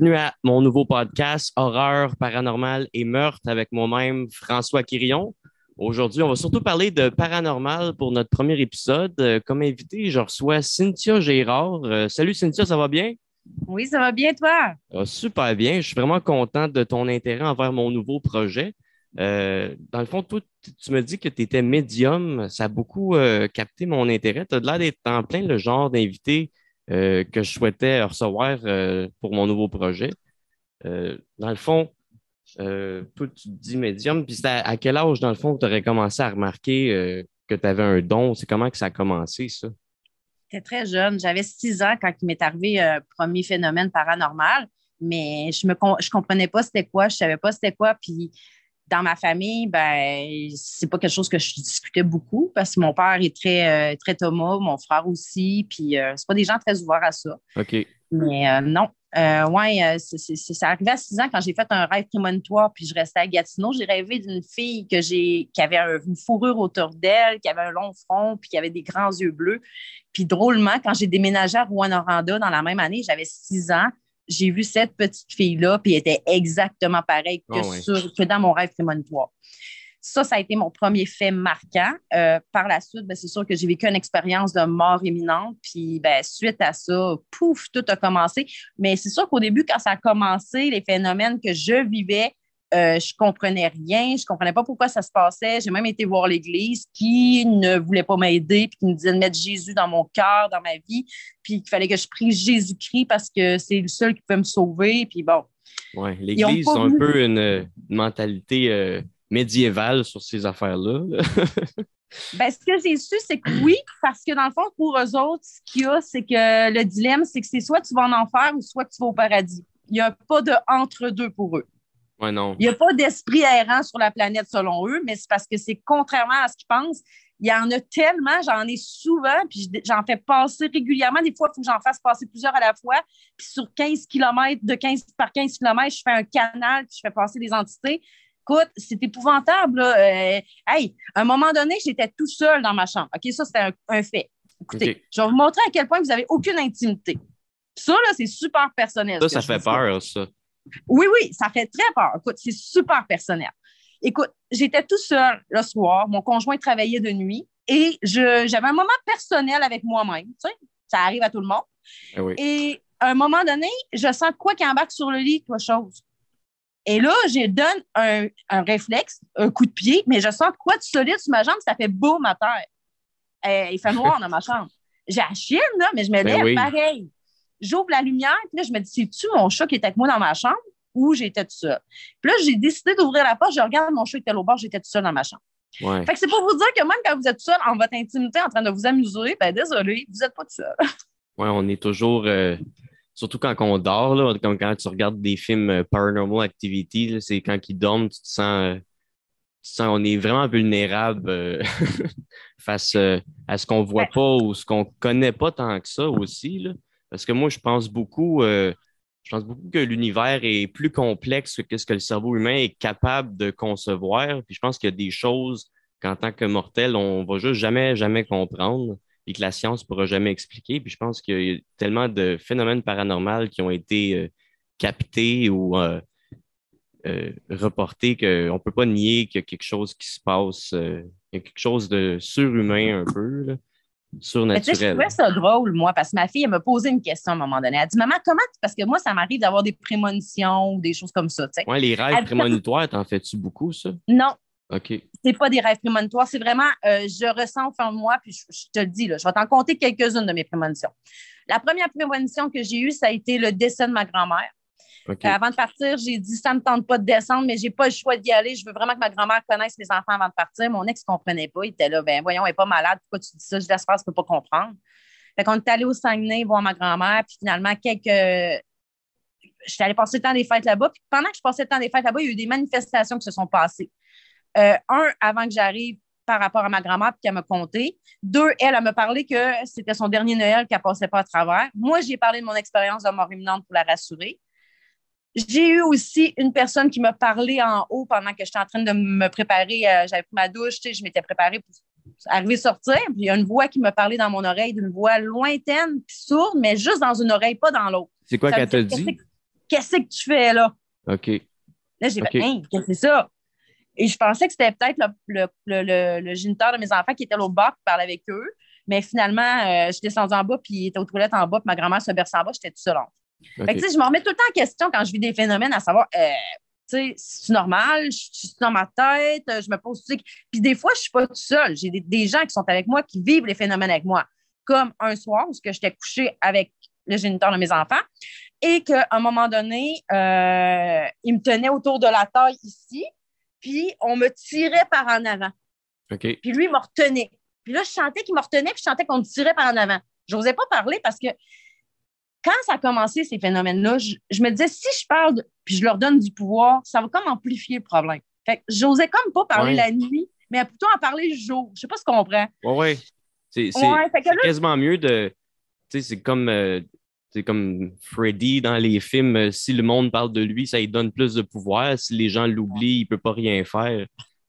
bienvenue à mon nouveau podcast Horreur, paranormal et meurtre avec moi-même François Quirion. Aujourd'hui, on va surtout parler de paranormal pour notre premier épisode. Euh, comme invité, je reçois Cynthia Gérard. Euh, salut Cynthia, ça va bien? Oui, ça va bien, toi? super bien. Je suis vraiment content de ton intérêt envers mon nouveau projet. Euh, dans le fond, toi, tu me dis que tu étais médium. Ça a beaucoup capté mon intérêt. Tu as l'air d'être en plein le genre d'invité euh, que je souhaitais recevoir euh, pour mon nouveau projet. Euh, dans le fond, tu dis médium, puis à, à quel âge, dans le fond, tu aurais commencé à remarquer que tu avais un don? C'est comment que ça a commencé, ça? J'étais très jeune. J'avais six ans quand il m'est arrivé un premier phénomène paranormal, mais je ne comprenais pas c'était quoi, je ne savais pas c'était quoi. Puis dans ma famille, ben, c'est pas quelque chose que je discutais beaucoup parce que mon père est très, euh, très Thomas, mon frère aussi, puis euh, c'est pas des gens très ouverts à ça. OK. Mais euh, non. ouais, c'est arrivé à six ans quand j'ai fait un rêve prémonitoire, puis je restais à Gatineau. J'ai rêvé d'une fille que j'ai qui avait une fourrure autour d'elle, qui avait un long front, puis qui avait des grands yeux bleus. Puis drôlement, quand j'ai déménagé à Rouen-Noranda dans la même année, j'avais six ans j'ai vu cette petite fille-là, puis elle était exactement pareille que, ah dans mon rêve prémonitoire. Ça, ça a été mon premier fait marquant. Euh, par la suite, ben, c'est sûr que j'ai vécu une expérience de mort imminente. Puis, ben, suite à ça, pouf, tout a commencé. Mais c'est sûr qu'au début, quand ça a commencé, les phénomènes que je vivais, euh, je comprenais rien, je comprenais pas pourquoi ça se passait. J'ai même été voir l'Église qui ne voulait pas m'aider, puis qui me disait de mettre Jésus dans mon cœur, dans ma vie, puis qu'il fallait que je prie Jésus-Christ parce que c'est le seul qui peut me sauver. Puis bon. Oui, l'Église a un peu une, mentalité euh, médiévale sur ces affaires-là. ben, ce que j'ai su, c'est que oui, parce que dans le fond, pour eux autres, ce qu'il y a, c'est que le dilemme, c'est que c'est soit tu vas en enfer ou soit tu vas au paradis. Il n'y a pas de entre-deux pour eux. Il n'y a pas d'esprit errant sur la planète selon eux, mais c'est parce que c'est contrairement à ce qu'ils pensent. Il y en a tellement, j'en ai souvent, puis j'en fais passer régulièrement. Des fois, il faut que j'en fasse passer plusieurs à la fois. Puis sur 15 km, de 15 par 15 km, je fais un canal, puis je fais passer des entités. Écoute, c'est épouvantable. Euh, hey, à un moment donné, j'étais tout seul dans ma chambre. OK, ça, c'était un, fait. Écoutez, je vais vous montrer à quel point vous n'avez aucune intimité. Ça, là, c'est super personnel. Ça, ça fait peur, ça. Oui, oui, ça fait très peur. Écoute, c'est super personnel. Écoute, j'étais tout seul le soir. Mon conjoint travaillait de nuit et j'avais un moment personnel avec moi-même. Tu sais, ça arrive à tout le monde. Eh et à un moment donné, je sens quoi qui embarque sur le lit, quelque chose. Et là, je donne un, réflexe, un coup de pied, mais je sens quoi de solide sur ma jambe, ça fait boum à terre. Et, il fait noir dans ma chambre. J'ai la chienne, là, mais je me ben lève pareil j'ouvre la lumière, puis là, je me dis, c'est-tu mon chat qui était avec moi dans ma chambre ou j'étais tout seul? Puis là, j'ai décidé d'ouvrir la porte, je regarde mon chat qui était au bord, j'étais tout seul dans ma chambre. Fait que c'est pour vous dire que même quand vous êtes seul en votre intimité, en train de vous amuser, ben désolé, vous n'êtes pas tout seul. oui, on est toujours, euh, surtout quand on dort, là, comme quand tu regardes des films euh, Paranormal Activity, c'est quand ils dorment, tu te sens. Euh, on est vraiment vulnérable face à ce qu'on ne voit pas ou ce qu'on ne connaît pas tant que ça aussi. Là. Parce que moi, je pense beaucoup, euh, je pense beaucoup que l'univers est plus complexe que ce que le cerveau humain est capable de concevoir. Puis je pense qu'il y a des choses qu'en tant que mortel, on va juste jamais, jamais comprendre et que la science ne pourra jamais expliquer. Puis je pense qu'il y a tellement de phénomènes paranormaux qui ont été euh, captés ou euh, reportés qu'on ne peut pas nier qu'il y a quelque chose qui se passe, il y a quelque chose de surhumain un peu. Là surnaturel. Je trouvais ça drôle, moi, parce que ma fille, elle m'a posé une question à un moment donné. Elle a dit Maman, comment Parce que moi, ça m'arrive d'avoir des prémonitions ou des choses comme ça. Oui, les rêves prémonitoires, t'en fais-tu beaucoup, ça? Non. OK. C'est pas des rêves prémonitoires, c'est vraiment, euh, je ressens au fond de moi, puis je, te le dis, là, je vais t'en compter quelques-unes de mes prémonitions. La première prémonition que j'ai eue, ça a été le décès de ma grand-mère. Euh, avant de partir, j'ai dit ça ne me tente pas de descendre, mais je n'ai pas le choix d'y aller. Je veux vraiment que ma grand-mère connaisse mes enfants avant de partir. Mon ex ne comprenait pas. Il était là, ben voyons, elle n'est pas malade. Pourquoi tu dis ça? Je laisse faire, je ne peux pas comprendre. Fait qu'on est allé au Saguenay voir ma grand-mère, puis finalement, quelques. J'étais allée passer le temps des fêtes là-bas. Puis pendant que je passais le temps des fêtes là-bas, il y a eu des manifestations qui se sont passées. Euh, un, avant que j'arrive par rapport à ma grand-mère, puis qu'elle me compté. Deux, elle, elle me parlé que c'était son dernier Noël qu'elle ne passait pas à travers. Moi, j'ai parlé de mon expérience de mort imminente pour la rassurer. J'ai eu aussi une personne qui m'a parlé en haut pendant que j'étais en train de me préparer. Euh, j'avais pris ma douche, je m'étais préparée pour arriver sortir. Puis il y a une voix qui me parlait dans mon oreille, d'une voix lointaine, puis sourde, mais juste dans une oreille, pas dans l'autre. C'est quoi qu'elle t'a dit? Qu'est-ce que tu fais là? OK. Là, j'ai fait, hein, qu'est-ce que c'est ça? Et je pensais que c'était peut-être le, le, le, géniteur de mes enfants qui était l'autre bas qui parlait avec eux. Mais finalement, euh, je suis descendue en bas, puis il était aux toilettes en bas, puis ma grand-mère se berçait en bas, j'étais tout seul. Fait que, je me remets tout le temps en question quand je vis des phénomènes, à savoir, euh, tu sais, c'est normal, je suis dans ma tête, je me pose, puis des fois, je suis pas tout seul. J'ai des, gens qui sont avec moi, qui vivent les phénomènes avec moi. Comme un soir où j'étais couchée avec le géniteur de mes enfants et qu'à un moment donné, euh, il me tenait autour de la taille ici, puis on me tirait par en avant. Puis lui, il me retenait. Puis là, je chantais qu'il me retenait, puis je chantais qu'on me tirait par en avant. Je n'osais pas parler parce que quand ça a commencé, ces phénomènes-là, je, me disais, si je parle, puis je leur donne du pouvoir, ça va comme amplifier le problème. Fait que j'osais comme pas parler la nuit, mais plutôt en parler le jour. Je sais pas ce qu'on comprend. Oui, oui. C'est quasiment mieux de. Tu sais, c'est comme. Euh, c'est comme Freddy dans les films, euh, si le monde parle de lui, ça lui donne plus de pouvoir. Si les gens l'oublient, il ne peut pas rien faire.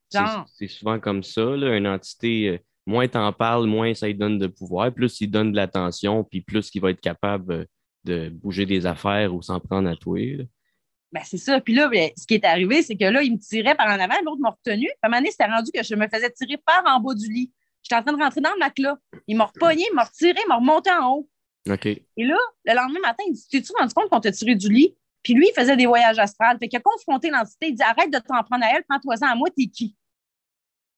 C'est souvent comme ça, là, une entité, euh, moins t'en parles, moins ça lui donne de pouvoir, plus il donne de l'attention, puis plus il va être capable euh, de bouger des affaires ou s'en prendre à toi. Ben, c'est ça. Puis là, ben, ce qui est arrivé, c'est que là, il me tirait par en avant, l'autre m'a retenu. À un moment donné, c'était rendu que je me faisais tirer par en bas du lit. J'étais en train de rentrer dans le matelas. Il m'a repogné, il m'a retiré, il m'a remonté en haut. Et là, le lendemain matin, il dit T'es-tu rendu compte qu'on t'a tiré du lit? Puis lui, il faisait des voyages astrales. Fait qu'il a confronté l'entité. Il dit Arrête de t'en prendre à elle, prends-toi-en à moi, t'es qui?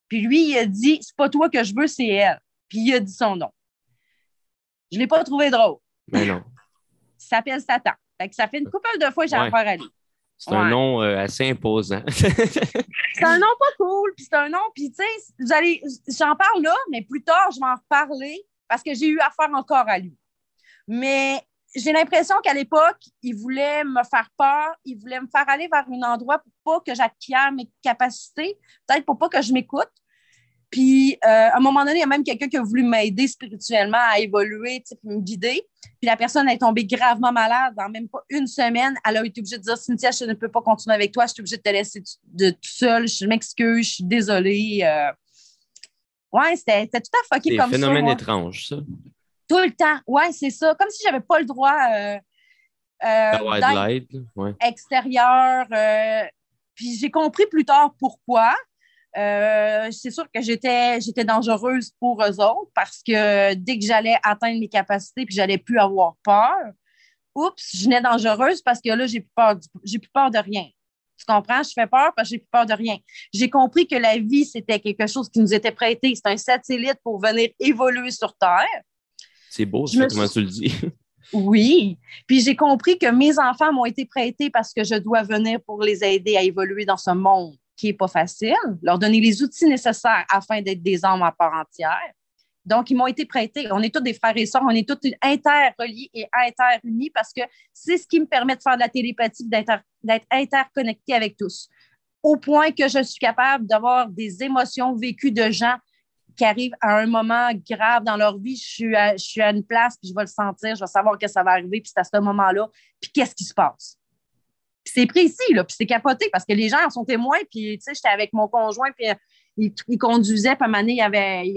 Puis lui, il a dit C'est pas toi que je veux, c'est elle. Puis il a dit son nom. Je ne l'ai pas trouvé drôle. Mais non. Il s'appelle Satan. Fait que ça fait une couple de fois que j'ai affaire à lui. C'est un nom euh, assez imposant. c'est un nom pas cool, puis c'est un nom, puis tu sais, vous allez, j'en parle là, mais plus tard, je vais en reparler parce que j'ai eu affaire encore à lui. Mais j'ai l'impression qu'à l'époque, il voulait me faire peur, il voulait me faire aller vers un endroit pour pas que j'acquière mes capacités, peut-être pour pas que je m'écoute. Puis, euh, à un moment donné, il y a même quelqu'un qui a voulu m'aider spirituellement à évoluer, me guider. Puis, la personne est tombée gravement malade. Dans même pas une semaine, elle a été obligée de dire Cynthia, je ne peux pas continuer avec toi, je suis obligée de te laisser de, tout seul, je m'excuse, je suis désolée. Euh. Ouais, c'était tout à fait comme ça. C'est un phénomène étrange, ça. Tout le temps. Oui, c'est ça. Comme si je n'avais pas le droit euh, euh, extérieur. Euh, puis j'ai compris plus tard pourquoi. C'est sûr que j'étais, j'étais dangereuse pour eux autres parce que dès que j'allais atteindre mes capacités puis j'allais plus avoir peur, oups, je venais dangereuse parce que là, j'ai plus peur, j'ai plus peur de rien. Tu comprends? Je fais peur parce que j'ai plus peur de rien. J'ai compris que la vie, c'était quelque chose qui nous était prêté. C'est un satellite pour venir évoluer sur Terre. C'est beau, c'est comment tu le dis. Oui. Puis j'ai compris que mes enfants m'ont été prêtés parce que je dois venir pour les aider à évoluer dans ce monde qui n'est pas facile, leur donner les outils nécessaires afin d'être des hommes à part entière. Donc, ils m'ont été prêtés. On est tous des frères et sœurs, on est tous interreliés et interunis parce que c'est ce qui me permet de faire de la télépathie, d'être interconnecté avec tous. Au point que je suis capable d'avoir des émotions vécues de gens qui arrivent à un moment grave dans leur vie, je suis à une place, puis je vais le sentir, je vais savoir que ça va arriver, puis c'est à ce moment-là, puis qu'est-ce qui se passe. C'est précis, là, puis c'est capoté, parce que les gens en sont témoins, puis, tu sais, j'étais avec mon conjoint, puis euh, il, conduisait, puis à un moment donné, il y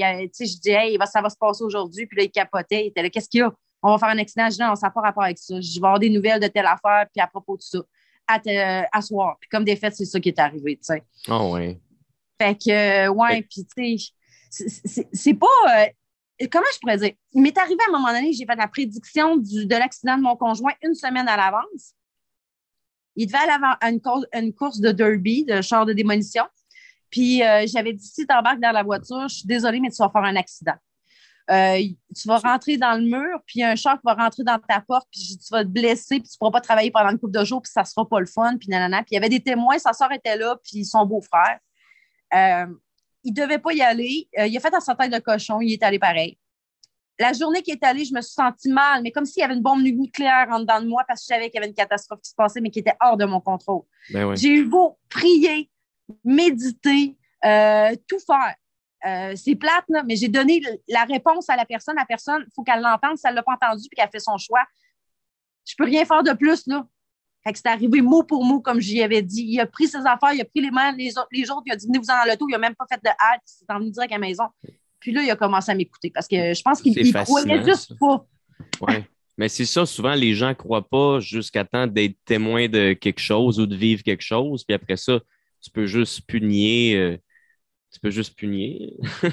avait, tu sais, je disais, hey, ça va se passer aujourd'hui, puis là, il capotait, il était là, qu'est-ce qu'il y a? On va faire un accident, je dis, non, ça n'a pas rapport avec ça, je vais avoir des nouvelles de telle affaire, puis à propos de ça, à, soir. Puis comme des faits, c'est ça qui est arrivé, tu sais. Oh, ouais. Fait que, ouais, puis, tu sais, c'est pas. Euh, comment je pourrais dire? Il m'est arrivé à un moment donné, j'ai fait la prédiction de l'accident de mon conjoint une semaine à l'avance. Il devait aller à une, course, de derby, de char de démolition. Puis euh, j'avais dit si tu embarques dans la voiture, je suis désolée, mais tu vas faire un accident. Euh, tu vas rentrer dans le mur, puis un char va rentrer dans ta porte, puis tu vas te blesser, puis tu ne pourras pas travailler pendant une couple de jours, puis ça ne sera pas le fun, puis nanana. Puis il y avait des témoins, sa soeur était là, puis son beau-frère il ne devait pas y aller. Euh, il a fait un sa de cochon, il est allé pareil. La journée qu'il est allé, je me suis sentie mal, mais comme s'il y avait une bombe nucléaire en dedans de moi parce que je savais qu'il y avait une catastrophe qui se passait, mais qui était hors de mon contrôle. Ben J'ai eu beau prier, méditer, euh, tout faire. Euh, c'est plate, mais j'ai donné la réponse à la personne. La personne, il faut qu'elle l'entende. Si elle ne l'a pas entendu et qu'elle fait son choix, je ne peux rien faire de plus. Là. Fait que c'est arrivé mot pour mot, comme j'y avais dit. Il a pris ses affaires, il a pris les mains, les autres, les autres il a dit venez vous en l'auto, il n'a même pas fait de halte, il s'est envenu direct à la maison. Puis là, il a commencé à m'écouter parce que je pense qu'il croyait juste pas. Ouais. Mais c'est ça, souvent, les gens ne croient pas jusqu'à temps d'être témoin de quelque chose ou de vivre quelque chose. Puis après ça, tu peux juste punir. Euh, tu peux juste punir. tu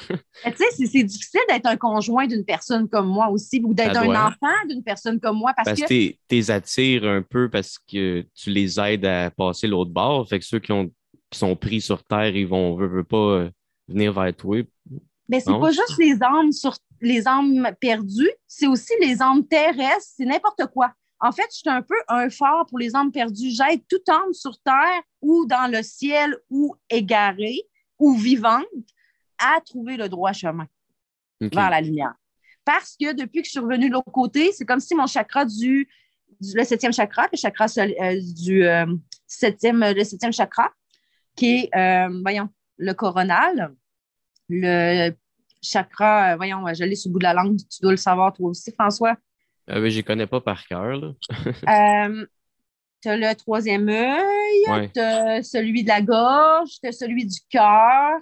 sais, c'est difficile d'être un conjoint d'une personne comme moi aussi ou d'être un enfant d'une personne comme moi parce, que. tu les attires un peu parce que tu les aides à passer l'autre bord. Fait que ceux qui, ont, qui sont pris sur terre, ils vont, veulent, pas euh, venir vers toi. Mais c'est pas juste les âmes sur les âmes perdues, c'est aussi les âmes terrestres, c'est n'importe quoi. En fait, je suis un peu un phare pour les âmes perdues. J'aide tout âme sur terre ou dans le ciel ou égarée ou vivante à trouver le droit chemin vers la lumière. Parce que depuis que je suis revenue de l'autre côté, c'est comme si mon chakra du, le septième chakra, le chakra euh, du euh, septième, le septième chakra, qui est, euh, voyons, le coronal, le chakra, voyons, je l'ai sur le bout de la langue, tu dois le savoir toi aussi, François. Ah oui, je ne connais pas par cœur. tu as le troisième œil, tu as celui de la gorge, tu as celui du cœur,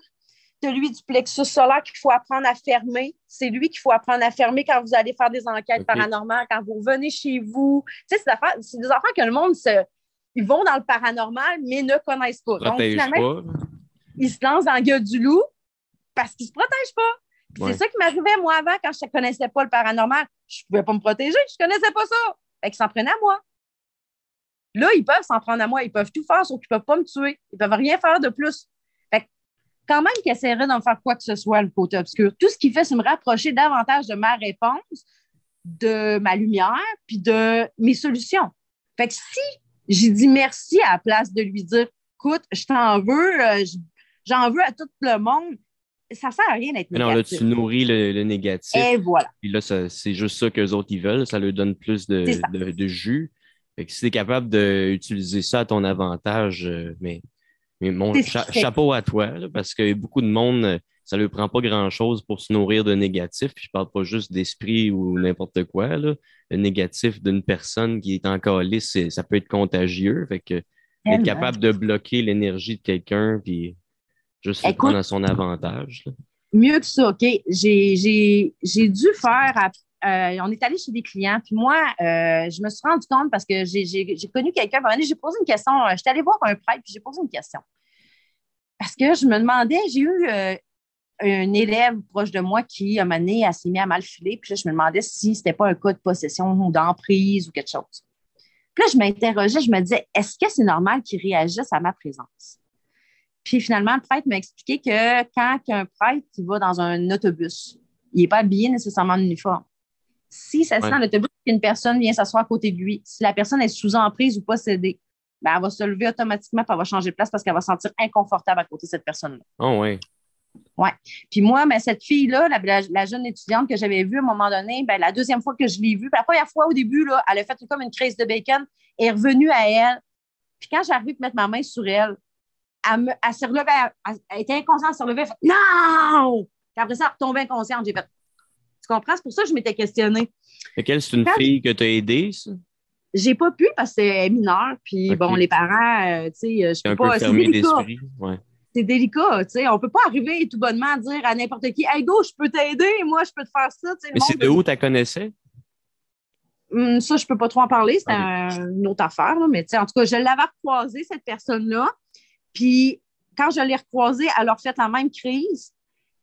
tu as celui du plexus solaire qu'il faut apprendre à fermer. C'est lui qu'il faut apprendre à fermer quand vous allez faire des enquêtes paranormales, quand vous revenez chez vous. Tu sais, c'est des affaires que le monde se. Ils vont dans le paranormal, mais ne connaissent pas. Donc, finalement, ils se lancent dans le gueule du loup parce qu'ils ne se protègent pas. C'est ça qui m'arrivait, moi, avant, quand je ne connaissais pas le paranormal. Je ne pouvais pas me protéger, je ne connaissais pas ça. Fait qu'ils s'en prenaient à moi. Là, ils peuvent s'en prendre à moi, ils peuvent tout faire, sauf qu'ils ne peuvent pas me tuer. Ils ne peuvent rien faire de plus. Fait quand même qu'ils essaieraient d'en faire quoi que ce soit, le côté obscur. Tout ce qu'il fait, c'est me rapprocher davantage de ma réponse, de ma lumière, puis de mes solutions. Fait que si j'ai dit merci à la place de lui dire écoute, je t'en veux, euh, j'en veux à tout le monde, ça ne sert à rien d'être négatif. Non, là, tu nourris le, négatif. Et voilà. Puis là, c'est juste ça qu'eux autres, ils veulent. Ça leur donne plus de, de jus. Fait que si tu es capable d'utiliser ça à ton avantage, euh, mais, mais mon chapeau à toi, parce que beaucoup de monde, ça ne lui prend pas grand-chose pour se nourrir de négatif. Puis je parle pas juste d'esprit ou n'importe quoi. Le négatif d'une personne qui est en calice, ça peut être contagieux. Fait que être capable de bloquer l'énergie de quelqu'un, puis juste se prendre à son avantage. Mieux que ça, OK. J'ai dû faire euh, on est allé chez des clients. Puis moi, euh, je me suis rendu compte parce que j'ai connu quelqu'un. J'ai posé une question. Euh, j'étais allée voir un prêtre, puis j'ai posé une question. Parce que je me demandais, j'ai eu un élève proche de moi qui, a mené à s'est mis à mal filer. Puis là, je me demandais si ce n'était pas un cas de possession ou d'emprise ou quelque chose. Puis là, je m'interrogeais, je me disais, est-ce que c'est normal qu'il réagisse à ma présence? Puis finalement, le prêtre m'a expliqué que quand un prêtre va dans un autobus, il n'est pas habillé nécessairement en uniforme. Si ça se dans l'autobus qu'une personne vient s'asseoir à côté de lui, si la personne est sous emprise ou possédée, ben, elle va se lever automatiquement et elle va changer de place parce qu'elle va se sentir inconfortable à côté de cette personne-là. Oh oui. Oui. Puis moi, ben, cette fille-là, la, jeune étudiante que j'avais vue à un moment donné, ben, la deuxième fois que je l'ai vue, la première fois au début, là, elle a fait comme une crise de bacon, et est revenue à elle. Puis quand j'ai arrivé à mettre ma main sur elle, elle, s'est relevée, elle, était inconsciente, elle s'est relevée, elle fait Non! Puis après ça, elle retombée inconsciente. J'ai fait tu comprends? C'est pour ça que je m'étais questionnée. Quelle, c'est une fille que tu as aidée, ça? J'ai pas pu parce que c'est mineure. Puis bon, les parents, euh, tu sais, euh, je peux pas. C'est délicat. Ouais. C'est délicat, tu sais. On peut pas arriver tout bonnement à dire à n'importe qui Hey, go, je peux t'aider, moi, je peux te faire ça. Mais c'est de où tu la connaissais? Hum, ça, je peux pas trop en parler, c'est une autre affaire. Mais en tout cas, je l'avais recroisée, cette personne-là. Puis quand je l'ai recroisée, elle a fait la même crise.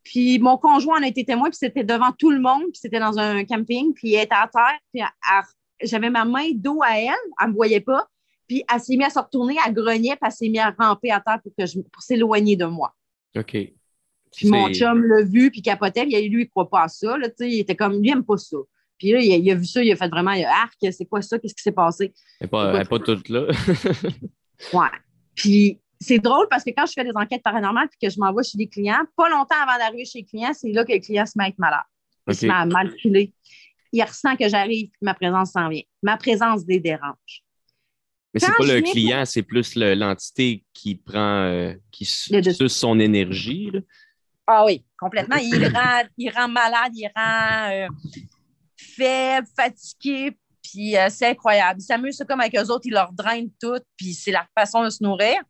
Puis mon conjoint en a été témoin, puis c'était devant tout le monde, puis c'était dans un camping, puis elle était à terre, puis j'avais ma main dos à elle, elle ne me voyait pas, puis elle s'est mise à se retourner, elle grognait, puis elle s'est mise à ramper à terre pour, pour s'éloigner de moi. OK. Puis mon chum l'a vu, puis capotait, puis lui, il ne croit pas à ça, là, il était comme, lui, il n'aime pas ça. Puis là, il a, vu ça, il a fait vraiment, il a arc, c'est quoi ça, qu'est-ce qui s'est passé? Elle n'est pas, toute là. ouais. Puis c'est drôle parce que quand je fais des enquêtes paranormales et que je m'envoie chez des clients, pas longtemps avant d'arriver chez les clients, c'est là que le client se met à être malade. Il se met à mal filer. Il ressent que j'arrive et que ma présence s'en vient. Ma présence les dérange. Mais c'est pas le client, c'est plus l'entité qui prend, euh, qui suce son énergie. Ah oui, complètement. Il rend, il rend malade, il rend euh, faible, fatigué, puis euh, c'est incroyable. Il s'amuse comme avec eux autres, il leur draine tout, puis c'est la façon de se nourrir.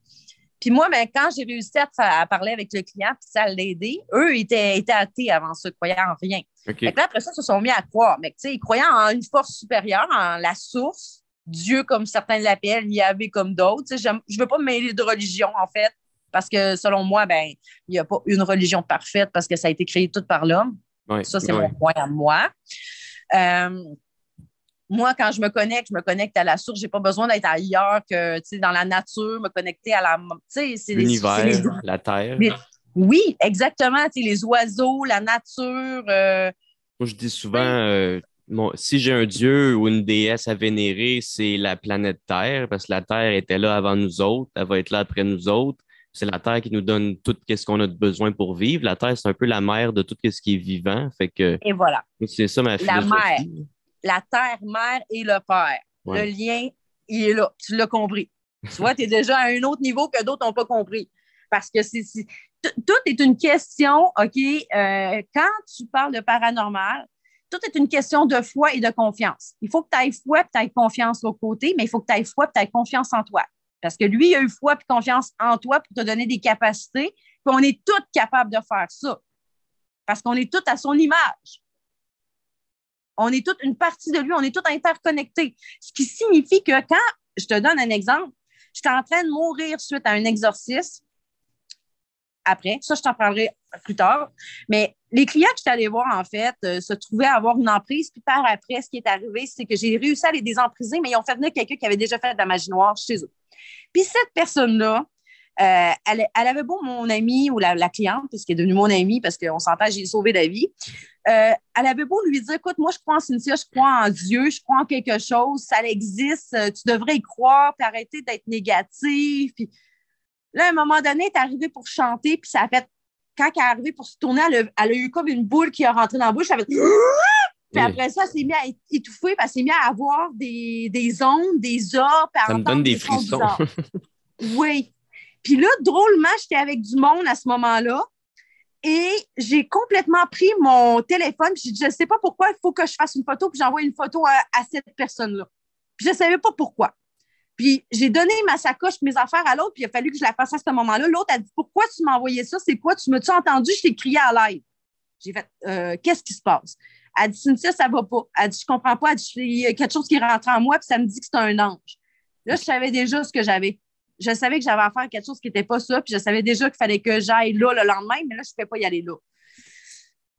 Puis moi, ben, quand j'ai réussi à, parler avec le client, puis ça l'a aidé, eux étaient, étaient athées avant ça, croyaient en rien. là, après ça, ils se sont mis à croire. Mais ils croyaient en une force supérieure, en la source, Dieu comme certains l'appellent, Yahvé comme d'autres. Je ne veux pas me mêler de religion, en fait, parce que selon moi, ben, il n'y a pas une religion parfaite parce que ça a été créé tout par l'homme. ça, c'est mon point à moi. Euh, moi, quand je me connecte, je me connecte à la source. Je n'ai pas besoin d'être ailleurs que dans la nature, me connecter à la. L'univers, la Terre. oui, exactement. Les oiseaux, la nature. Euh, moi, je dis souvent, euh, si j'ai un dieu ou une déesse à vénérer, c'est la planète Terre, parce que la Terre était là avant nous autres, elle va être là après nous autres. C'est la Terre qui nous donne tout ce qu'on a besoin pour vivre. La Terre, c'est un peu la mère de tout ce qui est vivant. Fait que, Et voilà. C'est ça ma philosophie. La mère la terre-mère et le père. Le lien, il est là. Tu l'as compris. Tu vois, tu es déjà à un autre niveau que d'autres n'ont pas compris. Parce que c'est, tout est une question, OK, euh, quand tu parles de paranormal, tout est une question de foi et de confiance. Il faut que tu aies foi et tu aies confiance de l'autre côté, mais il faut que tu aies foi et tu aies confiance en toi. Parce que lui, il a eu foi et confiance en toi pour te donner des capacités, puis on est tous capables de faire ça. Parce qu'on est tous à son image. On est toute une partie de lui, on est tous interconnectés. Ce qui signifie que quand, je te donne un exemple, j'étais en train de mourir suite à un exorcisme. Après, ça, je t'en parlerai plus tard. Mais les clients que j'étais allée voir, en fait, euh, se trouvaient avoir une emprise. Puis par après, ce qui est arrivé, c'est que j'ai réussi à les désempriser, mais ils ont fait venir quelqu'un qui avait déjà fait de la magie noire chez eux. Puis cette personne-là, euh, elle, avait beau mon amie ou la, cliente, puisqu'elle est devenue mon amie parce qu'on s'entend, j'ai sauvé la vie. Euh, elle avait beau lui dire Écoute, moi, je crois en Cynthia, je crois en Dieu, je crois en quelque chose, ça existe, euh, tu devrais y croire, puis arrêter d'être négatif. Puis là, à un moment donné, elle est arrivée pour chanter, puis ça a fait. Quand elle est arrivée pour se tourner, elle a, eu comme une boule qui a rentré dans la bouche. Elle a fait. Puis après ça, elle s'est mise à étouffer, puis elle s'est mise à avoir des, des ondes, des orbes. Ça me donne des frissons. oui. Puis là, drôlement, j'étais avec du monde à ce moment-là. Et j'ai complètement pris mon téléphone. Puis je ne sais pas pourquoi il faut que je fasse une photo. Puis j'envoie une photo à, cette personne-là. Puis je ne savais pas pourquoi. Puis j'ai donné ma sacoche, mes affaires à l'autre. Puis il a fallu que je la fasse à ce moment-là. L'autre a dit Pourquoi tu m'as envoyé ça? C'est quoi? Tu me-tu entendu? Je t'ai crié à l'aide. J'ai fait euh, Qu'est-ce qui se passe? Elle a dit Cynthia, ça va pas. Elle a dit Je comprends pas. Elle dit Il y a quelque chose qui rentre en moi. Puis ça me dit que c'est un ange. Là, je savais déjà ce que j'avais je savais que j'avais à faire quelque chose qui n'était pas ça, puis je savais déjà qu'il fallait que j'aille là le lendemain, mais là, je ne pouvais pas y aller là.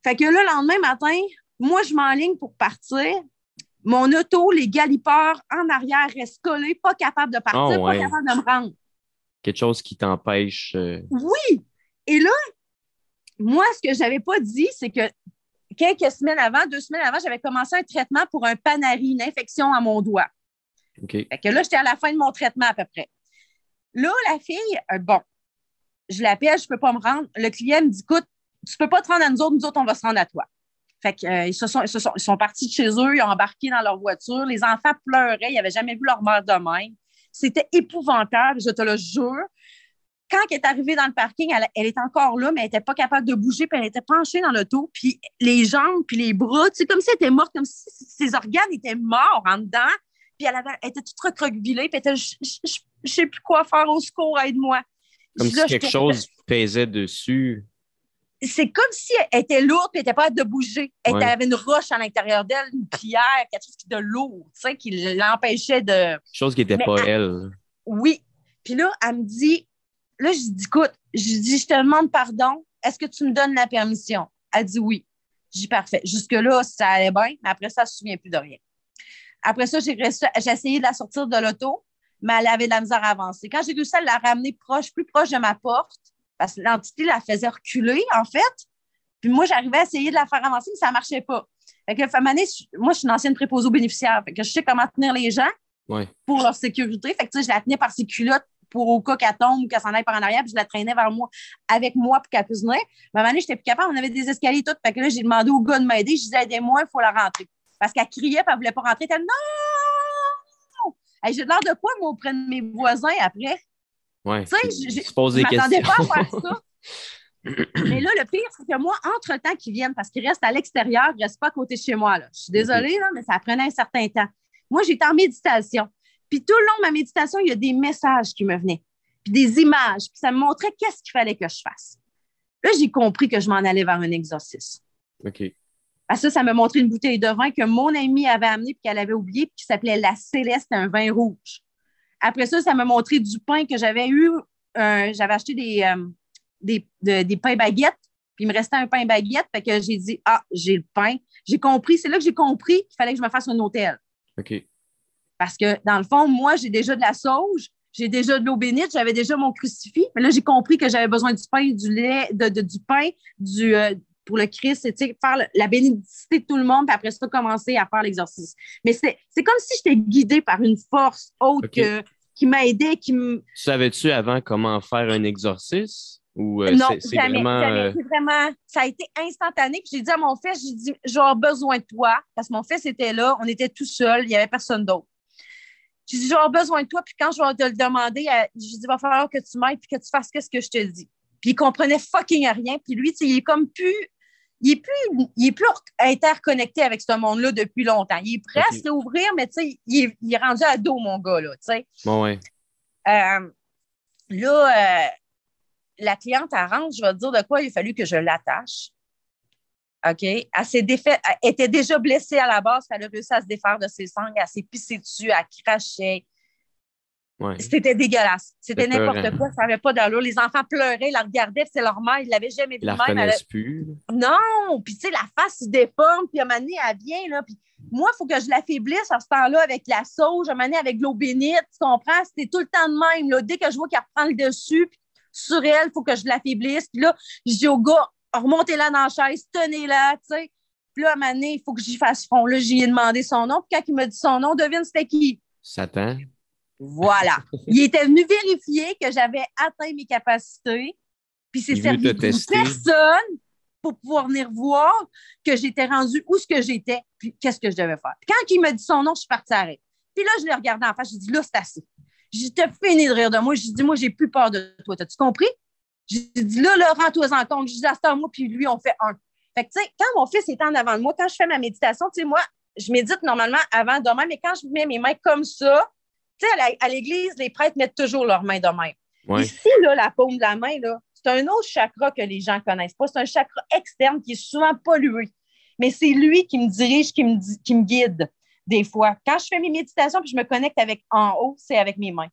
Fait que là, le lendemain matin, moi, je m'enligne pour partir. Mon auto, les galipeurs en arrière restent collés, pas capable de partir, ah pas capable de me rendre. Quelque chose qui t'empêche. Euh, oui! Et là, moi, ce que je n'avais pas dit, c'est que quelques semaines avant, deux semaines avant, j'avais commencé un traitement pour un panari, une infection à mon doigt. OK. Fait que là, j'étais à la fin de mon traitement à peu près. Là, la fille, euh, bon, je l'appelle, je ne peux pas me rendre. Le client me dit écoute, tu ne peux pas te rendre à nous autres, nous autres, on va se rendre à toi. Fait qu'ils euh, se sont, ils, sont, partis de chez eux, ils ont embarqué dans leur voiture. Les enfants pleuraient, ils n'avaient jamais vu leur mère de même. C'était épouvantable, je te le jure. Quand elle est arrivée dans le parking, elle, elle était encore là, mais elle n'était pas capable de bouger, puis elle était penchée dans l'auto, puis les jambes, puis les bras, sais, comme si elle était morte, comme si ses organes étaient morts en dedans. Puis elle, avait, était toute recroquevillée, puis elle était, je, ne sais plus quoi faire au secours, aide-moi. Comme si quelque chose pesait dessus. C'est comme si elle était lourde et elle n'était pas de bouger. Elle avait une roche à l'intérieur d'elle, une pierre, quelque chose de lourd, tu sais, qui l'empêchait de. Chose qui n'était pas elle. Oui. Puis là, elle me dit, là, je dis, écoute, je dis, je te demande pardon, est-ce que tu me donnes la permission? Elle dit oui. Je dis parfait. Jusque-là, ça allait bien, mais après ça, je ne me souviens plus de rien. Après ça, j'ai essayé de la sortir de l'auto, mais elle avait de la misère à avancer. Quand j'ai réussi à la ramener proche, plus proche de ma porte, parce que l'entité la faisait reculer, en fait, puis moi, j'arrivais à essayer de la faire avancer, mais ça ne marchait pas. Fait que, moi, je suis une ancienne préposée aux bénéficiaires. Fait que je sais comment tenir les gens pour leur sécurité. Fait que, je la tenais par ses culottes pour au cas qu'elle tombe ou qu'elle s'en aille par en arrière, puis je la traînais vers moi, avec moi pour qu'elle puisse venir. Mais à un moment j'étais plus capable. On avait des escaliers toutes. Fait que là, j'ai demandé au gars de m'aider. Je disais, aidez-moi, il faut la rentrer parce qu'elle criait et elle ne voulait pas rentrer. Elle Non! J'ai l'air de quoi, moi, auprès de mes voisins après? Oui. Tu sais, je ne m'attendais pas à faire ça. Mais là, le pire, c'est que moi, entre-temps qu'ils viennent, parce qu'ils restent à l'extérieur, ils ne restent pas à côté de chez moi. Là. Je suis désolée, là, mais ça prenait un certain temps. Moi, j'étais en méditation. Puis tout le long de ma méditation, il y a des messages qui me venaient, puis des images, puis ça me montrait qu'est-ce qu'il fallait que je fasse. Là, j'ai compris que je m'en allais vers un exorcisme. OK. À ça, ça m'a montré une bouteille de vin que mon amie avait amenée puis qu'elle avait oublié, puis qui s'appelait La Céleste, un vin rouge. Après ça, ça m'a montré du pain que j'avais eu. j'avais acheté des, euh, des, des pains baguettes, puis il me restait un pain baguette. Fait que j'ai dit Ah, j'ai le pain. J'ai compris, c'est là que j'ai compris qu'il fallait que je me fasse un hôtel. OK. Parce que dans le fond, moi, j'ai déjà de la sauge, j'ai déjà de l'eau bénite, j'avais déjà mon crucifix. Mais là, j'ai compris que j'avais besoin du pain, du lait, de, du pain, du, euh, pour le Christ, c'est faire la bénédicité de tout le monde, puis après ça, commencer à faire l'exorcisme. Mais c'est comme si j'étais guidée par une force autre qui m'aidait, qui me. Savais-tu avant comment faire un exorcisme? Ou, euh, non, c'est vraiment, euh, vraiment, Ça a été instantané. Puis j'ai dit à mon fils, j'ai dit, j'aurai besoin de toi. Parce que mon fils était là, on était tout seul, il n'y avait personne d'autre. J'ai dit, j'aurai besoin de toi. Puis quand je vais te le demander, j'ai dit, il va falloir que tu m'aides puis que tu fasses ce que je te dis. Puis il comprenait fucking rien. Puis lui, il est comme plus il est plus, il est plus interconnecté avec ce monde-là depuis longtemps. Il est prêt à s'ouvrir, mais tu sais, il est, il est, rendu à dos, mon gars, là, tu sais. Bon, ouais. Euh, là, euh, la cliente, elle rentre, je vais te dire de quoi il a fallu que je l'attache. OK? Elle s'est défait, elle était déjà blessée à la base, elle a réussi à se défaire de ses sangles, elle s'est pissée dessus, elle crachait, c'était dégueulasse. C'était n'importe quoi. Ça n'avait pas d'allure. Les enfants pleuraient, la regardaient, c'est leur mère, ils ne l'avaient jamais vu la même. Elle... plus. Non! Puis, tu sais, la face se déforme, puis à un moment donné, elle vient, là. Puis, moi, il faut que je l'affaiblisse à ce temps-là avec la sauge, à un moment donné, avec l'eau bénite. Tu comprends? C'était tout le temps de même, là. Dès que je vois qu'elle reprend le dessus, puis sur elle, il faut que je l'affaiblisse. Puis là, je dis au gars, remontez-la dans la chaise, tenez-la, tu sais. Puis là, à un moment donné, il faut que j'y fasse front. Là, j'y ai demandé son nom. Puis quand il m'a dit son nom, devine c'était qui? Satan. Voilà. il était venu vérifier que j'avais atteint mes capacités. Puis c'est servi de personne pour pouvoir venir voir que j'étais rendu où ce que j'étais, puis qu'est-ce que je devais faire. quand il m'a dit son nom, je suis partie à Puis là, je l'ai regardé en face, j'ai dit là, c'est assez. J'ai fini de rire de moi. J'ai dit, moi, j'ai plus peur de toi. T'as-tu compris? J'ai dit, là, là, rends-toi en compte. J'ai dit, à moi, puis lui, on fait un. Fait que, tu sais, quand mon fils est en avant de moi, quand je fais ma méditation, tu sais, moi, je médite normalement avant demain, mais quand je mets mes mains comme ça, tu sais, à l'église, les prêtres mettent toujours leurs mains de même. Ici, là, la paume de la main, là, c'est un autre chakra que les gens ne connaissent pas. C'est un chakra externe qui est souvent pollué. Mais c'est lui qui me dirige, qui me, qui me guide des fois. Quand je fais mes méditations puis je me connecte avec en haut, c'est avec mes mains,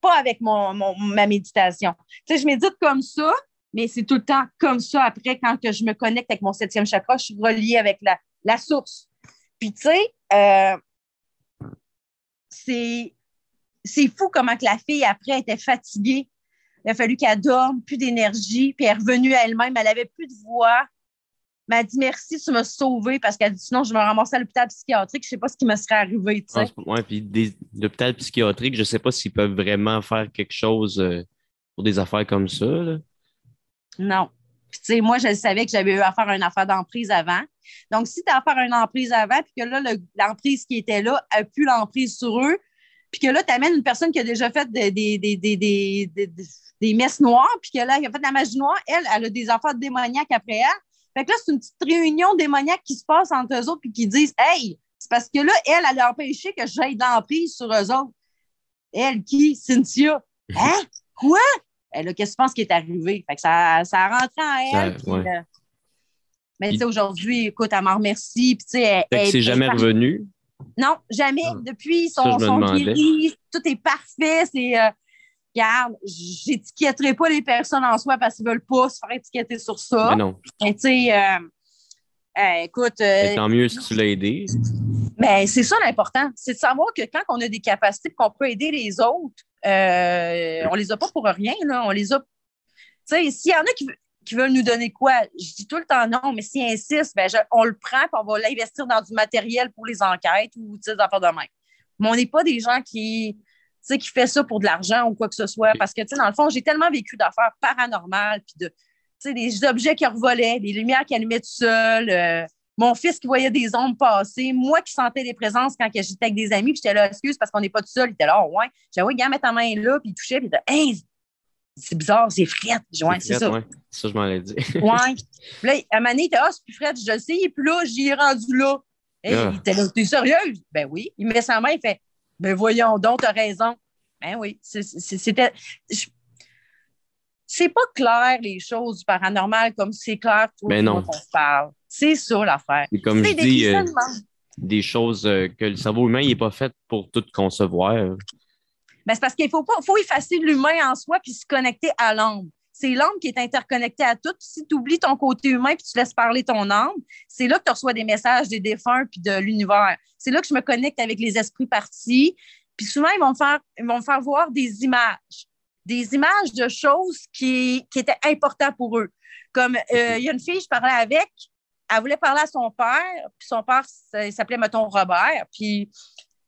pas avec mon, ma méditation. Tu sais, je médite comme ça, mais c'est tout le temps comme ça après quand que je me connecte avec mon septième chakra, je suis reliée avec la, la source. Puis, tu sais, euh, c'est c'est fou comment que la fille, après, était fatiguée. Il a fallu qu'elle dorme, plus d'énergie, puis elle est revenue à elle-même. Elle n'avait plus de voix. Mais elle dit merci, tu m'as sauvée parce qu'elle dit sinon, je me ramassais à l'hôpital psychiatrique, je ne sais pas ce qui me serait arrivé. Oui, puis l'hôpital psychiatrique, je ne sais pas s'ils peuvent vraiment faire quelque chose euh, pour des affaires comme ça. Non. Puis, tu sais, moi, je savais que j'avais eu à faire une affaire d'emprise avant. Donc, si tu as à faire une emprise avant, puis que là, l'emprise qui était là a plus l'emprise sur eux, puis que là, tu amènes une personne qui a déjà fait des, des, messes noires, puis qu'elle a fait de la magie noire, elle, elle a des affaires démoniaques après elle. Fait que là, c'est une petite réunion démoniaque qui se passe entre eux autres, puis qui disent Hey, c'est parce que là, elle, elle a empêché que j'aille de l'emprise sur eux autres. Elle, qui? Cynthia. Hein? Quoi? Elle, qu'est-ce que tu penses qui est arrivé? Fait que ça, ça a rentré en elle. Euh, mais tu sais, aujourd'hui, écoute, elle m'en remercie. Puis, tu sais, elle, c'est jamais revenu. Non, jamais. Ah. Depuis, son Tout est parfait. C'est. Euh, regarde, j'étiquetterai pas les personnes en soi parce qu'ils veulent pas se faire étiqueter sur ça. Mais non. tu sais, euh, euh, écoute. tant mieux si tu l'as aidé. Mais c'est ça l'important. C'est de savoir que quand on a des capacités qu'on peut aider les autres, on les a pas pour rien. Là. On les a. Tu sais, s'il y en a qui, qui veulent nous donner quoi? Je dis tout le temps non, mais s'ils insistent, ben on le prend et on va l'investir dans du matériel pour les enquêtes ou des affaires de même. Mais on n'est pas des gens qui, qui font ça pour de l'argent ou quoi que ce soit. Parce que, dans le fond, j'ai tellement vécu d'affaires paranormales, puis de, des objets qui revolaient, des lumières qui allumaient tout seul, euh, mon fils qui voyait des ombres passer, moi qui sentais des présences quand j'étais avec des amis, puis j'étais là, excuse, parce qu'on n'est pas tout seul. Il était là, oh, ouais. J'avais, ouais, gars, mets ta main là, puis il touchait, puis il était, hey, c'est bizarre, c'est frette. Ouais, c'est ça. Ouais. Ça, je m'en ai dit. ouais. Puis là, à donné, il était, ah, c'est plus frette, je le sais. Puis là, j'y ai rendu là. Hey, ah. Il était là, t'es sérieuse? Ben oui. Il met sa main, il fait, ben voyons donc, t'as raison. Ben oui. C'était. c'est pas clair les choses du paranormal comme c'est clair tout le monde qu'on se parle. C'est ça l'affaire. C'est comme je dis, euh, des choses euh, que le cerveau humain n'est pas fait pour tout concevoir. Ben, c'est parce qu'il faut, pas, faut effacer l'humain en soi puis se connecter à l'âme. C'est l'âme qui est interconnectée à tout. Si tu oublies ton côté humain puis tu laisses parler ton âme, c'est là que tu reçois des messages des défunts puis de l'univers. C'est là que je me connecte avec les esprits partis. Puis souvent, ils vont me faire, ils vont me faire voir des images des images de choses qui, qui étaient importantes pour eux. Comme euh, il y a une fille, je parlais avec, elle voulait parler à son père, puis son père, il s'appelait, mettons, Robert. Puis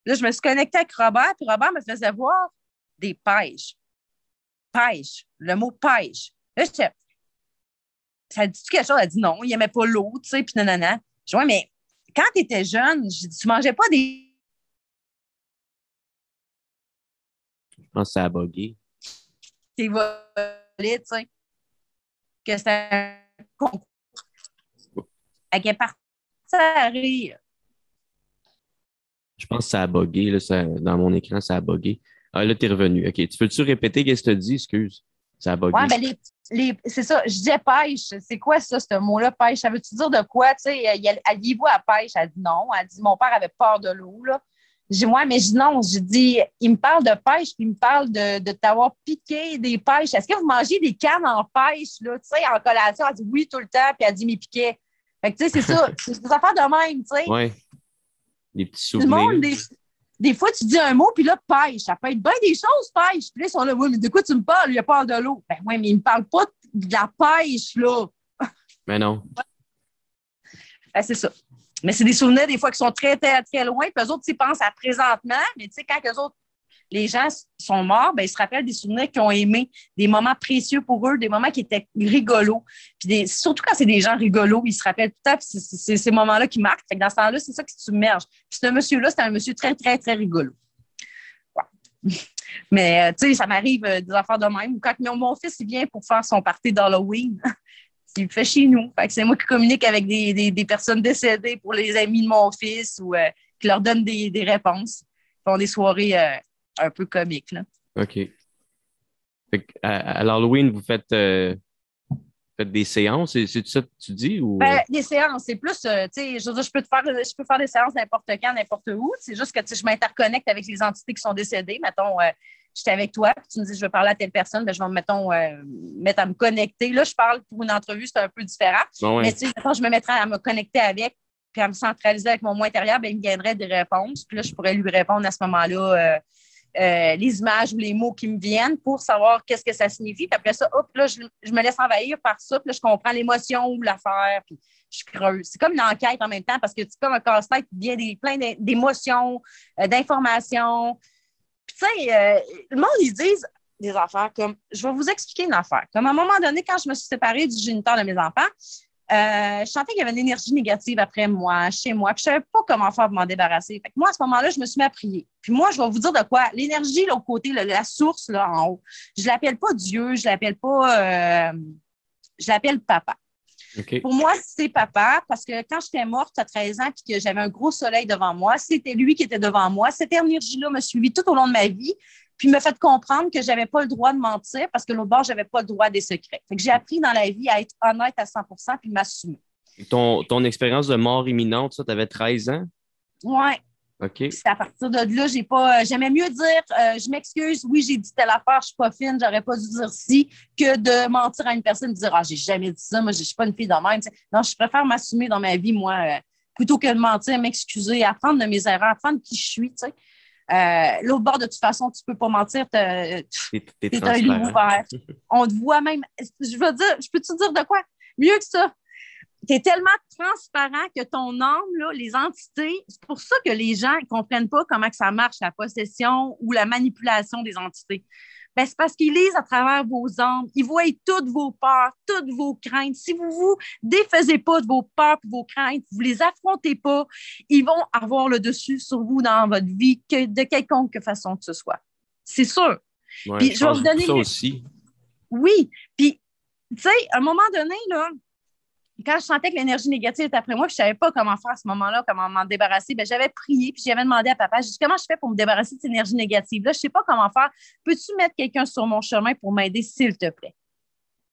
là, je me suis connectée avec Robert, puis Robert me faisait voir des pêches. Pêche, le mot pêche. Là, je ça dit quelque chose? Elle dit non, il n'aimait pas l'eau, tu sais, puis nanana. Je dis, ouais, mais quand tu étais jeune, je dis, tu mangeais pas des. Je pense que ça a bugué t'es volé, tu sais. Que c'est un concours. Elle est partie à rire. Je pense que ça a bugué, là, dans mon écran, ça a bugué. Ah, là, t'es revenu. OK. Tu peux-tu répéter qu'est-ce que tu as dit? Excuse. Ça a bugué. Ouais, ben les, c'est ça. Je disais pêche. C'est quoi ça, ce mot-là, pêche? Ça veut-tu dire de quoi? Tu sais, voit à pêche. Elle dit non. Elle dit mon père avait peur de l'eau, là. Dis, ouais, mais je non, je dis, il me parle de pêche, puis il me parle de, de t'avoir piqué des pêches. Est-ce que vous mangez des cannes en pêche, là, tu sais, en collation? Elle dit oui tout le temps, puis elle dit mes piquets. Fait que, tu sais, c'est ça. c'est des affaires de même, tu sais. Oui. Des petits souvenirs. des, des, fois, tu dis un mot, puis là, pêche. Ça peut être bien des choses, pêche. Puis là, ils sont là, oui, mais de quoi tu me parles? Il parle de l'eau. Ben oui, mais il me parle pas de la pêche, là. Mais non. Ben, c'est ça. Mais c'est des souvenirs, des fois, qui sont très, très, très loin. Puis eux autres, ils pensent à présentement, mais tu sais, quand eux autres, les gens sont morts, ben, ils se rappellent des souvenirs qu'ils ont aimés, des moments précieux pour eux, des moments qui étaient rigolos. Puis surtout quand c'est des gens rigolos, ils se rappellent tout à fait, c'est ces moments-là qui marquent. Dans ce temps-là, c'est ça qui submerge. Puis ce monsieur-là, c'est un monsieur très, très, très rigolo. Mais, euh, tu sais, ça m'arrive euh, des affaires de même. Quand mon fils il vient pour faire son party d'Halloween, il fait chez nous. c'est moi qui communique avec des, personnes décédées pour les amis de mon fils ou euh, qui leur donne des, réponses. Ils font des soirées un peu comiques. Là. OK. à, l'Halloween, vous faites, euh, faites des séances, c'est ça que tu dis? Ou... Ben, des séances, c'est plus, tu sais, je, je, peux faire, je peux faire des séances n'importe quand, n'importe où. C'est juste que je m'interconnecte avec les entités qui sont décédées. Mettons, j'étais avec toi, puis tu me dis, je veux parler à telle personne, ben, je vais me mettons, euh, mettre à me connecter. Là, je parle pour une entrevue, c'est un peu différent. Mais tu sais, je me mettrais à me connecter avec, puis à me centraliser avec mon moi intérieur, ben, il me viendrait des réponses. Puis là, je pourrais lui répondre à ce moment-là euh, euh, les images ou les mots qui me viennent pour savoir qu'est-ce que ça signifie. Puis après ça, hop, là, je, me laisse envahir par ça, puis là, je comprends l'émotion ou l'affaire, puis je creuse. C'est comme une enquête en même temps parce que c'est comme un casse-tête qui vient des, plein d'émotions, d'informations. Puis, tu sais, euh, le monde, ils disent des affaires comme, je vais vous expliquer une affaire. Comme à un moment donné, quand je me suis séparée du géniteur de mes enfants, euh, je sentais qu'il y avait une énergie négative après moi, chez moi, puis je ne savais pas comment faire pour m'en débarrasser. Fait que moi, à ce moment-là, je me suis mis à prier. Puis moi, je vais vous dire de quoi. L'énergie, l'autre côté, la source, là, en haut, je ne l'appelle pas Dieu, je ne l'appelle pas... Euh, je l'appelle papa. Pour moi, c'est papa, parce que quand j'étais morte à 13 ans et que j'avais un gros soleil devant moi, c'était lui qui était devant moi. Cette énergie-là me suivi tout au long de ma vie, puis me fait comprendre que je n'avais pas le droit de mentir parce que l'autre bord, je n'avais pas le droit des secrets. j'ai appris dans la vie à être honnête à 100% puis m'assumer. Ton, ton expérience de mort imminente, ça, tu avais 13 ans? Oui. C'est à partir de là, j'ai pas. Euh, j'aimais mieux dire euh, je m'excuse, oui, j'ai dit telle affaire, je suis pas fine, j'aurais pas dû dire si, que de mentir à une personne et dire Ah, j'ai jamais dit ça, moi, je suis pas une fille de même. Non, je préfère m'assumer dans ma vie, moi, euh, plutôt que de mentir, m'excuser, apprendre de mes erreurs, apprendre qui je suis. L'autre bord, de toute façon, tu peux pas mentir, tu es, un loup ouvert. On te voit même. Je veux dire, je peux te dire de quoi? Mieux que ça tu es tellement transparent que ton âme, les entités, c'est pour ça que les gens ne comprennent pas comment que ça marche, la possession ou la manipulation des entités. Ben, c'est parce qu'ils lisent à travers vos âmes, ils voient toutes vos peurs, toutes vos craintes. Si vous ne vous défaisez pas de vos peurs et vos craintes, vous ne les affrontez pas, ils vont avoir le dessus sur vous dans votre vie que de quelconque façon que ce soit. C'est sûr. puis, je vais vous donner. Ça aussi. Oui. Puis, tu sais, à un moment donné, là, quand je sentais que l'énergie négative était après moi, je ne savais pas comment faire à ce moment-là, comment m'en débarrasser, ben, j'avais prié, puis j'avais demandé à papa, j'ai dit, comment je fais pour me débarrasser de cette énergie négative-là? Je ne sais pas comment faire. Peux-tu mettre quelqu'un sur mon chemin pour m'aider, s'il te plaît?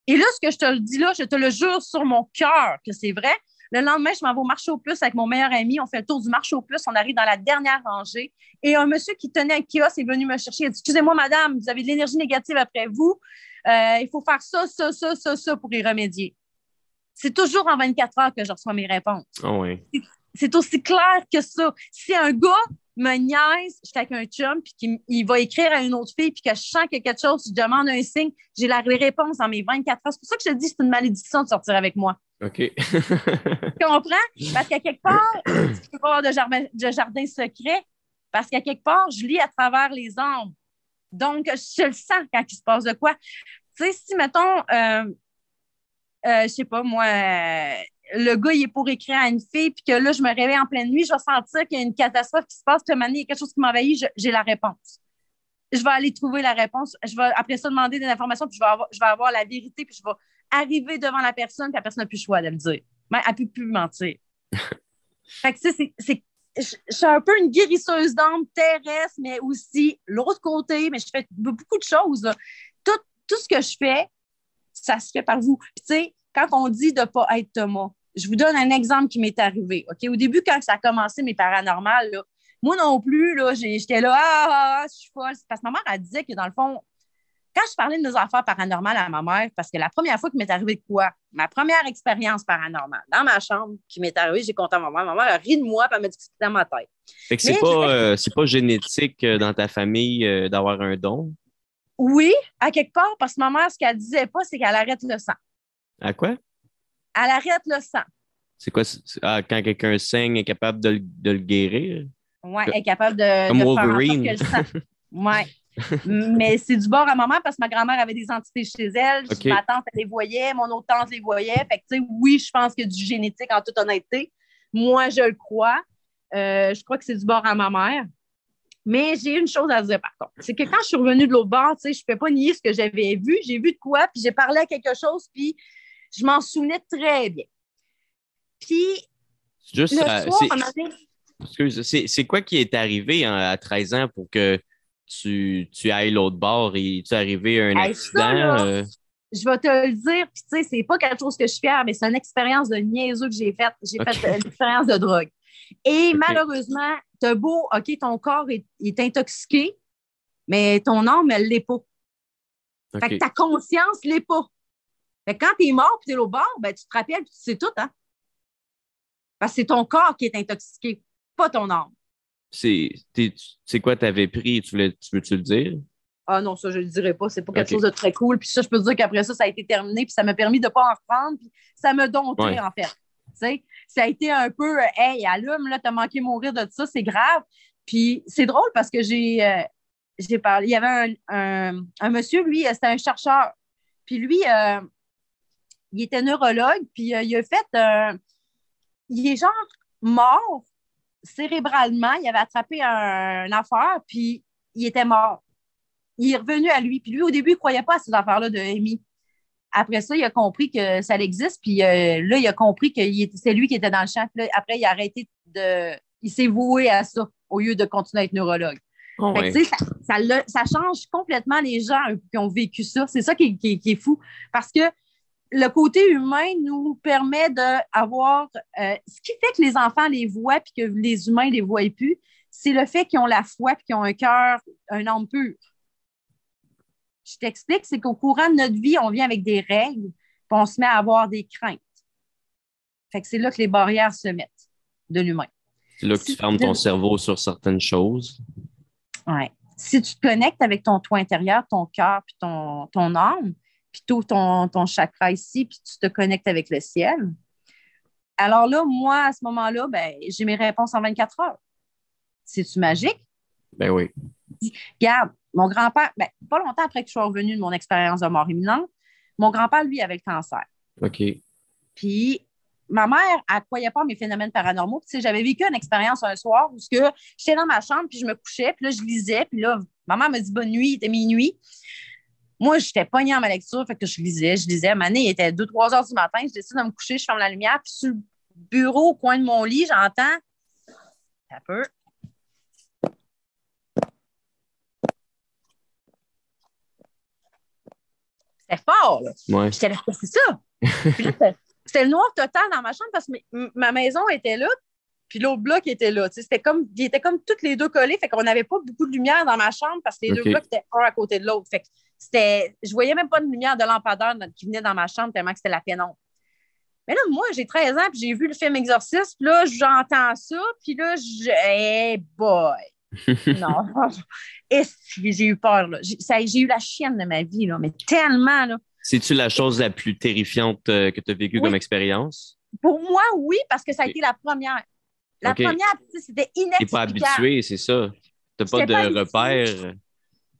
Et là, ce que je te le dis là, je te le jure sur mon cœur que c'est vrai. Le lendemain, je m'en vais au marché aux puces avec mon meilleur ami. On fait le tour du marché aux puces. On arrive dans la dernière rangée. Et un monsieur qui tenait un kiosque est venu me chercher. Il a dit Excusez-moi, madame, vous avez de l'énergie négative après vous. Euh, il faut faire ça, ça, ça, ça, ça pour y remédier. C'est toujours en 24 heures que je reçois mes réponses. Oh oui. C'est aussi clair que ça. Si un gars me niaise, je suis avec un chum, puis qu'il va écrire à une autre fille, puis que je sens qu'il y a quelque chose, je demande un signe, j'ai la réponse dans mes 24 heures. C'est pour ça que je te dis que c'est une malédiction de sortir avec moi. OK. tu comprends? Parce qu'à quelque part, tu peux pas avoir de jardin, de jardin secret, parce qu'à quelque part, je lis à travers les ombres. Donc, je le sens quand il se passe de quoi. Tu sais, si, mettons, euh, euh, je sais pas, moi, le gars, il est pour écrire à une fille, puis que là, je me réveille en pleine nuit, je vais sentir qu'il y a une catastrophe qui se passe, puis il y a quelque chose qui m'envahit, j'ai la réponse. Je vais aller trouver la réponse. Je vais après ça demander des informations, puis je vais avoir, je vais avoir la vérité, puis je vais arriver devant la personne, puis la personne n'a plus le choix de me dire. Mais elle ne peut plus mentir. fait que, c'est, je, suis un peu une guérisseuse d'âme terrestre, mais aussi l'autre côté, mais je fais beaucoup de choses. Tout, tout ce que je fais, ça se fait par vous. Puis, tu sais, quand on dit de ne pas être Thomas, je vous donne un exemple qui m'est arrivé. OK? Au début, quand ça a commencé, mes paranormales, là, moi non plus, là, j'étais là, ah, ah, ah, je suis folle. Parce que ma mère, elle disait que dans le fond, quand je parlais de nos affaires paranormales à ma mère, parce que la première fois qu'il m'est arrivé de quoi? Ma première expérience paranormale, dans ma chambre, qui m'est arrivée, j'ai compté à ma mère. Ma mère a ri de moi, puis elle m'a dit que c'était dans ma tête. Fait que c'est pas, euh, pas génétique euh, dans ta famille euh, d'avoir un don? Oui, à quelque part, parce que ma mère, ce qu'elle disait pas, c'est qu'elle arrête le sang. À quoi? Elle arrête le sang. C'est quoi? Ah, quand quelqu'un saigne, elle est capable de, le guérir? Oui, elle est capable de, Comme de Wolverine. faire en sorte que le sang. Oui. Mais c'est du bord à maman parce que ma grand-mère avait des entités chez elle. Ma tante, elle les voyait. Mon autre tante les voyait. Fait que, tu sais, oui, je pense qu'il y a du génétique en toute honnêteté. Moi, je le crois. Euh, je crois que c'est du bord à ma mère. Mais j'ai une chose à dire par contre. C'est que quand je suis revenue de l'autre bord, tu sais, je ne peux pas nier ce que j'avais vu. J'ai vu de quoi, puis j'ai parlé à quelque chose, puis je m'en souvenais très bien. Puis, Juste, c'est quoi qui est arrivé hein, à 13 ans pour que tu, tu ailles l'autre bord? Et tu es arrivé à un accident? Euh? Je vais te le dire, puis tu sais, c'est pas quelque chose que je suis fière, mais c'est une expérience de niaiseux que j'ai faite. J'ai fait une expérience de drogue. Et malheureusement, t'as beau, OK, ton corps est, intoxiqué, mais ton âme, elle l'est pas. Fait que ta conscience l'est pas. Fait que quand t'es mort et t'es au bord, ben, tu te rappelles et tu sais tout, hein? Parce que c'est ton corps qui est intoxiqué, pas ton âme. C'est quoi t'avais pris? Tu, voulais, tu veux-tu le dire? Ah non, ça, je ne le dirais pas. C'est pas quelque chose de très cool. Puis ça, je peux te dire qu'après ça, ça a été terminé. Puis ça m'a permis de ne pas en reprendre. Puis ça me dompté, en fait. Ça a été un peu Hey, allume, là, t'as manqué mourir de ça, c'est grave. Puis c'est drôle parce que j'ai euh, parlé. Il y avait un, un, monsieur, lui, c'était un chercheur. Puis lui, euh, il était neurologue, puis euh, il a fait. il est genre mort cérébralement. Il avait attrapé un, affaire, puis il était mort. Il est revenu à lui. Puis lui, au début, il ne croyait pas à ces affaires-là de Amy. Après ça, il a compris que ça existe, puis euh, là, il a compris que c'est lui qui était dans le champ. après, il a arrêté de. Il s'est voué à ça au lieu de continuer à être neurologue. Oh, ça, change complètement les gens qui ont vécu ça. C'est ça qui, est fou. Parce que le côté humain nous permet d'avoir. Euh, ce qui fait que les enfants les voient puis que les humains ne les voient plus, c'est le fait qu'ils ont la foi et qu'ils ont un cœur, un âme pur. Je t'explique, c'est qu'au courant de notre vie, on vient avec des règles, puis on se met à avoir des craintes. Fait que c'est là que les barrières se mettent de l'humain. C'est là que tu fermes ton cerveau sur certaines choses. Oui. Si tu te connectes avec ton toi intérieur, ton cœur, puis ton, ton âme, puis tout ton, ton chakra ici, puis tu te connectes avec le ciel. Alors là, moi, à ce moment-là, ben, j'ai mes réponses en 24 heures. C'est-tu magique? Ben oui. Regarde, mon grand-père, ben, pas longtemps après que je sois revenue de mon expérience de mort imminente, mon grand-père, lui, avait le cancer. OK. Puis, ma mère, elle ne croyait pas mes phénomènes paranormaux. Puis, j'avais vécu une expérience un soir où j'étais dans ma chambre, puis je me couchais, puis là, je lisais, puis là, ma mère me dit bonne nuit, il était minuit. Moi, j'étais pognée en ma lecture, fait que je lisais, je lisais. Ma il était 2-3 heures du matin, je décide de me coucher, je ferme la lumière, puis sur le bureau, au coin de mon lit, j'entends un peu. C'était fort, là. Ouais. J'étais là, c'est ça. c'était le noir total dans ma chambre parce que ma maison était là, puis l'autre bloc était là. C'était comme, ils étaient comme toutes les deux collés, fait qu'on n'avait pas beaucoup de lumière dans ma chambre parce que les deux blocs étaient un à côté de l'autre. Fait que c'était, je voyais même pas de lumière de lampadaire qui venait dans ma chambre tellement que c'était la pénombre. Mais là, moi, j'ai 13 ans, puis j'ai vu le film Exorciste, puis là, j'entends ça, puis là, je. Hey boy! Non. J'ai eu peur, là. J'ai eu la chienne de ma vie, là, mais tellement, là. C'est-tu la chose la plus terrifiante euh, que tu as vécue comme expérience? Pour moi, oui, parce que ça a été la première. La première, c'était inexplicable. Tu pas habitué, c'est ça. Tu n'as pas de repères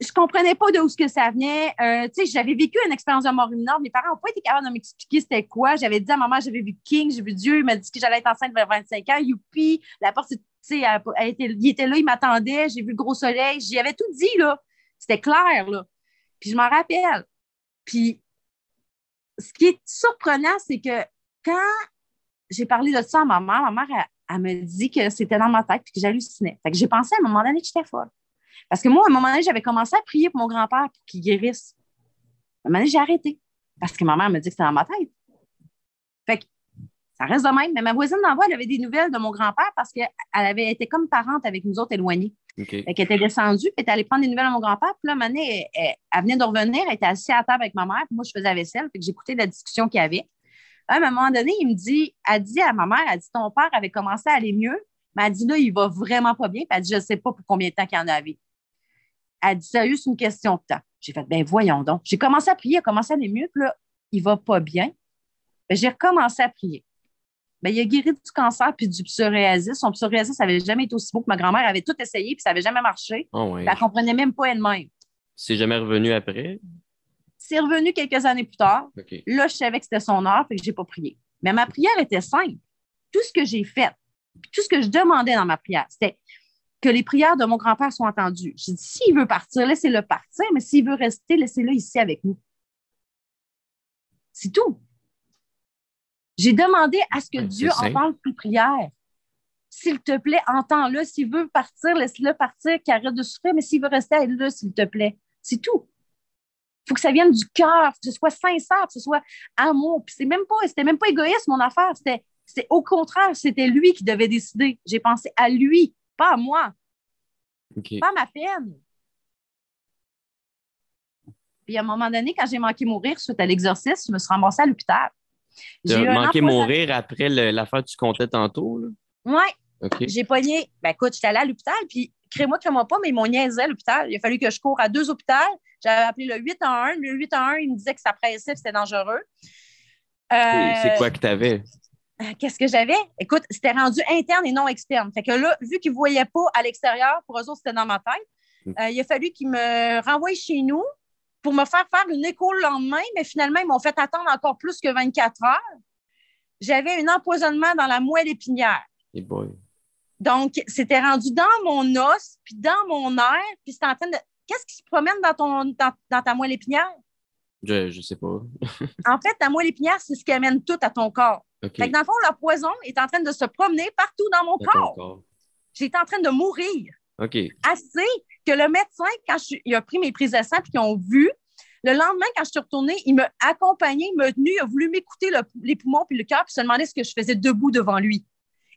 je comprenais pas d'où ce que ça venait. Euh, j'avais vécu une expérience de mort imminente. Mes parents n'ont pas été capables de m'expliquer c'était quoi. J'avais dit à maman, j'avais vu King, j'ai vu Dieu. Il m'a dit que j'allais être enceinte vers 25 ans. Youpi! La porte, il était là, il m'attendait. J'ai vu le gros soleil. J'y avais tout dit, là. C'était clair, là. Puis je m'en rappelle. Puis ce qui est surprenant, c'est que quand j'ai parlé de ça à ma mère, ma mère, elle, me dit que c'était dans ma tête et que j'hallucinais. Fait que j'ai pensé à un moment donné que j'étais folle. Parce que moi, à un moment donné, j'avais commencé à prier pour mon grand-père pour qu'il guérisse. À un moment donné, j'ai arrêté. Parce que ma mère me dit que c'était dans ma tête. Fait que ça reste de même. Mais ma voisine d'en bas, elle avait des nouvelles de mon grand-père parce qu'elle avait été comme parente avec nous autres éloignés. Okay. Fait qu'elle était descendue, puis elle était allée prendre des nouvelles de mon grand-père. Puis là, un elle, elle, venait de revenir, elle était assise à table avec ma mère, puis moi, je faisais la vaisselle, puis j'écoutais la discussion qu'il y avait. À un moment donné, il me dit, elle dit à ma mère, elle dit, ton père avait commencé à aller mieux, mais elle dit, là, il va vraiment pas bien. Puis elle dit, je ne sais pas pour combien de temps qu'il en avait. Elle dit Sérieux, c'est une question de temps. J'ai fait Ben voyons donc. J'ai commencé à prier, il a commencé à aller mieux, puis là, il va pas bien. Ben, j'ai recommencé à prier. Ben, il a guéri du cancer puis du psoriasis. Son psoriasis, ça n'avait jamais été aussi beau que ma grand-mère avait tout essayé, puis ça n'avait jamais marché. Oh Elle ne comprenait même pas elle-même. C'est jamais revenu après? C'est revenu quelques années plus tard. Là, je savais que c'était son heure, et que je n'ai pas prié. Mais ma prière était simple. Tout ce que j'ai fait, tout ce que je demandais dans ma prière, c'était que les prières de mon grand-père soient entendues. J'ai dit, s'il veut partir, laissez-le partir, mais s'il veut rester, laissez-le ici avec nous. C'est tout. J'ai demandé à ce que Dieu entende tes prières. S'il te plaît, entends-le. S'il veut partir, laisse-le partir, qu'il arrête de souffrir, mais s'il veut rester, aide-le, s'il te plaît. C'est tout. Il faut que ça vienne du cœur, que ce soit sincère, que ce soit amour. Puis c'est même pas, c'était même pas égoïste, mon affaire. C'était, c'était au contraire, c'était lui qui devait décider. J'ai pensé à lui pas à moi. Pas à ma peine. Puis à un moment donné, quand j'ai manqué mourir suite à l'exorcisme, je me suis ramassée à l'hôpital. J'ai manqué mourir après l'affaire que tu comptais tantôt? Oui. J'ai pogné. Ben écoute, j'étais allée à l'hôpital, puis crée-moi, crée-moi pas, mais ils m'ont niaisé à l'hôpital. Il a fallu que je cours à deux hôpitaux. J'avais appelé le 8 en 1. Le 8 en 1, il me disait que ça pressait, c'était dangereux. C'est quoi que tu avais? Qu'est-ce que j'avais? Écoute, c'était rendu interne et non externe. Fait que là, vu qu'ils ne voyaient pas à l'extérieur, pour eux autres, c'était dans ma tête. Mm. Euh, il a fallu qu'ils me renvoient chez nous pour me faire faire une écho le lendemain, mais finalement, ils m'ont fait attendre encore plus que 24 heures. J'avais un empoisonnement dans la moelle épinière. Donc, c'était rendu dans mon os, puis dans mon air, puis c'était en train de. Qu'est-ce qui se promène dans, ton, dans ta moelle épinière? Je ne sais pas. en fait, ta moelle épinière, c'est ce qui amène tout à ton corps. Fait dans le fond, le poison est en train de se promener partout dans mon corps. J'étais en train de mourir. Assez que le médecin, quand il a pris mes prises de sang et qu'ils ont vu, le lendemain, quand je suis retournée, il m'a accompagné, il m'a tenu, il a voulu m'écouter les poumons puis le cœur, puis se demander ce que je faisais debout devant lui.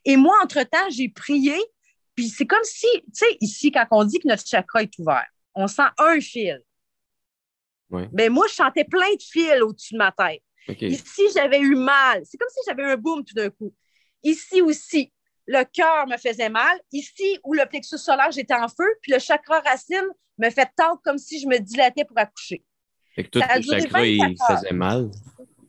Et moi, entre-temps, j'ai prié, puis c'est comme si, tu sais, ici, quand on dit que notre chakra est ouvert, on sent un fil. Mais ben, moi, je sentais plein de fils au-dessus de ma tête. Ici, j'avais eu mal. C'est comme si j'avais un boom tout d'un coup. Ici aussi, le cœur me faisait mal. Ici, où le plexus solaire, j'étais en feu, puis le chakra racine me fait tendre comme si je me dilatais pour accoucher. Et que tout le chakra, il faisait mal?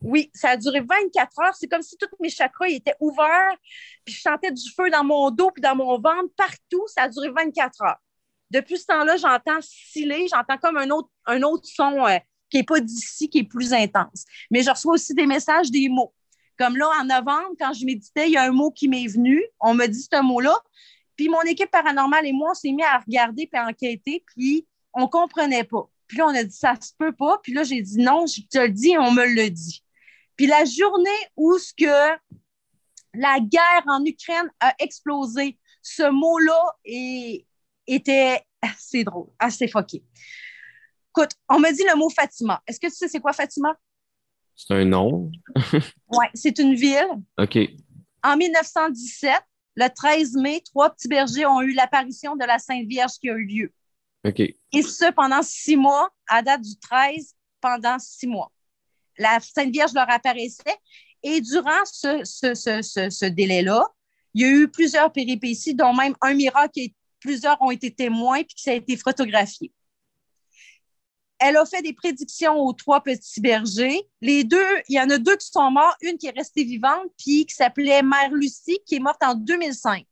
Oui, ça a duré 24 heures. C'est comme si tous mes chakras étaient ouverts, puis je sentais du feu dans mon dos, puis dans mon ventre, partout. Ça a duré 24 heures. Depuis ce temps-là, j'entends sciller, j'entends comme un autre, un autre son euh, qui n'est pas d'ici, qui est plus intense. Mais je reçois aussi des messages, des mots. Comme là, en novembre, quand je méditais, il y a un mot qui m'est venu. On me dit ce mot-là. Puis mon équipe paranormale et moi, on s'est mis à regarder puis à enquêter, puis on ne comprenait pas. Puis là, on a dit ça se peut pas. Puis là, j'ai dit non, je te le dis, on me le dit. Puis la journée où ce que la guerre en Ukraine a explosé, ce mot-là était assez drôle, assez foqué. Écoute, on m'a dit le mot Fatima. Est-ce que tu sais c'est quoi Fatima? C'est un nom? oui, c'est une ville. OK. En 1917, le 13 mai, trois petits bergers ont eu l'apparition de la Sainte Vierge qui a eu lieu. OK. Et ce, pendant six mois, à date du 13, pendant six mois. La Sainte Vierge leur apparaissait. Et durant ce, ce, ce, ce délai-là, il y a eu plusieurs péripéties, dont même un miracle et plusieurs ont été témoins puis que ça a été photographié. Elle a fait des prédictions aux trois petits bergers. Les deux, il y en a deux qui sont morts, une qui est restée vivante, puis qui s'appelait Mère Lucie, qui est morte en 2005.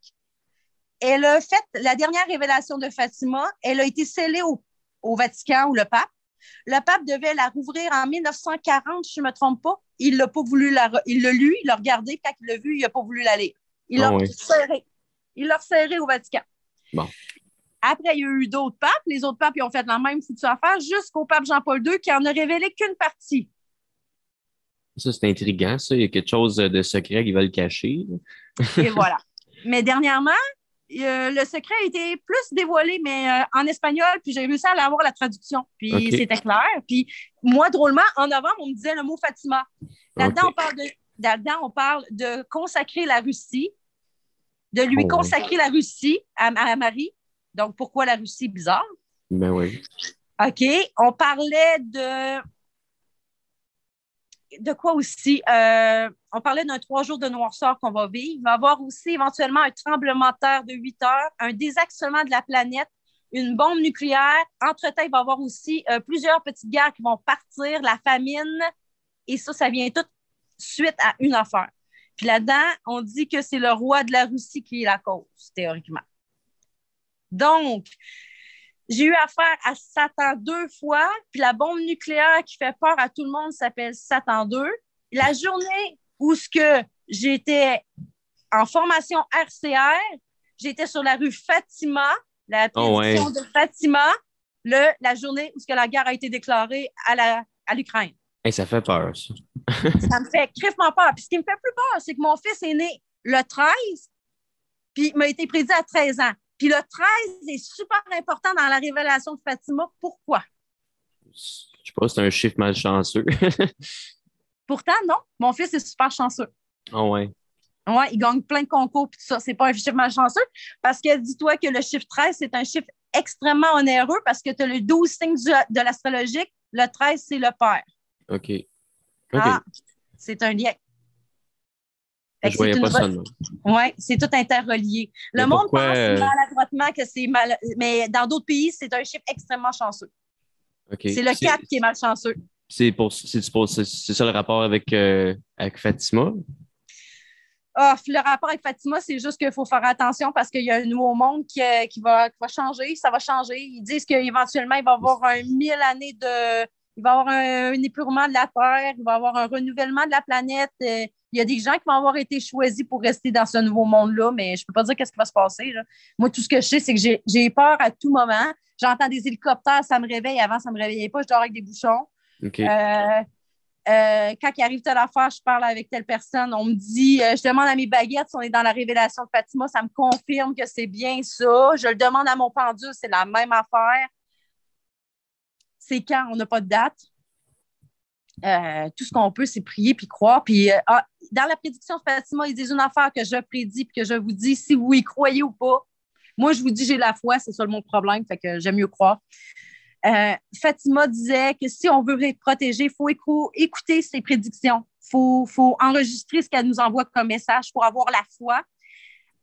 Elle a fait la dernière révélation de Fatima. Elle a été scellée au, Vatican ou le pape. Le pape devait la rouvrir en 1940, si je ne me trompe pas. Il l'a pas voulu la, il l'a lu, il l'a regardé, quand il l'a vu, il n'a pas voulu la lire. Il l'a serré. Il l'a serré au Vatican. Bon. Après, il y a eu d'autres papes. Les autres papes ils ont fait la même foutue affaire jusqu'au pape Jean-Paul II qui en a révélé qu'une partie. Ça, c'est intriguant, ça. Il y a quelque chose de secret qu'ils veulent cacher. Et voilà. Mais dernièrement, le secret a été plus dévoilé, mais euh, en espagnol, puis j'ai réussi à avoir la traduction. Puis c'était clair. Puis moi, drôlement, en novembre, on me disait le mot Fatima. Là-dedans, on parle de. on parle de consacrer la Russie, de lui oh, consacrer la Russie à, à Marie, donc, pourquoi la Russie bizarre? Ben oui. OK. On parlait de. De quoi aussi? Euh, on parlait d'un trois jours de noirceur qu'on va vivre. Il va y avoir aussi éventuellement un tremblement de terre de 8 heures, un désaxement de la planète, une bombe nucléaire. Entre-temps, il va y avoir aussi euh, plusieurs petites guerres qui vont partir, la famine. Et ça, ça vient tout suite à une affaire. Puis là-dedans, on dit que c'est le roi de la Russie qui est la cause, théoriquement. Donc, j'ai eu affaire à Satan deux fois, puis la bombe nucléaire qui fait peur à tout le monde s'appelle Satan 2. La journée où ce que j'étais en formation RCR, j'étais sur la rue Fatima, la oh prédiction de Fatima, le, la journée où ce que la guerre a été déclarée à l'Ukraine. À ça fait peur, ça. ça me fait crèvement peur. Puis ce qui me fait plus peur, c'est que mon fils est né le 13, puis il m'a été prédit à 13 ans. Puis le 13 est super important dans la révélation de Fatima. Pourquoi? Je sais pas, c'est un chiffre malchanceux. Pourtant, non. Mon fils est super chanceux. Ah ouais. Ouais, il gagne plein de concours et tout ça. C'est pas un chiffre malchanceux parce que dis-toi que le chiffre 13, c'est un chiffre extrêmement onéreux parce que tu as le 12 signes de l'astrologique. Le 13, c'est le père. OK. Ah, c'est un lien. Je voyais pas ça, Oui, c'est tout interrelié. Le monde pense euh, maladroitement que c'est mal, mais dans d'autres pays, c'est un chiffre extrêmement chanceux. C'est le 4 qui est malchanceux. C'est pour, ça le rapport avec, euh, avec Fatima? Oh, le rapport avec Fatima, c'est juste qu'il faut faire attention parce qu'il y a un nouveau monde qui, euh, qui, va, qui va changer. Ça va changer. Ils disent qu'éventuellement, il va y avoir un mille années de. Il va y avoir un, un, épurement de la Terre, il va y avoir un renouvellement de la planète. Il y a des gens qui vont avoir été choisis pour rester dans ce nouveau monde-là, mais je ne peux pas dire qu'est-ce qui va se passer. Moi, tout ce que je sais, c'est que j'ai peur à tout moment. J'entends des hélicoptères, ça me réveille. Avant, ça ne me réveillait pas. Je dors avec des bouchons. Euh, euh, quand il arrive telle affaire, je parle avec telle personne. On me dit, euh, je demande à mes baguettes si on est dans la révélation de Fatima, ça me confirme que c'est bien ça. Je le demande à mon pendule, c'est la même affaire. C'est quand on n'a pas de date. tout ce qu'on peut, c'est prier puis croire. Puis ah, dans la prédiction Fatima, ils disent une affaire que je prédis et que je vous dis si vous y croyez ou pas. Moi, je vous dis j'ai la foi, c'est ça mon problème, fait que j'aime mieux croire. Euh, Fatima disait que si on veut être protégé, il faut écouter ses prédictions. Il faut, faut, enregistrer ce qu'elle nous envoie comme message pour avoir la foi.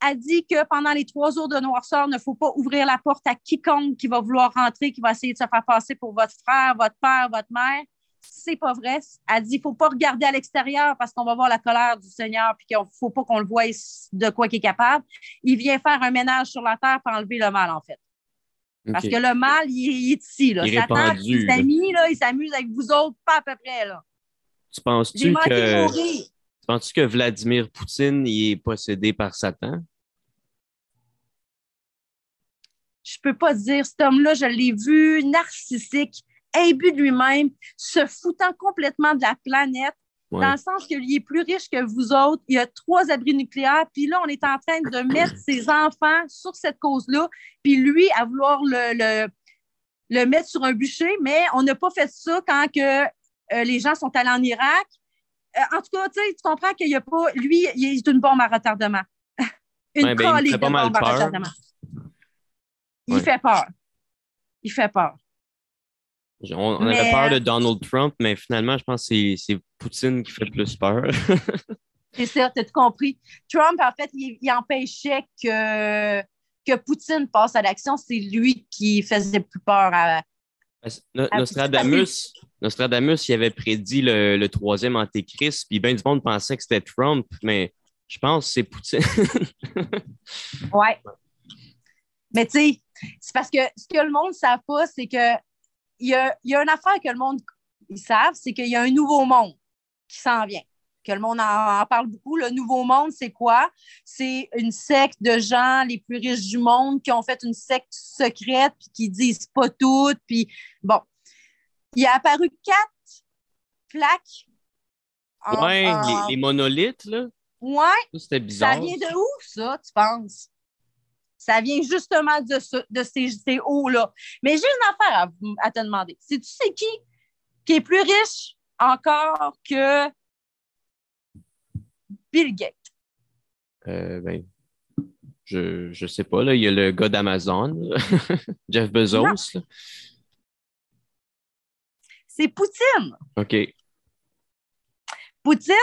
Elle dit que pendant les trois jours de noirceur, il ne faut pas ouvrir la porte à quiconque qui va vouloir rentrer, qui va essayer de se faire passer pour votre frère, votre père, votre mère c'est pas vrai. Elle dit, il faut pas regarder à l'extérieur parce qu'on va voir la colère du Seigneur puis qu'il faut pas qu'on le voie de quoi qu'il est capable. Il vient faire un ménage sur la terre pour enlever le mal, en fait. Parce que le mal, il, est ici. Là. Il Satan, il s'amuse, il s'amuse avec vous autres, pas à peu près. Là. Tu penses-tu que... Tu penses-tu que Vladimir Poutine il est possédé par Satan? Je peux pas dire. Cet homme-là, je l'ai vu narcissique imbu de lui-même, se foutant complètement de la planète, dans le sens qu'il est plus riche que vous autres. Il y a trois abris nucléaires. Puis là, on est en train de mettre ses enfants sur cette cause-là. Puis lui, à vouloir le, le mettre sur un bûcher, mais on n'a pas fait ça quand que, euh, les gens sont allés en Irak. Euh, en tout cas, tu comprends qu'il n'y a pas. Lui, il est une bombe à retardement. une ouais, ben, il fait pas mal peur. Il fait peur. Il fait peur. On, avait peur de Donald Trump, mais finalement, je pense que c'est Poutine qui fait plus peur. c'est ça, tu as compris? Trump, en fait, il, empêchait que, que Poutine passe à l'action. C'est lui qui faisait plus peur à. Nostradamus, Nostradamus, il avait prédit le, troisième antéchrist, puis bien du monde pensait que c'était Trump, mais je pense que c'est Poutine. ouais. Mais tu sais, c'est parce que ce que le monde ne sait pas, c'est que il y a, y a une affaire que le monde ils savent, c'est qu'il y a un nouveau monde qui s'en vient. Que le monde en, parle beaucoup. Le nouveau monde, c'est quoi? C'est une secte de gens les plus riches du monde qui ont fait une secte secrète puis qui disent pas tout. Puis bon, il a apparu quatre plaques. Oui, les, monolithes, là. Ouais. C'était bizarre. Ça vient de où, ça, tu penses? Ça vient justement de, de ces, hauts-là. Mais j'ai une affaire à, te demander. Si tu sais qui qui est plus riche encore que Bill Gates? Euh, ben, je ne sais pas. Là. Il y a le gars d'Amazon, Jeff Bezos. C'est Poutine. OK. Poutine,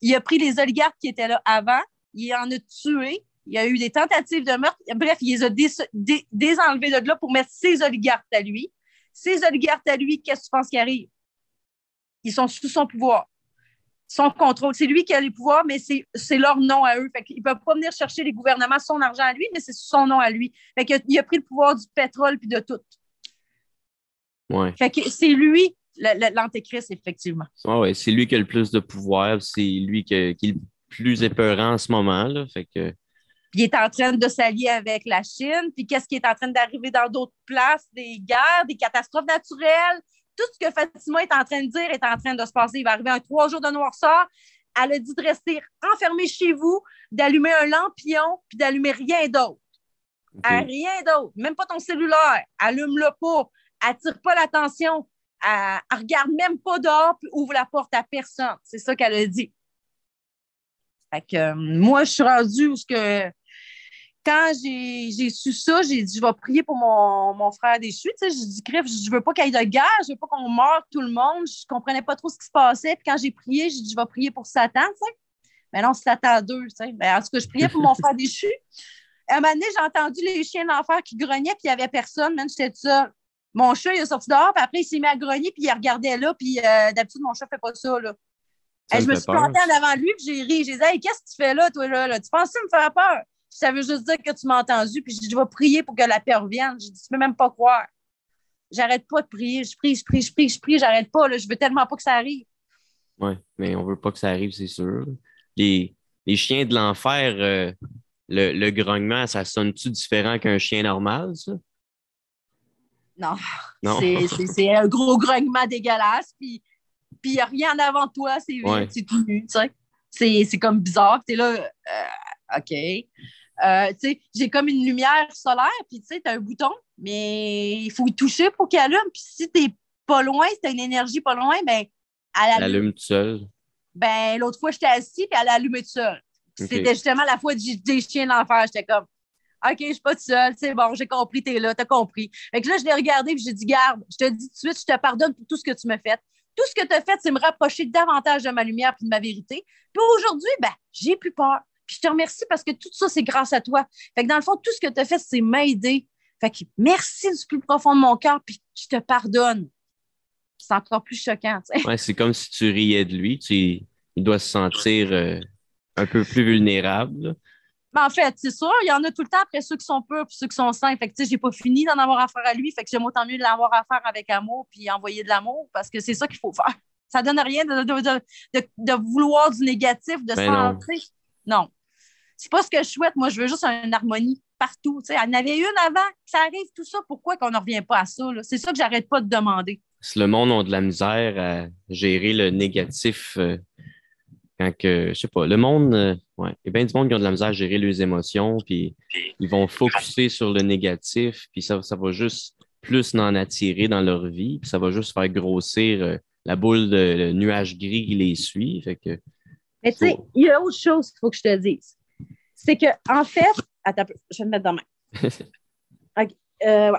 il a pris les oligarques qui étaient là avant, il en a tué, il y a eu des tentatives de meurtre. Bref, il les a désenlevés de là pour mettre ses oligarques à lui. Ses oligarques à lui, qu'est-ce que tu penses qui arrive? Ils sont sous son pouvoir, son contrôle. C'est lui qui a les pouvoirs, mais c'est leur nom à eux. Ils ne peuvent pas venir chercher les gouvernements son argent à lui, mais c'est son nom à lui. Fait il a pris le pouvoir du pétrole puis de tout. Ouais. Fait que c'est lui l'antéchrist, effectivement. ouais, c'est lui qui a le plus de pouvoir. C'est lui qui, est le plus épeurant en ce moment. Là. Fait que il est en train de s'allier avec la Chine, puis qu'est-ce qui est en train d'arriver dans d'autres places, des guerres, des catastrophes naturelles. Tout ce que Fatima est en train de dire est en train de se passer. Il va arriver un trois jours de noirceur. Elle a dit de rester enfermée chez vous, d'allumer un lampion, puis d'allumer rien d'autre. Rien d'autre. Même pas ton cellulaire. Allume-le pas. Attire pas l'attention. Elle, elle, regarde même pas dehors, puis ouvre la porte à personne. C'est ça qu'elle a dit. Fait que, euh, moi, je suis rendue où que quand j'ai su ça, j'ai dit, je vais prier pour mon, frère déchu. Tu sais, j'ai dit, Crif, je veux pas qu'il y ait de guerre, je veux pas qu'on meure tout le monde. Je comprenais pas trop ce qui se passait. Puis quand j'ai prié, j'ai dit, je vais prier pour Satan, tu sais. Mais non, Satan 2, tu sais. Mais en tout cas, je priais pour mon frère déchu. À un moment donné, j'ai entendu les chiens d'enfer qui grognaient, puis il n'y avait personne. Même j'étais ça. Mon chat, il est sorti dehors, puis après, il s'est mis à grogner, puis il regardait là. Puis euh, d'habitude, mon chat fait pas ça, là. Je me suis plantée en avant de lui, puis j'ai ri. J'ai dit, hey, qu'est-ce que tu fais là, toi, là? là? Tu penses me faire peur? Ça veut juste dire que tu m'as entendu, puis je, je vais prier pour que la paix revienne. Je dis, tu peux même pas croire. J'arrête pas de prier. Je prie, je prie, je prie, je prie, j'arrête pas. Là. Je veux tellement pas que ça arrive. Oui, mais on veut pas que ça arrive, c'est sûr. Les, les chiens de l'enfer, euh, le, le, grognement, ça sonne-tu différent qu'un chien normal, ça? Non. non. C'est un gros grognement dégueulasse, puis il n'y a rien en avant toi, c'est ouais. tout nu, tu sais. C'est comme bizarre. Tu es là, euh, OK. Euh, j'ai comme une lumière solaire, puis tu sais, tu as un bouton, mais il faut y toucher pour qu'il allume. Puis si tu pas loin, si tu as une énergie pas loin, ben, elle allume. Elle tout seul. Ben, l'autre fois, j'étais assis, puis elle a allumé tout seul. C'était justement la fois des chiens d'enfer. J'étais comme, OK, je suis pas tout seul, c'est bon, j'ai compris, tu es là, tu as compris. Fait que là, je l'ai regardé, puis j'ai dit, garde, je te dis tout de suite, je te pardonne pour tout ce que tu m'as fait. Tout ce que tu as fait, c'est me rapprocher davantage de ma lumière et de ma vérité. Puis aujourd'hui, ben, j'ai plus peur. Puis je te remercie parce que tout ça, c'est grâce à toi. Fait que dans le fond, tout ce que tu as fait, c'est m'aider. Fait que merci du plus profond de mon cœur, puis je te pardonne. C'est encore plus choquant. Ouais, c'est comme si tu riais de lui. Tu, il doit se sentir euh, un peu plus vulnérable. Mais en fait, c'est sûr, il y en a tout le temps après ceux qui sont purs et ceux qui sont sains. Fait que, tu sais, j'ai pas fini d'en avoir affaire à lui. Fait que j'aime autant mieux l'avoir affaire avec amour puis envoyer de l'amour parce que c'est ça qu'il faut faire. Ça donne rien de, de, de, vouloir du négatif, de ben sentir. Non c'est pas ce que je souhaite. Moi, je veux juste une harmonie partout. Tu sais, il y en avait une avant, ça arrive, tout ça. Pourquoi qu'on ne revient pas à ça? C'est ça que j'arrête pas de demander. Si le monde a de la misère à gérer le négatif, euh, quand que, je sais pas, le monde, euh, ouais, il y a bien du monde qui a de la misère à gérer leurs émotions, puis ils vont focuser sur le négatif, puis ça, ça va juste plus en attirer dans leur vie, puis ça va juste faire grossir euh, la boule de nuage gris qui les suit. Fait que, Mais tu sais, il y a autre chose qu'il faut que je te dise. C'est que, en fait, attends, je vais me mettre dans main. Euh,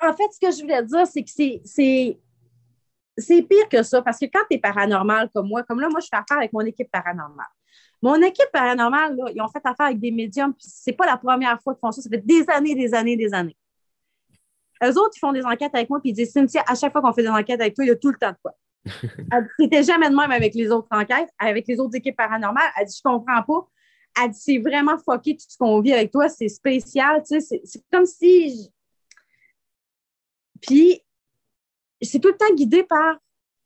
en fait, ce que je voulais dire, c'est que c'est c'est pire que ça, parce que quand tu es paranormal comme moi, comme là, moi, je fais affaire avec mon équipe paranormale. Mon équipe paranormale, là, ils ont fait affaire avec des médiums, puis c'est pas la première fois qu'ils font ça, ça fait des années, des années, des années. Eux autres, ils font des enquêtes avec moi, puis ils disent Cynthia, à chaque fois qu'on fait des enquêtes avec toi, il y a tout le temps de quoi. C'était jamais de même avec les autres enquêtes, avec les autres équipes paranormales. Elle dit Je comprends pas. Elle dit C'est vraiment fucké tout ce qu'on vit avec toi, c'est spécial. Tu sais, c'est comme si. Puis, c'est tout le temps guidé par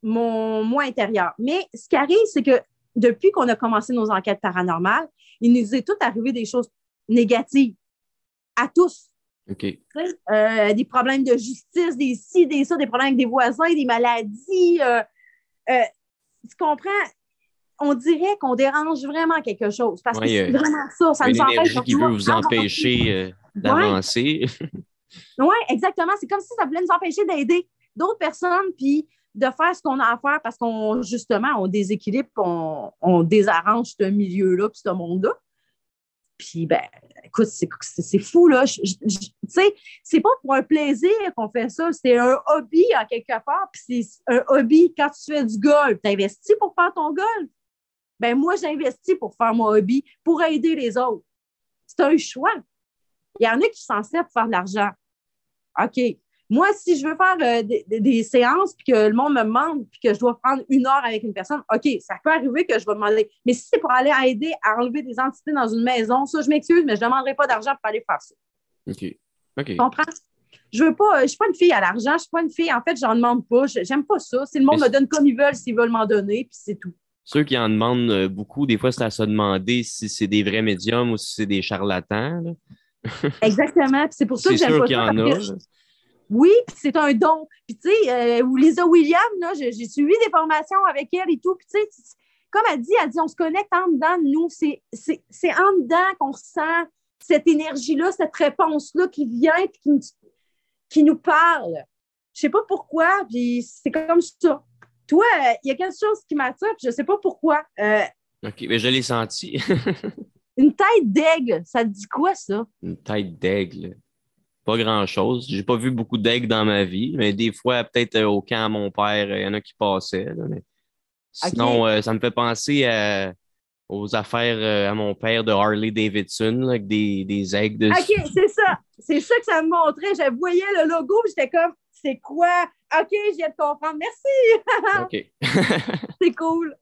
mon moi intérieur. Mais ce qui arrive, c'est que depuis qu'on a commencé nos enquêtes paranormales, il nous est tout arrivé des choses négatives à tous. Euh, des problèmes de justice, des ci, des ça, des problèmes avec des voisins, des maladies. Euh, euh, tu comprends? On dirait qu'on dérange vraiment quelque chose parce que c'est vraiment ça. Ça nous empêche. qui veut vous empêcher d'avancer. oui, exactement. C'est comme si ça voulait nous empêcher d'aider d'autres personnes, puis de faire ce qu'on a à faire parce qu'on, justement, on déséquilibre, on, on désarrange ce milieu-là, puis ce monde-là. Puis, ben, écoute, c'est fou, là. Tu sais, c'est pas pour un plaisir qu'on fait ça, c'est un hobby en quelque part, puis c'est un hobby quand tu fais du golf. Tu investis pour faire ton golf. Ben, moi, j'investis pour faire mon hobby, pour aider les autres. C'est un choix. Il y en a qui s'en servent pour faire de l'argent. OK. Moi, si je veux faire euh, des, séances puis que le monde me demande puis que je dois prendre une heure avec une personne, OK, ça peut arriver que je vais demander. Mais si c'est pour aller aider à enlever des entités dans une maison, ça, je m'excuse, mais je ne demanderai pas d'argent pour aller faire ça. OK. OK. Tu comprends? Je veux pas, je suis pas une fille à l'argent, je suis pas une fille, en fait, j'en demande pas. J'aime pas ça. Si le monde me donne comme ils veulent, s'ils veulent m'en donner, puis c'est tout. Ceux qui en demandent euh, beaucoup, des fois, c'est à se demander si c'est des vrais médiums ou si c'est des charlatans. Exactement. C'est pour ça que j'aime pas qu'il y en a. Oui, puis c'est un don. Puis, tu sais, euh, Lisa Williams, j'ai suivi des formations avec elle et tout. Puis, tu sais, comme elle dit, elle dit, on se connecte en dedans de nous. C'est en dedans qu'on sent cette énergie-là, cette réponse-là qui vient et qui, qui, nous parle. Je sais pas pourquoi, puis c'est comme ça. Toi, il y a quelque chose qui m'attire, puis je sais pas pourquoi. Euh, OK, mais je l'ai senti. une tête d'aigle, ça te dit quoi, ça? Une tête d'aigle pas grand-chose. J'ai pas vu beaucoup d'aigles dans ma vie, mais des fois, peut-être euh, au camp à mon père, il y en a qui passaient. Sinon, euh, ça me fait penser aux affaires euh, à mon père de Harley Davidson avec des, des aigles de. OK, c'est ça. C'est ça que ça me montrait. Je voyais le logo, j'étais comme, c'est quoi? OK, je viens de comprendre. Merci. OK. c'est cool.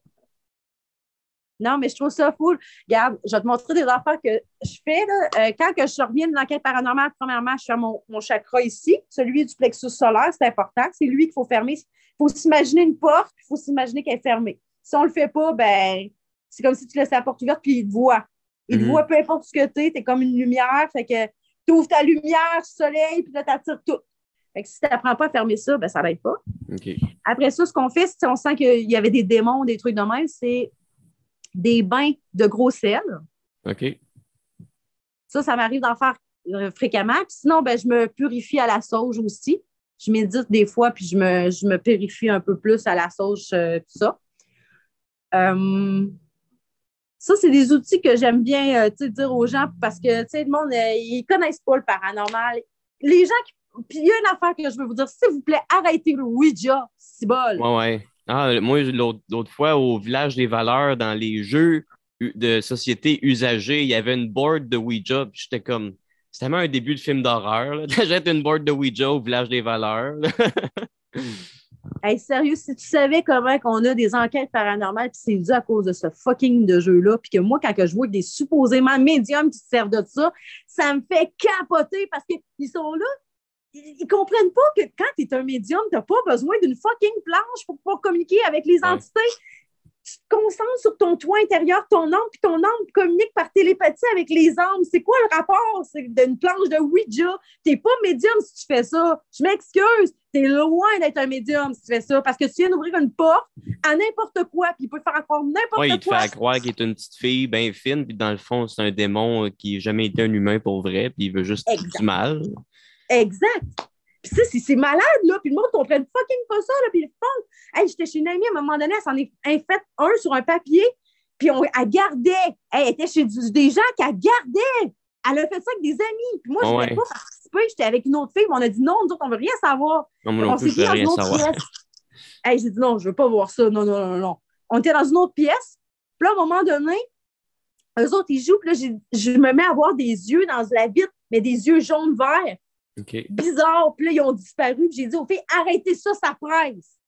Non, mais je trouve ça fou. Regarde, je vais te montrer des affaires que je fais. Euh, quand que je reviens de l'enquête paranormale, premièrement, je fais mon, chakra ici, celui du plexus solaire, c'est important. C'est lui qu'il faut fermer. Il faut s'imaginer une porte, il faut s'imaginer qu'elle est fermée. Si on ne le fait pas, ben c'est comme si tu laissais la porte ouverte, puis il te voit. Il te mhm. voit peu importe ce que tu es, tu es comme une lumière. Fait que tu ouvres ta lumière, soleil, puis là, tu attires tout. Fait que si tu n'apprends pas à fermer ça, ben, ça n'aide pas. Après ça, ce qu'on fait, si on sent qu'il y avait des démons, des trucs de même, c'est des bains de gros sel. OK. Ça, ça m'arrive d'en faire euh, fréquemment. sinon, ben, je me purifie à la sauge aussi. Je médite des fois, puis je me, je me purifie un peu plus à la sauge, euh, tout ça. Euh, ça, c'est des outils que j'aime bien dire aux gens parce que le monde, ils ne connaissent pas le paranormal. Les gens qui. Puis il y a une affaire que je veux vous dire, s'il vous plaît, arrêtez le Ouija, c'est bol. Ouais, ouais. Ah, moi, l'autre fois, au village des valeurs, dans les jeux de société usagés, il y avait une board de Ouija. J'étais comme. C'était tellement un début de film d'horreur. J'ai une board de Ouija au village des valeurs. hey, sérieux, si tu savais comment qu'on a des enquêtes paranormales, puis c'est dû à cause de ce fucking de jeu-là, puis que moi, quand je vois des supposément médiums qui se servent de ça, ça me fait capoter parce qu'ils sont là, ils comprennent pas que quand tu es un médium, tu n'as pas besoin d'une fucking planche pour pouvoir communiquer avec les entités. Tu te concentres sur ton toit intérieur, ton âme, puis ton âme communique par télépathie avec les âmes. C'est quoi le rapport? C'est d'une planche de Ouija? Tu n'es pas médium si tu fais ça. Je m'excuse. Tu es loin d'être un médium si tu fais ça parce que tu viens d'ouvrir une porte à n'importe quoi, puis il peut te faire croire n'importe quoi. il te fait croire qu'il est une petite fille bien fine, puis dans le fond, c'est un démon qui n'a jamais été un humain pour vrai, puis il veut juste du mal. Exact. Puis ça, c'est malade, là. Puis le monde ne comprenne fucking pas ça, là. Puis le fond, hey, j'étais chez une amie, à un moment donné, elle s'en est fait un sur un papier, puis on, elle gardait. elle était chez des gens qu'elle gardait. Elle a fait ça avec des amis. Puis moi, je ne voulais pas participer. J'étais avec une autre fille, mais on a dit non, nous autres, on ne veut rien savoir. Non, moi non plus, je veux rien savoir. hey, j'ai dit non, je ne veux pas voir ça. Non, non, non, non. On était dans une autre pièce. Puis là, à un moment donné, eux autres, ils jouent. Puis là, je me mets à voir des yeux dans la vitre, mais des yeux jaunes-verts. Bizarre. Puis là, ils ont disparu. Puis j'ai dit aux filles, arrêtez ça, ça presse.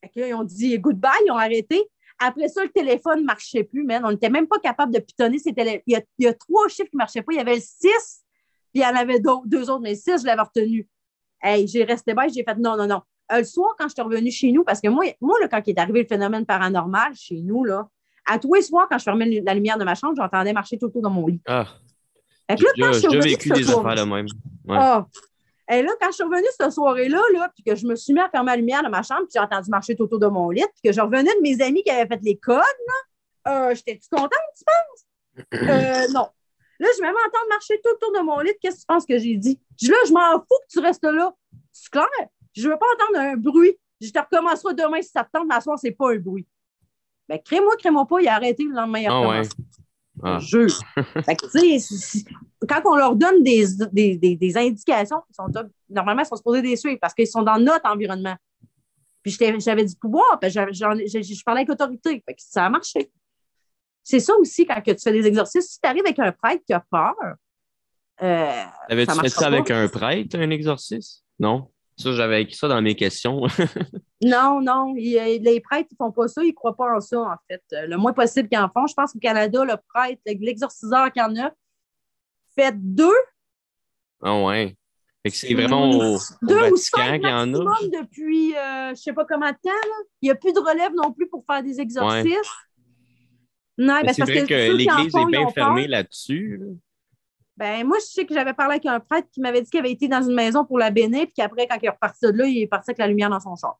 Fait que là, ils ont dit goodbye, ils ont arrêté. Après ça, le téléphone ne marchait plus, man. On n'était même pas capable de pitonner ces téléphones. Il, y a, trois chiffres qui ne marchaient pas. Il y avait le 6, puis il y en avait deux autres, mais le 6, je l'avais retenu. Hey, j'ai resté bas, j'ai fait non, non, non. Euh, le soir, quand je suis revenue chez nous, parce que moi, moi là, quand il est arrivé le phénomène paranormal chez nous, là, à tous les soirs, quand je fermais la lumière de ma chambre, j'entendais marcher tout autour dans mon lit. Ah. Fait que là, quand je suis vécu des affaires de même. Ah. Et là, quand je suis revenue cette soirée-là, là, puis que je me suis mis à fermer la lumière de ma chambre, puis j'ai entendu marcher tout autour de mon lit, puis que je revenais de mes amis qui avaient fait les codes, là, euh, j'étais-tu contente, tu penses? Euh, non. Là, je vais même entendre marcher tout autour de mon lit. Qu'est-ce que tu penses que j'ai dit? Je là, je m'en fous que tu restes là. C'est clair? Je ne veux pas entendre un bruit. Je te recommencerai demain si ça te tente, mais à soir, c'est pas un bruit. Ben, crée-moi, crée-moi pas, il a arrêté le lendemain. Ah ouais. Ah. Jeu. fait que, quand on leur donne des, des, des, indications, ils sont, normalement, ils sont supposés des suivre parce qu'ils sont dans notre environnement. Puis j'avais du pouvoir, puis je parlais avec l'autorité. Ça a marché. C'est ça aussi quand que tu fais des exercices. Si tu arrives avec un prêtre qui a peur. Euh, Avais-tu fait ça avec un prêtre, un exercice? Non? Ça, j'avais écrit ça dans mes questions. non, non. les prêtres, ils ne font pas ça. Ils ne croient pas en ça, en fait. Le moins possible qu'ils en font. Je pense qu'au Canada, le prêtre, l'exorciseur qui en a, fait deux. Ah ouais. c'est vraiment au, deux ou cinq qu'il y en a. depuis euh, je ne sais pas comment de temps. Il n'y a plus de relève non plus pour faire des exorcismes. Non, ben, c'est vrai que, l'Église est bien fermée là-dessus. Ben, moi, je sais que j'avais parlé avec un prêtre qui m'avait dit qu'il avait été dans une maison pour la bénir, puis qu'après, quand il est reparti de là, il est parti avec la lumière dans son char.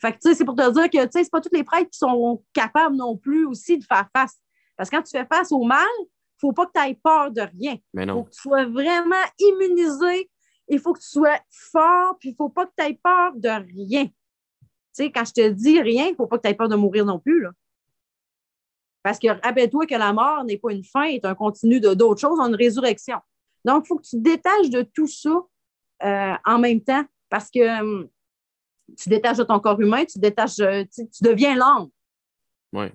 Fait que, tu sais, c'est pour te dire que, tu sais, c'est pas tous les prêtres qui sont capables non plus aussi de faire face. Parce que quand tu fais face au mal, il faut pas que tu aies peur de rien. Il faut que tu sois vraiment immunisé. Il faut que tu sois fort, puis il faut pas que tu aies peur de rien. Tu sais, quand je te dis rien, il faut pas que tu aies peur de mourir non plus, là. Parce que rappelle-toi que la mort n'est pas une fin, est un continu de d'autres choses, une résurrection. Donc, il faut que tu te détaches de tout ça euh, en même temps parce que hum, tu détaches de ton corps humain, tu détaches, euh, tu, deviens l'homme. Oui.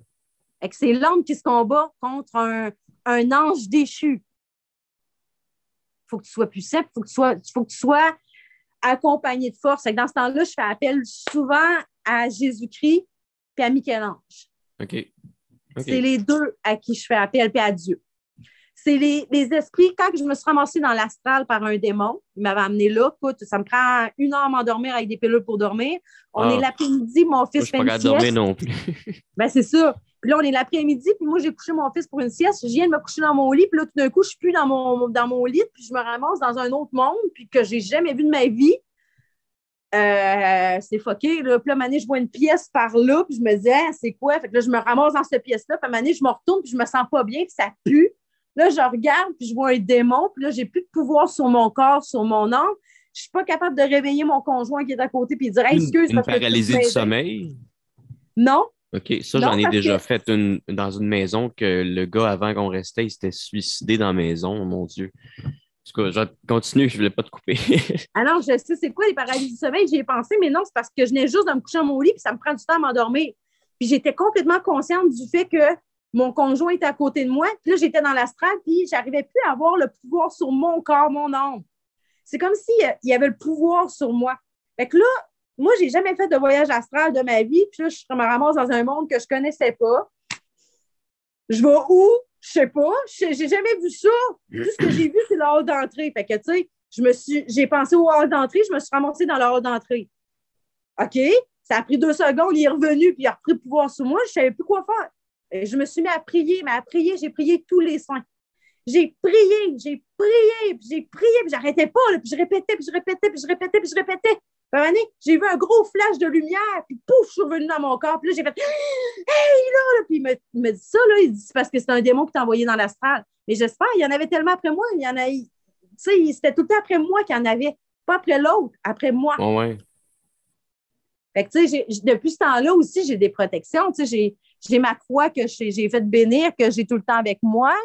Et que c'est l'homme qui se combat contre un, ange déchu. Il faut que tu sois puissant, il faut, que tu sois, faut que tu sois accompagné de force. Et dans ce temps-là, je fais appel souvent à Jésus-Christ et à Michel-Ange. OK. C'est les deux à qui je fais appel, puis à Dieu. C'est les, esprits, quand je me suis ramassée dans l'astral par un démon, il m'avait amené là, écoute, ça me prend une heure à m'endormir avec des pilules pour dormir. On est ah. l'après-midi, mon fils fait une sieste. dormir non plus. ben, c'est ça. Puis là, on est l'après-midi, puis moi, j'ai couché mon fils pour une sieste. Je viens de me coucher dans mon lit, puis là, tout d'un coup, je suis plus dans mon, dans mon lit, puis je me ramasse dans un autre monde, puis que j'ai jamais vu de ma vie. Euh, c'est fucké. Là. Puis là, je vois une pièce par là, puis je me disais, c'est quoi? Fait que là, je me ramasse dans cette pièce-là, puis à je me retourne, puis je me sens pas bien, puis ça pue. Là, je regarde, puis je vois un démon, puis là, j'ai plus de pouvoir sur mon corps, sur mon âme. Je suis pas capable de réveiller mon conjoint qui est à côté, puis dire, excuse. Une, une paralysie du sommeil? Non. OK, ça, j'en ai déjà fait une, dans une maison que le gars, avant qu'on restait, il s'était suicidé dans la maison, mon Dieu. Tout cas, je continue, je ne voulais pas te couper. Alors, je sais c'est quoi les paralysies du sommeil, j'y ai pensé, mais non, c'est parce que je venais juste de me coucher dans mon lit, puis ça me prend du temps à m'endormir. Puis j'étais complètement consciente du fait que mon conjoint était à côté de moi, puis là, j'étais dans l'astral, puis j'arrivais plus à avoir le pouvoir sur mon corps, mon âme. C'est comme s'il y avait le pouvoir sur moi. Fait que là, moi, j'ai jamais fait de voyage astral de ma vie, puis là, je me ramasse dans un monde que je connaissais pas. Je vais où? Je sais pas, j'ai jamais vu ça. Tout ce que j'ai vu, c'est le hall d'entrée. Fait que, tu sais, je me suis, j'ai pensé au hall d'entrée, je me suis ramassée dans le hall d'entrée. OK? Ça a pris deux secondes, il est revenu, puis il a repris pouvoir sur moi, je ne savais plus quoi faire. Et je me suis mis à prier, mais à prier, j'ai prié tous les soins. J'ai prié, j'ai prié, j'ai prié, puis j'arrêtais pas, puis je répétais, puis je répétais, puis je répétais, puis je répétais j'ai vu un gros flash de lumière, puis pouf, je suis revenue dans mon corps. Puis là, j'ai fait Hey, là! Puis il me, dit ça, là. Il dit C'est parce que c'est un démon qui t'a envoyé dans l'astral. Mais j'espère, il y en avait tellement après moi. Il y en a. Tu sais, c'était tout le temps après moi qu'il y en avait. pas après l'autre, après moi. Oh ouais. Fait que, tu sais, depuis ce temps-là aussi, j'ai des protections. Tu sais, j'ai ma croix que j'ai fait bénir, que j'ai tout le temps avec moi.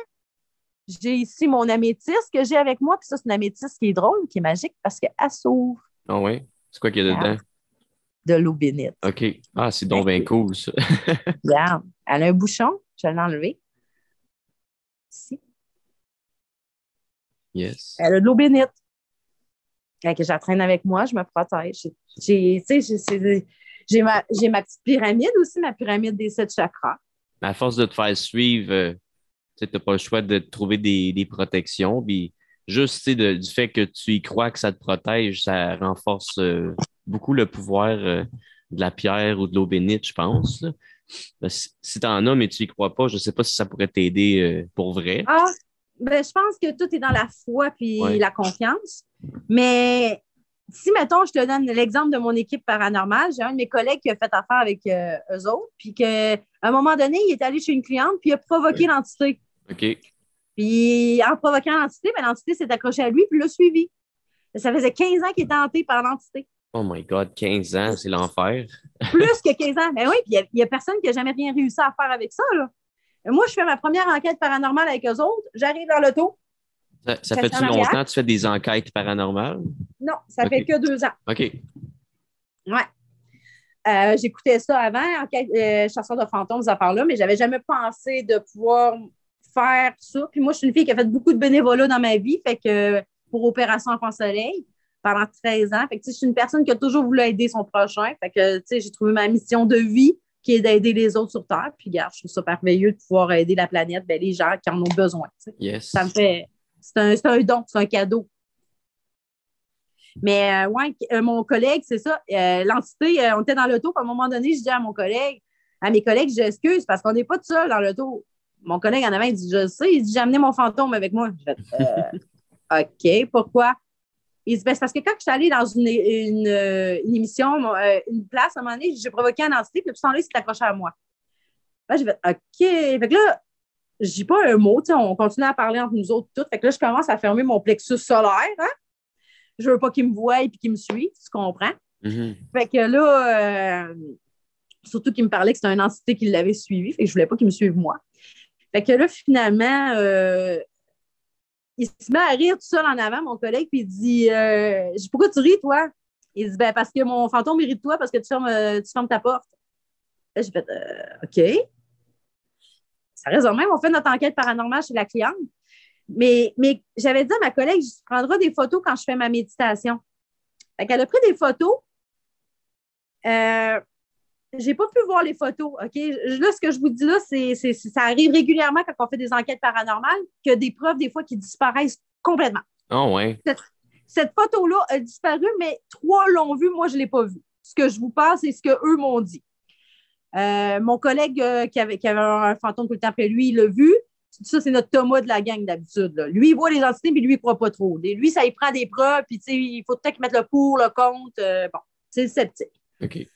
J'ai ici mon améthyste que j'ai avec moi. Puis ça, c'est une améthyste qui est drôle, qui est magique parce qu'elle s'ouvre. Ah oui? C'est quoi qu'il y a dedans? De l'eau bénite. OK. Ah, c'est donc bien cool, ça. Regarde, elle a un bouchon. Je vais l'enlever. Ici. Yes. Elle a de l'eau bénite. Quand je la traîne avec moi, je me protège. J'ai ma, ma petite pyramide aussi, ma pyramide des sept chakras. À force de te faire suivre, euh, tu n'as pas le choix de trouver des, des protections. Puis juste du fait que tu y crois que ça te protège, ça renforce euh, beaucoup le pouvoir euh, de la pierre ou de l'eau bénite, je pense. Ben, si tu en as, mais tu n'y crois pas, je ne sais pas si ça pourrait t'aider euh, pour vrai. Ah, ben, je pense que tout est dans la foi puis la confiance. Mais si, mettons, je te donne l'exemple de mon équipe paranormale, j'ai un de mes collègues qui a fait affaire avec eux autres, puis qu'à un moment donné, il est allé chez une cliente, puis il a provoqué l'entité. OK. Puis en provoquant l'entité, ben, l'entité s'est accrochée à lui puis l'a suivi. Ça faisait 15 ans qu'il était hanté par l'entité. Oh my God, 15 ans, c'est l'enfer. Plus que 15 ans. Ben oui, puis il n'y a, personne qui n'a jamais rien réussi à faire avec ça. Là. Moi, je fais ma première enquête paranormale avec eux autres. J'arrive dans l'auto. Ça, ça fait-tu longtemps que tu fais des enquêtes paranormales? Non, ça fait que deux ans. OK. Ouais. Euh, j'écoutais ça avant, enquête, euh, chasseur de fantômes, ces affaires-là, mais je n'avais jamais pensé de pouvoir faire ça. Puis moi, je suis une fille qui a fait beaucoup de bénévolat dans ma vie, fait que pour Opération Enfant Soleil pendant 13 ans. Fait que, je suis une personne qui a toujours voulu aider son prochain. Fait que, j'ai trouvé ma mission de vie qui est d'aider les autres sur Terre. Puis, regarde, je trouve ça merveilleux de pouvoir aider la planète, ben, les gens qui en ont besoin. Ça me fait. C'est un, un, don, c'est un cadeau. Mais, euh, ouais, euh, mon collègue, c'est ça. Euh, l'entité, on était dans l'auto. À un moment donné, je dis à mon collègue, à mes collègues, j'excuse parce qu'on n'est pas tout seul dans l'auto mon collègue en avant, il dit Je sais, il dit J'ai amené mon fantôme avec moi. Je euh, OK, pourquoi? Il dit ben, C'est parce que quand je suis allée dans une, une, émission, euh, une place, à un moment donné, j'ai provoqué un entité, puis tout ce là il s'est accroché à moi. Là, j'ai fait OK. Fait que là, je dis pas un mot, on continue à parler entre nous autres toutes. Fait que là, je commence à fermer mon plexus solaire. Hein? Je veux pas qu'il me voie et qu'il me suive, tu comprends? Mm-hmm. Fait que là, euh, surtout qu'il me parlait que c'était une entité qui l'avait suivi, fait que je voulais pas qu'il me suive moi. Fait que là, finalement, euh, il se met à rire tout seul en avant, mon collègue, puis il dit euh, Pourquoi tu ris, toi Il dit ben, Parce que mon fantôme rit de toi parce que tu fermes, euh, tu fermes ta porte. J'ai fait OK. Ça reste même, on fait notre enquête paranormale chez la cliente. Mais, mais j'avais dit à ma collègue Je prendrai des photos quand je fais ma méditation. Fait qu'elle a pris des photos. Euh, j'ai pas pu voir les photos, OK? Là, ce que je vous dis là, c'est ça arrive régulièrement quand on fait des enquêtes paranormales, que des preuves, des fois, qui disparaissent complètement. Oh, ouais. Cette, photo-là a disparu, mais trois l'ont vue, moi, je ne l'ai pas vue. Ce que je vous passe, c'est ce qu'eux m'ont dit. Euh, mon collègue euh, qui, avait, qui, avait, un fantôme tout le temps après lui, il l'a vu. Ça, c'est notre Thomas de la gang d'habitude. Lui, il voit les entités, mais lui, il ne croit pas trop. lui, ça, il prend des preuves, puis il faut peut-être mettre le pour, le contre. Euh, bon, c'est sceptique. OK.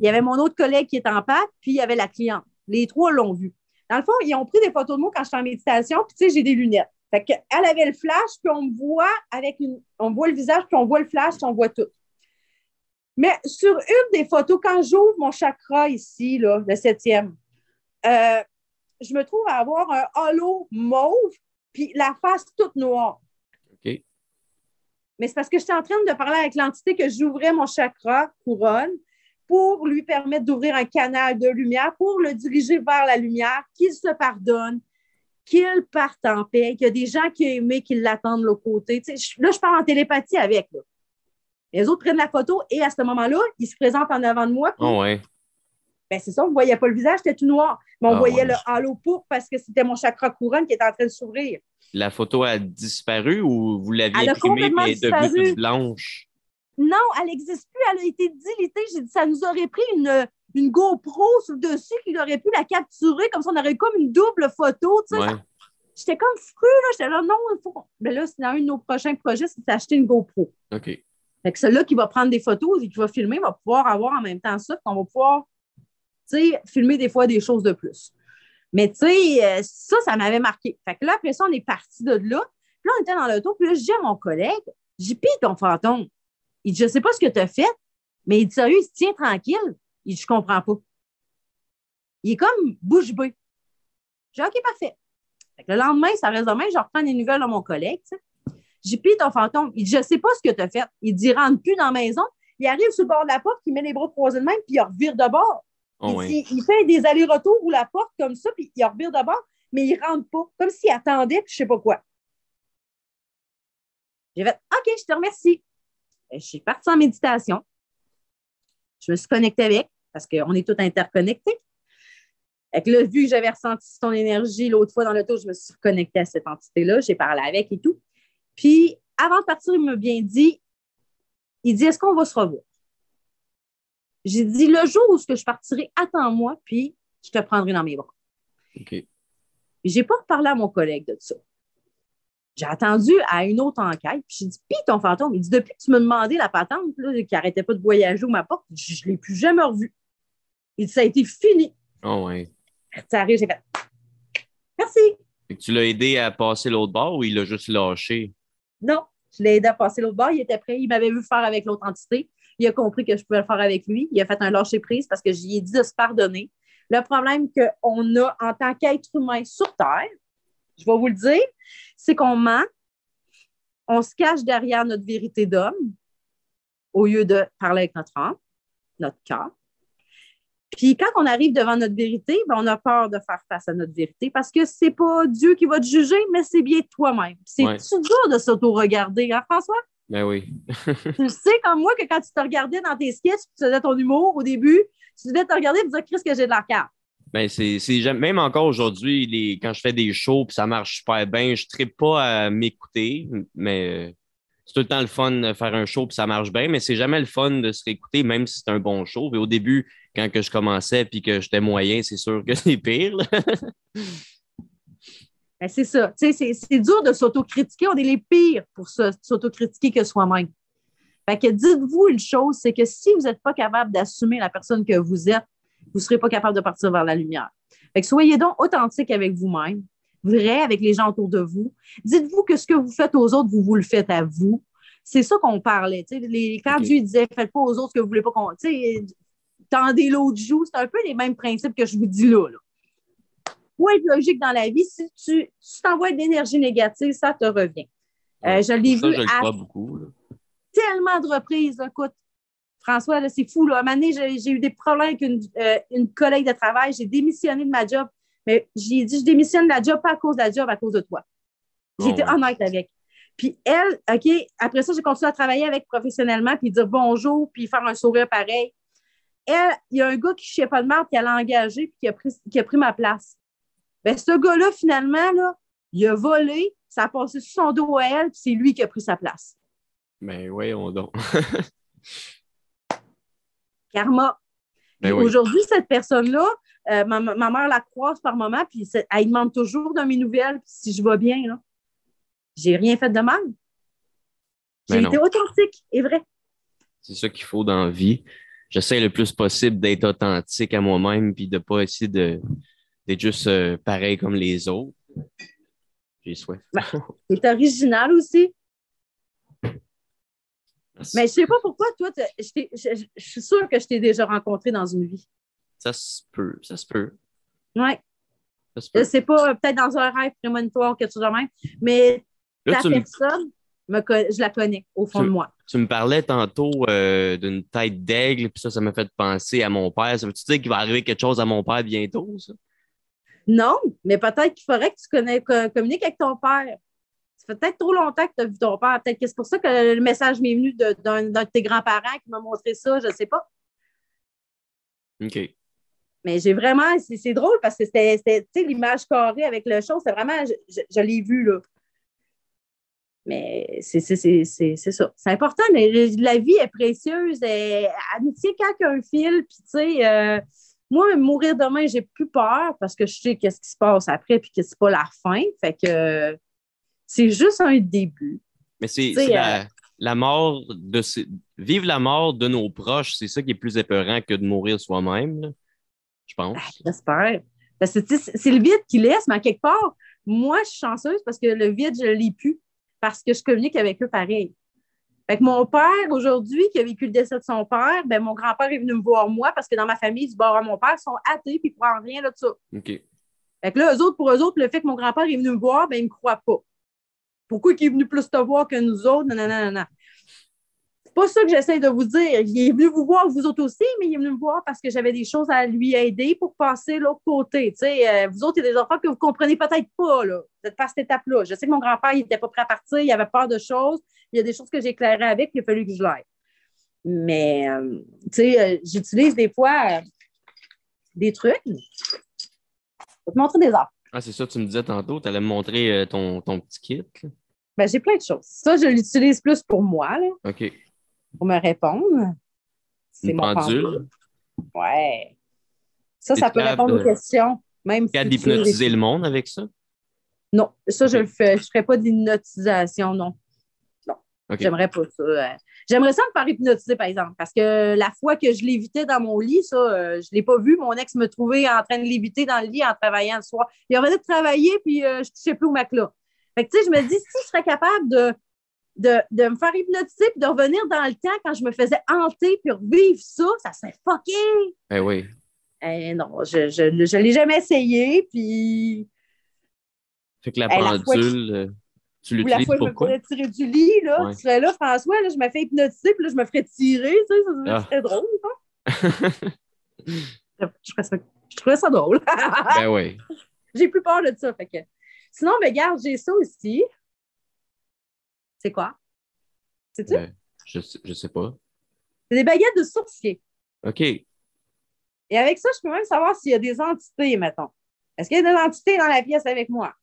Il y avait mon autre collègue qui est en pâte, puis il y avait la cliente. Les trois l'ont vu. Dans le fond, ils ont pris des photos de moi quand je suis en méditation, puis tu sais, j'ai des lunettes. Fait qu'elle avait le flash, puis on me voit avec une. On voit le visage, puis on voit le flash, puis on voit tout. Mais sur une des photos, quand j'ouvre mon chakra ici, là, le septième, euh, je me trouve à avoir un halo mauve, puis la face toute noire. OK. Mais c'est parce que j'étais en train de parler avec l'entité que j'ouvrais mon chakra couronne, pour lui permettre d'ouvrir un canal de lumière, pour le diriger vers la lumière, qu'il se pardonne, qu'il parte en paix, qu'il y a des gens qui aiment qu'il l'attendent de l'autre côté. là, je parle en télépathie avec. Les autres prennent la photo et à ce moment-là, ils se présentent en avant de moi. Oh ouais. Ben, c'est ça, on ne voyait pas le visage, c'était tout noir. Mais on ah voyait le halo pour parce que c'était mon chakra couronne qui était en train de s'ouvrir. La photo a disparu ou vous l'aviez imprimée et est devenue blanche? Non, elle n'existe plus. Elle a été dilitée. J'ai dit, ça nous aurait pris une, une GoPro sur le dessus qui aurait pu la capturer. Comme ça, on aurait eu comme une double photo. J'étais comme fru, là. J'étais là, non, il faut. Mais là, c'est dans un de nos prochains projets, c'est d'acheter une GoPro. OK. Fait que celui-là qui va prendre des photos et qui va filmer va pouvoir avoir en même temps ça. On va pouvoir, filmer des fois des choses de plus. Mais, tu sais, euh, ça, ça m'avait marqué. Fait que là, après ça, on est parti de là. Puis là, on était dans l'auto. Puis là, je dis à mon collègue, j'ai pis ton fantôme. Il dit, je sais pas ce que tu as fait, mais il dit, sérieux, il se tient tranquille. Il dit, je comprends pas. Il est comme bouche bée. J'ai dit, OK, parfait. le lendemain, ça reste demain, je reprends des nouvelles de mon collègue. J'ai pris ton fantôme. Il dit, je sais pas ce que tu as fait. Il dit, rentre plus dans la maison. Il arrive sur le bord de la porte, il met les bras croisés de même, puis il revire de bord. Oh, il, fait des allers-retours ou la porte comme ça, puis il revire de bord, mais il rentre pas, comme s'il attendait, puis je sais pas quoi. J'ai fait OK, je te remercie. Je suis partie en méditation. Je me suis connectée avec, parce qu'on est tous interconnectés. Avec le vu que j'avais ressenti son énergie l'autre fois dans le tour, je me suis reconnectée à cette entité-là. J'ai parlé avec et tout. Puis, avant de partir, il m'a bien dit il dit Est-ce qu'on va se revoir? J'ai dit Le jour où je partirai, attends-moi, puis je te prendrai dans mes bras. OK. J'ai pas reparlé à mon collègue de ça. J'ai attendu à une autre enquête, puis j'ai dit, pis ton fantôme, il dit, depuis que tu m'as demandé la patente, là, qui n'arrêtait pas de voyager ou ma porte, je ne l'ai plus jamais revu. Il dit, ça a été fini. Oh ouais. Ça arrive, j'ai fait, merci. tu l'as aidé à passer l'autre bord ou il l'a juste lâché? Non, je l'ai aidé à passer l'autre bord. Il était prêt. Il m'avait vu faire avec l'autre entité. Il a compris que je pouvais le faire avec lui. Il a fait un lâcher-prise parce que j'y ai dit de se pardonner. Le problème qu'on a en tant qu'être humain sur Terre, je vais vous le dire, c'est qu'on ment, on se cache derrière notre vérité d'homme au lieu de parler avec notre âme, notre cœur. Puis quand on arrive devant notre vérité, ben, on a peur de faire face à notre vérité parce que c'est pas Dieu qui va te juger, mais c'est bien toi-même. C'est dur de s'auto-regarder, hein, François? Ben oui. tu sais, comme moi, que quand tu te regardais dans tes sketchs, tu faisais ton humour au début, tu devais te regarder et te dire, Chris, que j'ai de la carte. Ben, c'est, même encore aujourd'hui, quand je fais des shows et ça marche super bien, je ne pas à m'écouter, mais c'est tout le temps le fun de faire un show et ça marche bien, mais c'est jamais le fun de se réécouter, même si c'est un bon show. Et au début, quand que je commençais puis que j'étais moyen, c'est sûr que c'est pire. Ben, c'est ça. C'est dur de s'autocritiquer. On est les pires pour s'autocritiquer que soi-même. Fait que dites-vous une chose, c'est que si vous n'êtes pas capable d'assumer la personne que vous êtes, vous ne serez pas capable de partir vers la lumière. Fait que soyez donc authentique avec vous-même, vrai avec les gens autour de vous. Dites-vous que ce que vous faites aux autres, vous vous le faites à vous. C'est ça qu'on parlait. Les, quand Dieu disait Faites pas aux autres ce que vous ne voulez pas qu'on. Tendez l'autre joue, c'est un peu les mêmes principes que je vous dis là. Pour être logique dans la vie, si tu t'envoies de l'énergie négative, ça te revient. Euh, je l'ai vu à beaucoup, tellement de reprises. Écoute, François, c'est fou. Là. À un moment donné, j'ai eu des problèmes avec euh, une, collègue de travail. J'ai démissionné de ma job. Mais j'ai dit, je démissionne de la job pas à cause de la job, à cause de toi. J'ai été honnête avec. Puis elle, OK, après ça, j'ai continué à travailler avec professionnellement, puis dire bonjour, puis faire un sourire pareil. Elle, il y a un gars qui ne pas de marde, qui a engagé, puis qui a pris, qui a pris ma place. Bien, ce gars-là, finalement, là, il a volé, ça a passé sur son dos à elle, puis c'est lui qui a pris sa place. Mais ben, on donc. karma. Ben aujourd'hui, cette personne-là, euh, ma, mère la croise par moment, puis elle demande toujours de mes nouvelles, si je vais bien. Là. J'ai rien fait de mal. J'ai ben été authentique et vrai. C'est ça qu'il faut dans la vie. J'essaie le plus possible d'être authentique à moi-même, puis de ne pas essayer d'être juste euh, pareil comme les autres. J'ai soif. Ben, c'est original aussi. Mais je sais pas pourquoi, toi, je, suis sûre que je t'ai déjà rencontré dans une vie. Ça se peut, ça se peut. Oui. C'est pas peut-être dans un rêve prémonitoire, quelque chose de même, mais ta personne, je la connais au fond de moi. Tu me parlais tantôt euh, d'une tête d'aigle, puis ça, ça m'a fait penser à mon père. Ça veut-tu dire qu'il va arriver quelque chose à mon père bientôt, ça? Non, mais peut-être qu'il faudrait que tu connais, communiques avec ton père fait peut-être trop longtemps que tu as vu ton père. Peut-être que c'est pour ça que le message m'est venu d'un de, tes grands-parents qui m'a montré ça, je ne sais pas. OK. Mais j'ai vraiment, c'est drôle parce que c'était l'image carrée avec le show, c'est vraiment, je, l'ai vu là. Mais c'est ça. C'est important, mais la vie est précieuse. Elle tient quand un fil, puis tu sais, euh, moi, mourir demain, j'ai plus peur parce que je sais qu'est-ce qui se passe après, puis que c'est pas la fin. Fait que c'est juste un début. Mais c'est la, euh, la, mort de vivre la mort de nos proches, c'est ça qui est plus épeurant que de mourir soi-même, je pense. Ah, j'espère. Parce que c'est le vide qui laisse, mais à quelque part, moi, je suis chanceuse parce que le vide, je ne l'ai plus parce que je communique avec eux pareil. Fait que mon père, aujourd'hui, qui a vécu le décès de son père, ben, mon grand-père est venu me voir moi parce que dans ma famille, du bord à mon père, ils sont athées puis ils ne croient en rien de ça. OK. Fait que là, eux autres, pour eux autres, le fait que mon grand-père est venu me voir, ben, ils ne me croient pas. Pourquoi il est venu plus te voir que nous autres? Non, non, non, non pas ça que j'essaie de vous dire. Il est venu vous voir, vous autres aussi, mais il est venu me voir parce que j'avais des choses à lui aider pour passer l'autre côté. Euh, vous autres, il y a des enfants que vous ne comprenez peut-être pas. Là. Vous n'êtes pas cette étape-là. Je sais que mon grand-père, il n'était pas prêt à partir, il avait peur de choses. Il y a des choses que j'ai éclairées avec, puis il a fallu que je l'aide. Mais, euh, tu sais, euh, j'utilise des fois des trucs. Je vais te montrer des arbres. Ah, c'est ça, tu me disais tantôt, tu allais me montrer ton, ton petit kit. Ben, j'ai plein de choses. Ça, je l'utilise plus pour moi. Là. OK pour me répondre. C'est mon pendule? Ouais. Ça, ça peut répondre aux questions. Même tu d'hypnotiser le monde avec ça? Non, ça, je le fais. Je ne ferai pas d'hypnotisation, non. J'aimerais pas ça. J'aimerais ça me faire hypnotiser, par exemple, parce que la fois que je l'évitais dans mon lit, ça, euh, je ne l'ai pas vu. Mon ex me trouvait en train de l'éviter dans le lit en travaillant le soir. Il revenait de travailler, puis euh, je ne touchais plus au matelas. Fait que, tu sais, je me dis, si je serais capable de de, me faire hypnotiser puis de revenir dans le temps quand je me faisais hanter puis revivre ça, ça serait fucké. Eh oui. Eh non, je ne l'ai jamais essayé. Puis. Fait que la pendule, euh, tu pour La fois je me tirer du lit, là, tu serais là, François, là, je me fais hypnotiser puis là, je me ferais tirer. Tu sais, ça, ah. serait drôle. je, ça, je trouverais ça drôle. ben oui. J'ai plus peur de ça. Fait que... Sinon, ben, regarde, j'ai ça aussi. C'est quoi? C'est-tu? Euh, je, je sais pas. C'est des baguettes de sourcier. OK. Et avec ça, je peux même savoir s'il y a des entités, mettons. Est-ce qu'il y a des entités dans la pièce avec moi?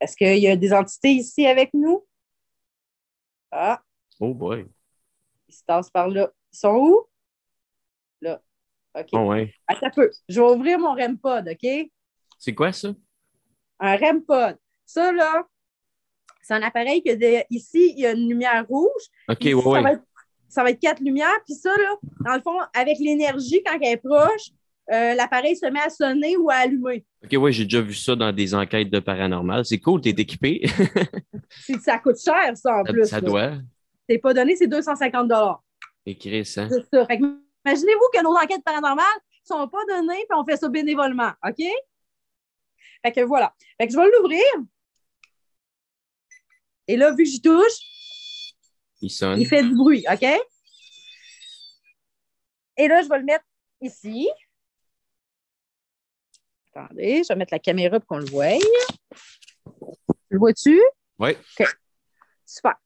Est-ce qu'il y a des entités ici avec nous? Ah. Oh boy. Ils se tassent par là. Ils sont où? Là. OK. Oh ouais. Attends un peu. Je vais ouvrir mon REM-pod, OK? C'est quoi ça? Un REM-pod. Ça, là, c'est un appareil que ici, il y a une lumière rouge. OK, ouais, ça, va être, ça va être quatre lumières. Puis ça, là, dans le fond, avec l'énergie, quand elle est proche, euh, l'appareil se met à sonner ou à allumer. OK, oui, j'ai déjà vu ça dans des enquêtes de paranormal. C'est cool, tu es équipé. ça coûte cher, ça, en plus. Ça doit. C'est pas donné, c'est 250 Écrit ça. C'est ça. imaginez-vous que nos enquêtes paranormales ne sont pas données et on fait ça bénévolement. OK? Fait que voilà. Fait que je vais l'ouvrir. Et là, vu que j'y touche, il sonne. Il fait du bruit. OK? Et là, je vais le mettre ici. Attendez, je vais mettre la caméra pour qu'on le voie. Le vois-tu? Oui. OK. Super.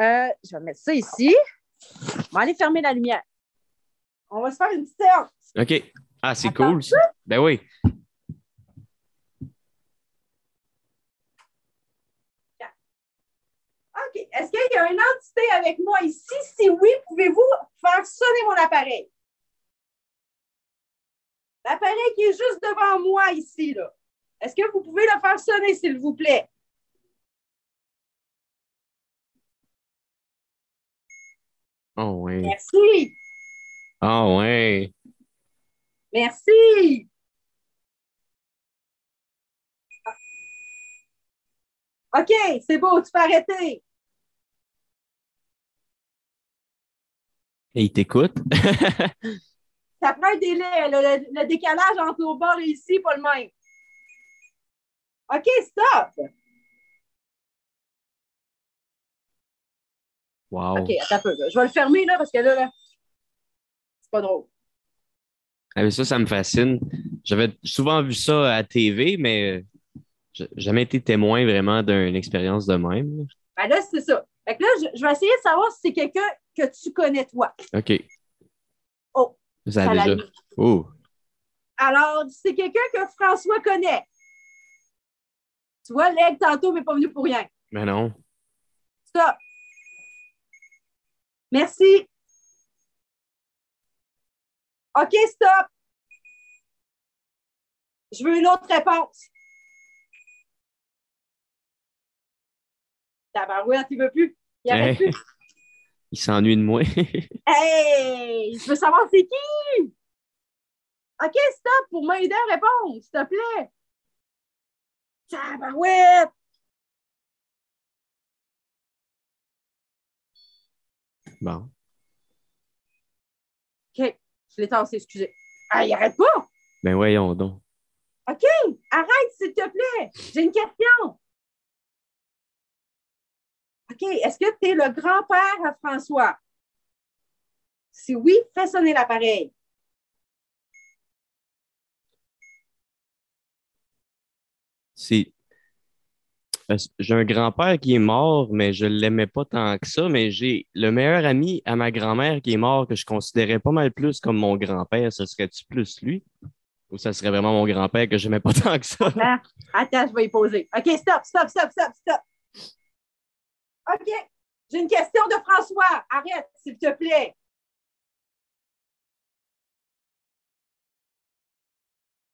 Euh, je vais mettre ça ici. On va aller fermer la lumière. On va se faire une petite séance. OK. Ah, c'est cool. Ça. Ben oui. OK. Est-ce qu'il y a une entité avec moi ici? Si oui, pouvez-vous faire sonner mon appareil? L'appareil qui est juste devant moi ici, là. Est-ce que vous pouvez le faire sonner, s'il vous plaît? Oh oui. Merci. Oh oui. Merci. OK, c'est beau, tu peux arrêter. Et il t'écoute. Ça prend un délai. Le, décalage entre nos bords et ici, pas le même. OK, stop. OK, attends un peu. Je vais le fermer là parce que là, là c'est pas drôle. Ah, ça, ça me fascine. J'avais souvent vu ça à TV, mais j'ai jamais été témoin vraiment d'une expérience de même. Ben là, c'est ça. Fait que là, je, vais essayer de savoir si c'est quelqu'un que tu connais, toi. OK. Ça a déjà. Oh. Alors, c'est quelqu'un que François connaît. Tu vois, l'aigle tantôt mais pas venu pour rien. Mais non. Ça. Merci. OK, stop. Je veux une autre réponse. Tabarouette, il ne veut plus. Il n'arrête plus. Il s'ennuie de moi. hey! Je veux savoir c'est qui! OK, stop pour m'aider à répondre, s'il te plaît. Tabarouette! Bon. OK, je l'ai tassé, excusez. Ah, il arrête pas! Ben voyons donc. OK, arrête, s'il te plaît. J'ai une question. OK, est-ce que tu es le grand-père à François? Si oui, fais sonner l'appareil. C'est. J'ai un grand-père qui est mort, mais je ne l'aimais pas tant que ça. Mais j'ai le meilleur ami à ma grand-mère qui est mort, que je considérais pas mal plus comme mon grand-père. Ce serait-tu plus lui? Ou ça serait vraiment mon grand-père que je n'aimais pas tant que ça? Attends, attends, je vais y poser. OK, stop, stop, stop, stop, stop. OK, j'ai une question de François. Arrête, s'il te plaît.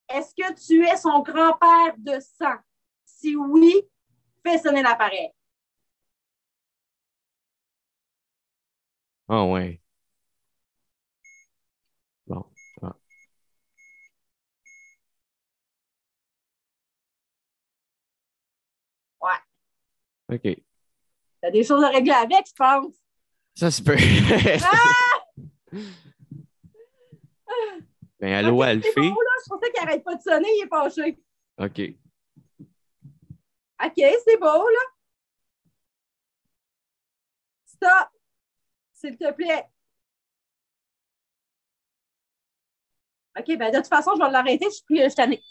Est-ce que tu es son grand-père de sang? Si oui, fais sonner l'appareil. Ah ouais. Bon. Ah. Ouais. OK. T'as des choses à régler avec, je pense. Ça se peut. Ah! ben, allô, Ok, Alfie? c'est bon, là, je pensais qu'il n'arrête pas de sonner, il est fâché. OK. OK, c'est beau, là. Stop, s'il te plaît. OK, ben de toute façon, je vais l'arrêter, je suis je tanné.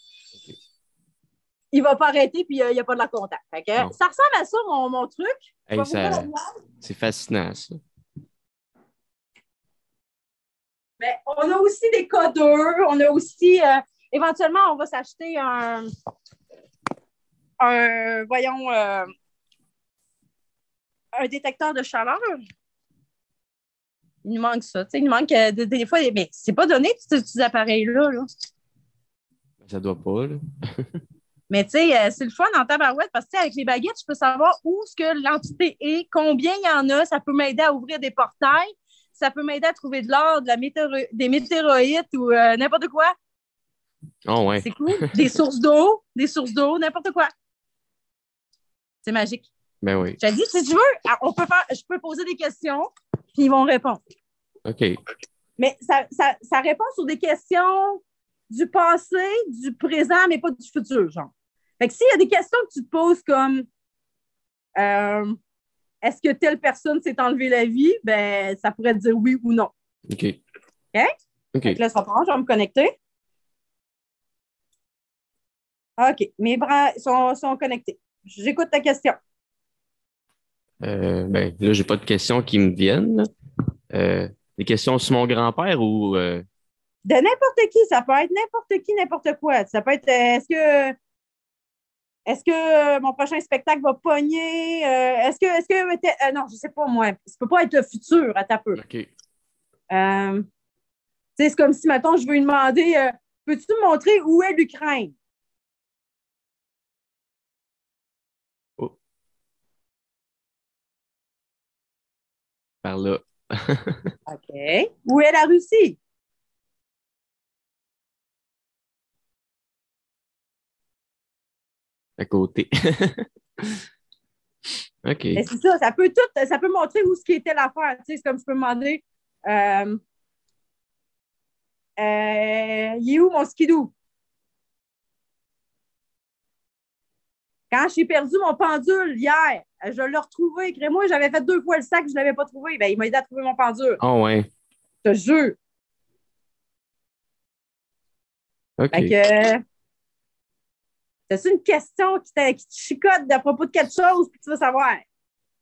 Il ne va pas arrêter, puis euh, il n'y a pas de la contact. Fait que, Non. ça ressemble à ça, mon, mon truc. Hey, ça-. C'est fascinant, ça. Mais on a aussi des codeurs, on a aussi, euh, éventuellement, on va s'acheter un, un, voyons, euh, un détecteur de chaleur. Il nous manque ça, tu sais, il nous manque euh, des, des fois, mais c'est pas donné, tous ces appareils-là. là. Ça doit pas, là. Mais tu sais, euh, c'est le fun en tabarouette parce que tu sais, avec les baguettes, je peux savoir où ce que l'entité est, combien il y en a. Ça peut m'aider à ouvrir des portails. Ça peut m'aider à trouver de l'or, de la météoro- des météorites ou euh, n'importe quoi. Oh, ouais. C'est cool. des sources d'eau, des sources d'eau, n'importe quoi. C'est magique. Ben oui. J'ai dit, si tu veux, ah, on peut faire, je peux poser des questions, puis ils vont répondre. OK. Mais ça, ça, ça répond sur des questions du passé, du présent, mais pas du futur, genre. Fait que s'il y a des questions que tu te poses comme euh, est-ce que telle personne s'est enlevée la vie, ben ça pourrait te dire oui ou non. OK. OK? OK. Fait que là, ça prend, je vais me connecter. OK, mes bras sont, sont connectés. J'écoute ta question. Euh, ben, là, j'ai pas de questions qui me viennent. Euh, des questions sur mon grand-père ou. euh, De n'importe qui, ça peut être n'importe qui, n'importe quoi. Ça peut être est-ce que est-ce que euh, mon prochain spectacle va pogner? Euh, est-ce que est-ce que euh, non, je sais pas moi. Ça peut pas être le futur à ta peu. OK. Euh, c'est comme si, mettons, je veux lui demander peux-tu me montrer où est l'Ukraine? Par là. OK. Où est la Russie? À côté. OK. Mais c'est ça, ça peut tout, ça peut montrer où ce qui était l'affaire. Tu sais, c'est comme je peux demander euh, euh, il est où mon skidoo? Quand j'ai perdu mon pendule hier, je l'ai retrouvé. Crée-moi, j'avais fait deux fois le sac, je ne l'avais pas trouvé. Ben, il m'a aidé à trouver mon pendule. Oh, ouais. Je te jure. OK. Fait que. C'est une question qui, qui te chicote à propos de quelque chose que tu veux savoir?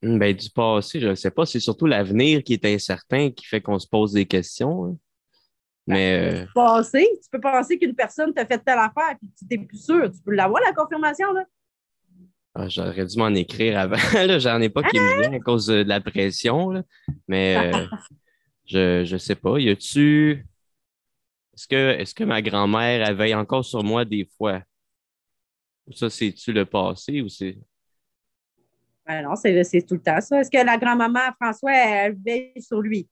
Hmm, Ben, du passé, je ne sais pas. C'est surtout l'avenir qui est incertain qui fait qu'on se pose des questions. hein. Mais. euh, Passé, tu peux penser qu'une personne t'a fait telle affaire et tu n'es plus sûr. Tu peux l'avoir, la confirmation, là? Ah, J'aurais dû m'en écrire avant. j'en ai pas qui me vient à cause de la pression. là. Mais euh, je, je sais pas. Y a-tu. Est-ce que, est-ce que ma grand-mère veille encore sur moi des fois? Ça, c'est-tu le passé ou c'est. Ben non, c'est tout le temps ça. Est-ce que la grand-maman François, elle veille sur lui?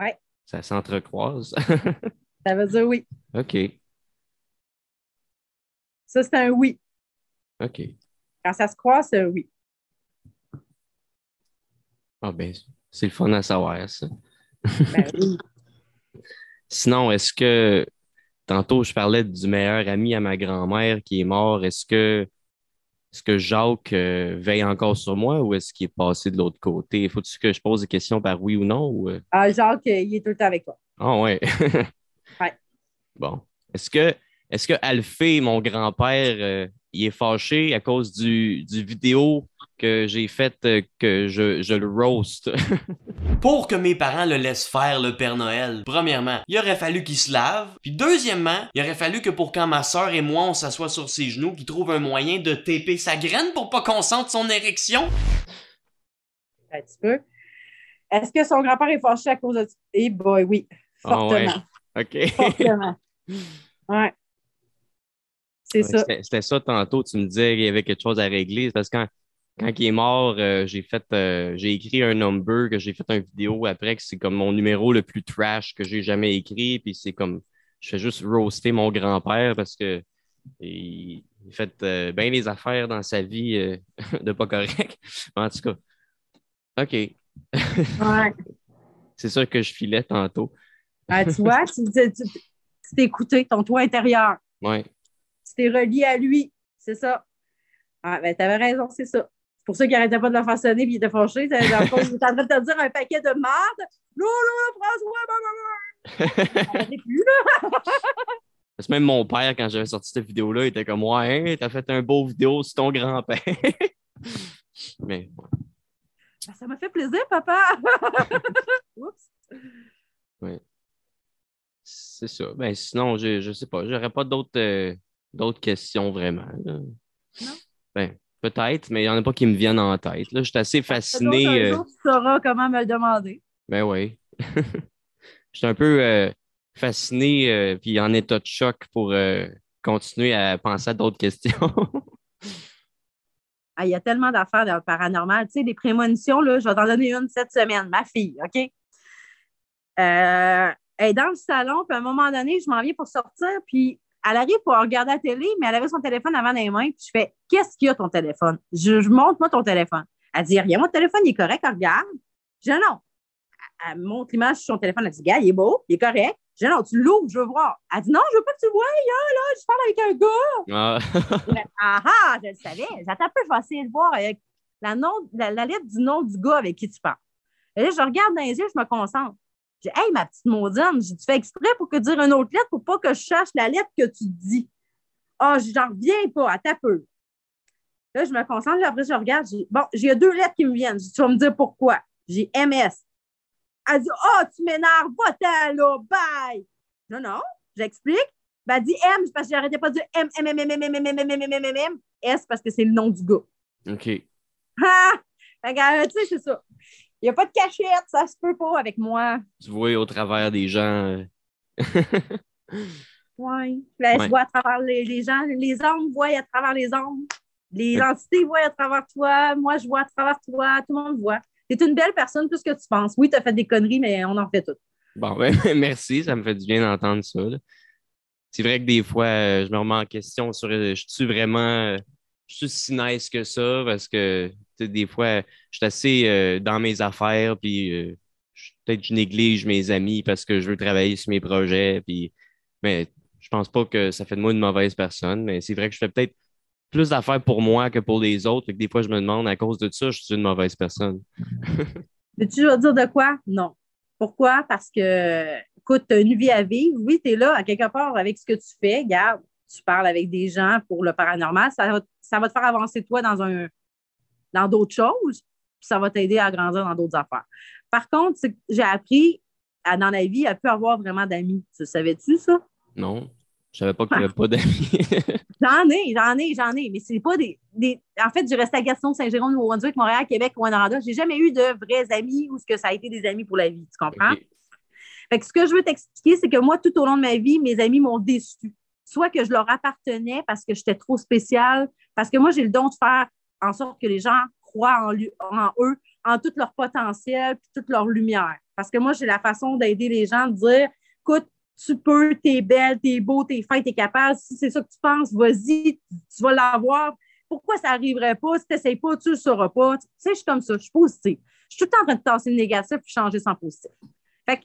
Oui. Ça s'entrecroise. ça veut dire oui. OK. Ça, c'est un oui. OK. Quand ça se croise, c'est un oui. Ah, ben, c'est le fun à savoir, ça. Ben oui. Sinon, est-ce que tantôt je parlais du meilleur ami à ma grand-mère qui est mort, est-ce que est-ce que Jacques euh, veille encore sur moi ou est-ce qu'il est passé de l'autre côté? Faut-tu que je pose des questions par oui ou non? Ou... Euh? Ah, Jacques, euh, il est tout le temps avec toi. Ah ouais. ouais. Bon. Est-ce que est-ce que Alphée, mon grand-père, il est fâché à cause du, du vidéo que j'ai fait que je, je le roast? pour que mes parents le laissent faire le Père Noël. Premièrement, il aurait fallu qu'il se lave. Puis deuxièmement, il aurait fallu que pour quand ma soeur et moi on s'assoit sur ses genoux, qu'il trouve un moyen de taper sa graine pour pas qu'on sente son érection. Un petit peu. Est-ce que son grand-père est fâché à cause de... Eh boy, oui. Ah Fortement. OK. Fortement. Ouais. C'est ça. C'était ça tantôt, tu me disais qu'il y avait quelque chose à régler. Parce que quand, quand il est mort, euh, j'ai fait euh, j'ai écrit un number que j'ai fait une vidéo après que c'est comme mon numéro le plus trash que j'ai jamais écrit. Puis c'est comme je fais juste roaster mon grand-père parce que il, fait euh, bien les affaires dans sa vie de pas correct. en tout cas. OK. Ouais. c'est ça que je filais tantôt. Ah, tu vois, tu t'es écouté, ton toit intérieur. Ouais. Tu t'es relié à lui. C'est ça. Ah, ben, t'avais raison, c'est ça pour ça qu'il n'arrêtait pas de le faire sonner et il était fâché. il était en train de te dire un paquet de merde. Là, là, François, maman! plus, là. C'est même mon père, quand j'avais sorti cette vidéo-là, il était comme Ouais, hein, t'as fait un beau vidéo sur ton grand-père. Mais. Ben, ça m'a fait plaisir, papa. Oups. Oui. C'est ça. Ben, sinon, je ne sais pas. J'aurais pas d'autres euh, d'autres questions vraiment. Non? Ben, Peut-être, mais il n'y en a pas qui me viennent en tête. Là, je suis assez fasciné. Un jour, euh, tu sauras comment me le demander. Ben oui. je suis un peu euh, fasciné euh, puis en état de choc pour continuer à penser à d'autres questions. Ah, il y a tellement d'affaires paranormales. Tu sais, des prémonitions, là, je vais t'en donner une cette semaine, ma fille, OK? elle est dans le salon, puis à un moment donné, je m'en viens pour sortir, puis elle arrive pour regarder la télé, mais elle avait son téléphone avant les mains. Puis je fais Qu'est-ce qu'il y a ton téléphone? Je, montre-moi ton téléphone. Elle dit Rien, mon téléphone, il est correct, elle regarde. Je dis Non. Elle, montre l'image sur son téléphone. Elle dit Gars, il est beau, il est correct. Je dis Non, tu l'ouvres, je veux voir. Elle dit Non, je veux pas que tu le vois, là, je parle avec un gars. Ah, ah, je le savais. J'attends un peu, je vais essayer de voir avec la, nom, la, lettre du nom du gars avec qui tu parles. Et là, je regarde dans les yeux, je me concentre. J'ai Hey, ma petite maudine, tu fais exprès pour que dire une autre lettre pour pas que je cherche la lettre que tu dis. Ah, oh, j'en reviens pas, à ta peu. Là, je me concentre, après, je regarde. Bon, j'ai deux lettres qui me viennent. tu vas me dire pourquoi. J'ai MS. Elle dit Ah, oh, tu m'énerves, va-t'en là, bye. Non, non, j'explique. Ben, elle dit M, parce que j'arrêtais pas de dire M, M, M, M, M, M, M, M, M, M, M, M, M, S, parce que c'est le nom du gars. OK. Ah! tu sais, c'est ça. Il n'y a pas de cachette, ça se peut pas avec moi. Tu vois au travers des gens. oui. Je vois à travers les, gens. Les hommes voient à travers les hommes. Les entités voient à travers toi. Moi, je vois à travers toi. Tout le monde voit. Tu es une belle personne, plus que tu penses. Oui, tu as fait des conneries, mais on en fait toutes. Bon, ben, merci. Ça me fait du bien d'entendre ça. C'est vrai que des fois, euh, je me remets en question sur euh, je suis vraiment. Je suis si nice que ça parce que des fois, je suis assez euh, dans mes affaires, puis euh, peut-être je néglige mes amis parce que je veux travailler sur mes projets, puis mais je pense pas que ça fait de moi une mauvaise personne, mais c'est vrai que je fais peut-être plus d'affaires pour moi que pour les autres, et que des fois, je me demande, à cause de ça, je suis une mauvaise personne. Mais tu vas dire de quoi? Non. Pourquoi? Parce que, écoute, tu as une vie à vivre. Oui, tu es là, à quelque part, avec ce que tu fais. Garde, tu parles avec des gens pour le paranormal. Ça va, ça va te faire avancer toi dans un, dans d'autres choses, puis ça va t'aider à grandir dans d'autres affaires. Par contre, j'ai appris à, dans la vie à plus avoir vraiment d'amis. Tu savais-tu ça? Non. Je savais pas qu'il n'y avait pas d'amis. j'en ai, j'en ai, j'en ai, mais c'est pas des, En fait, je resté à Gaston, Saint-Jérôme, Nouveau-Brunswick, Montréal, Québec, Je J'ai jamais eu de vrais amis ou ce que ça a été des amis pour la vie. Tu comprends? Fait que ce que je veux t'expliquer, c'est que moi, tout au long de ma vie, mes amis m'ont déçu. Soit que je leur appartenais parce que j'étais trop spéciale, parce que moi, j'ai le don de faire en sorte que les gens croient en, eux, en tout leur potentiel puis toute leur lumière. Parce que moi, j'ai la façon d'aider les gens de dire écoute, tu peux, t'es belle, t'es beau, t'es fin, t'es capable. Si c'est ça que tu penses, vas-y, tu vas l'avoir. Pourquoi ça n'arriverait pas? Si tu n'essayes pas, tu ne le sauras pas. Tu sais, je suis comme ça, je suis positive. Je suis tout le temps en train de tasser le négatif et changer sans positif. Fait que,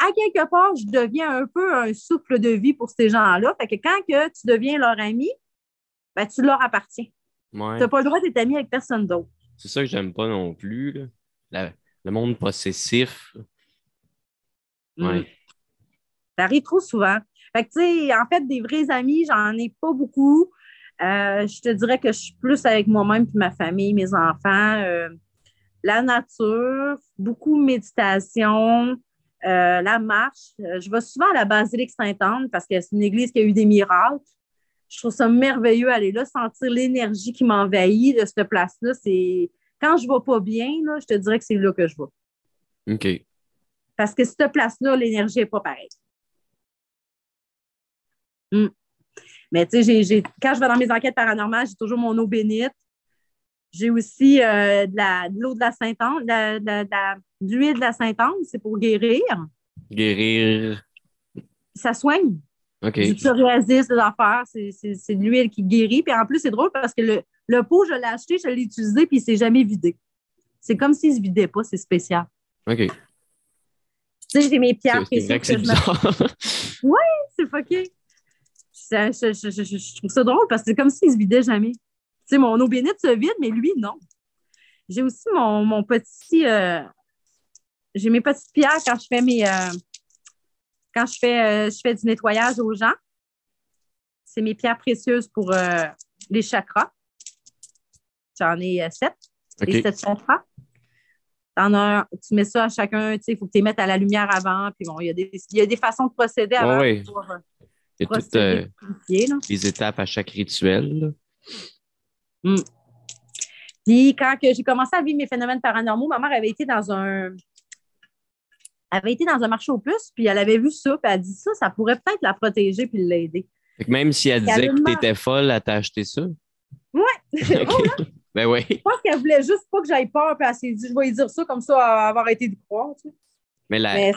à quelque part, je deviens un peu un souffle de vie pour ces gens-là. Fait que quand que tu deviens leur ami, ben, tu leur appartiens. Tu n'as pas le droit d'être ami avec personne d'autre. C'est ça que j'aime pas non plus. le monde possessif. Mm. Ouais. Ça arrive trop souvent. Fait que, en fait, des vrais amis, j'en ai pas beaucoup. Euh, je te dirais que je suis plus avec moi-même puis ma famille, mes enfants. Euh, la nature, beaucoup de méditation, euh, la marche. Je vais souvent à la basilique Sainte-Anne parce que c'est une église qui a eu des miracles. Je trouve ça merveilleux aller là, sentir l'énergie qui m'envahit de cette place-là. C'est quand je ne vais pas bien, je te dirais que c'est là que je vais. OK. Parce que cette place-là, l'énergie n'est pas pareille. Mm. Mais tu sais, quand je vais dans mes enquêtes paranormales, j'ai toujours mon eau bénite. J'ai aussi euh, de l'eau de la Sainte-Anne, de, l'huile de la Sainte-Anne, c'est pour guérir. Guérir. Ça soigne. OK. Du psoriasis, des affaires, c'est de l'huile qui guérit. Puis en plus, c'est drôle parce que le, le pot, je l'ai acheté, je l'ai utilisé, puis il ne s'est jamais vidé. C'est comme s'il ne se vidait pas, c'est spécial. OK. Tu sais, j'ai mes pierres. Que c'est bizarre. oui, c'est fucké je, trouve ça drôle parce que c'est comme s'il se vidait jamais. Tu sais, mon eau bénite se vide, mais lui, non. J'ai aussi mon, petit. Euh, j'ai mes petites pierres quand je fais mes. Euh, quand je fais, euh, je fais du nettoyage aux gens. C'est mes pierres précieuses pour les chakras. J'en ai sept. Les sept chakras. tu mets ça à chacun, il faut que tu les mettes à la lumière avant. Puis bon, il y a des, il y a des façons de procéder avant. oui. Il y a toutes euh, les étapes à chaque rituel. Hmm. Puis quand j'ai commencé à vivre mes phénomènes paranormaux, ma mère avait été dans un avait été dans un marché aux puces, puis elle avait vu ça, puis elle a dit ça, ça pourrait peut-être la protéger puis l'aider. Même si elle disait que tu étais folle, elle t'a acheté ça? Oui. ben oui. Je pense qu'elle voulait juste pas que j'aille peur, puis elle s'est dit, je vais lui dire ça comme ça, elle va avoir arrêté de croire. Tu sais. Mais la,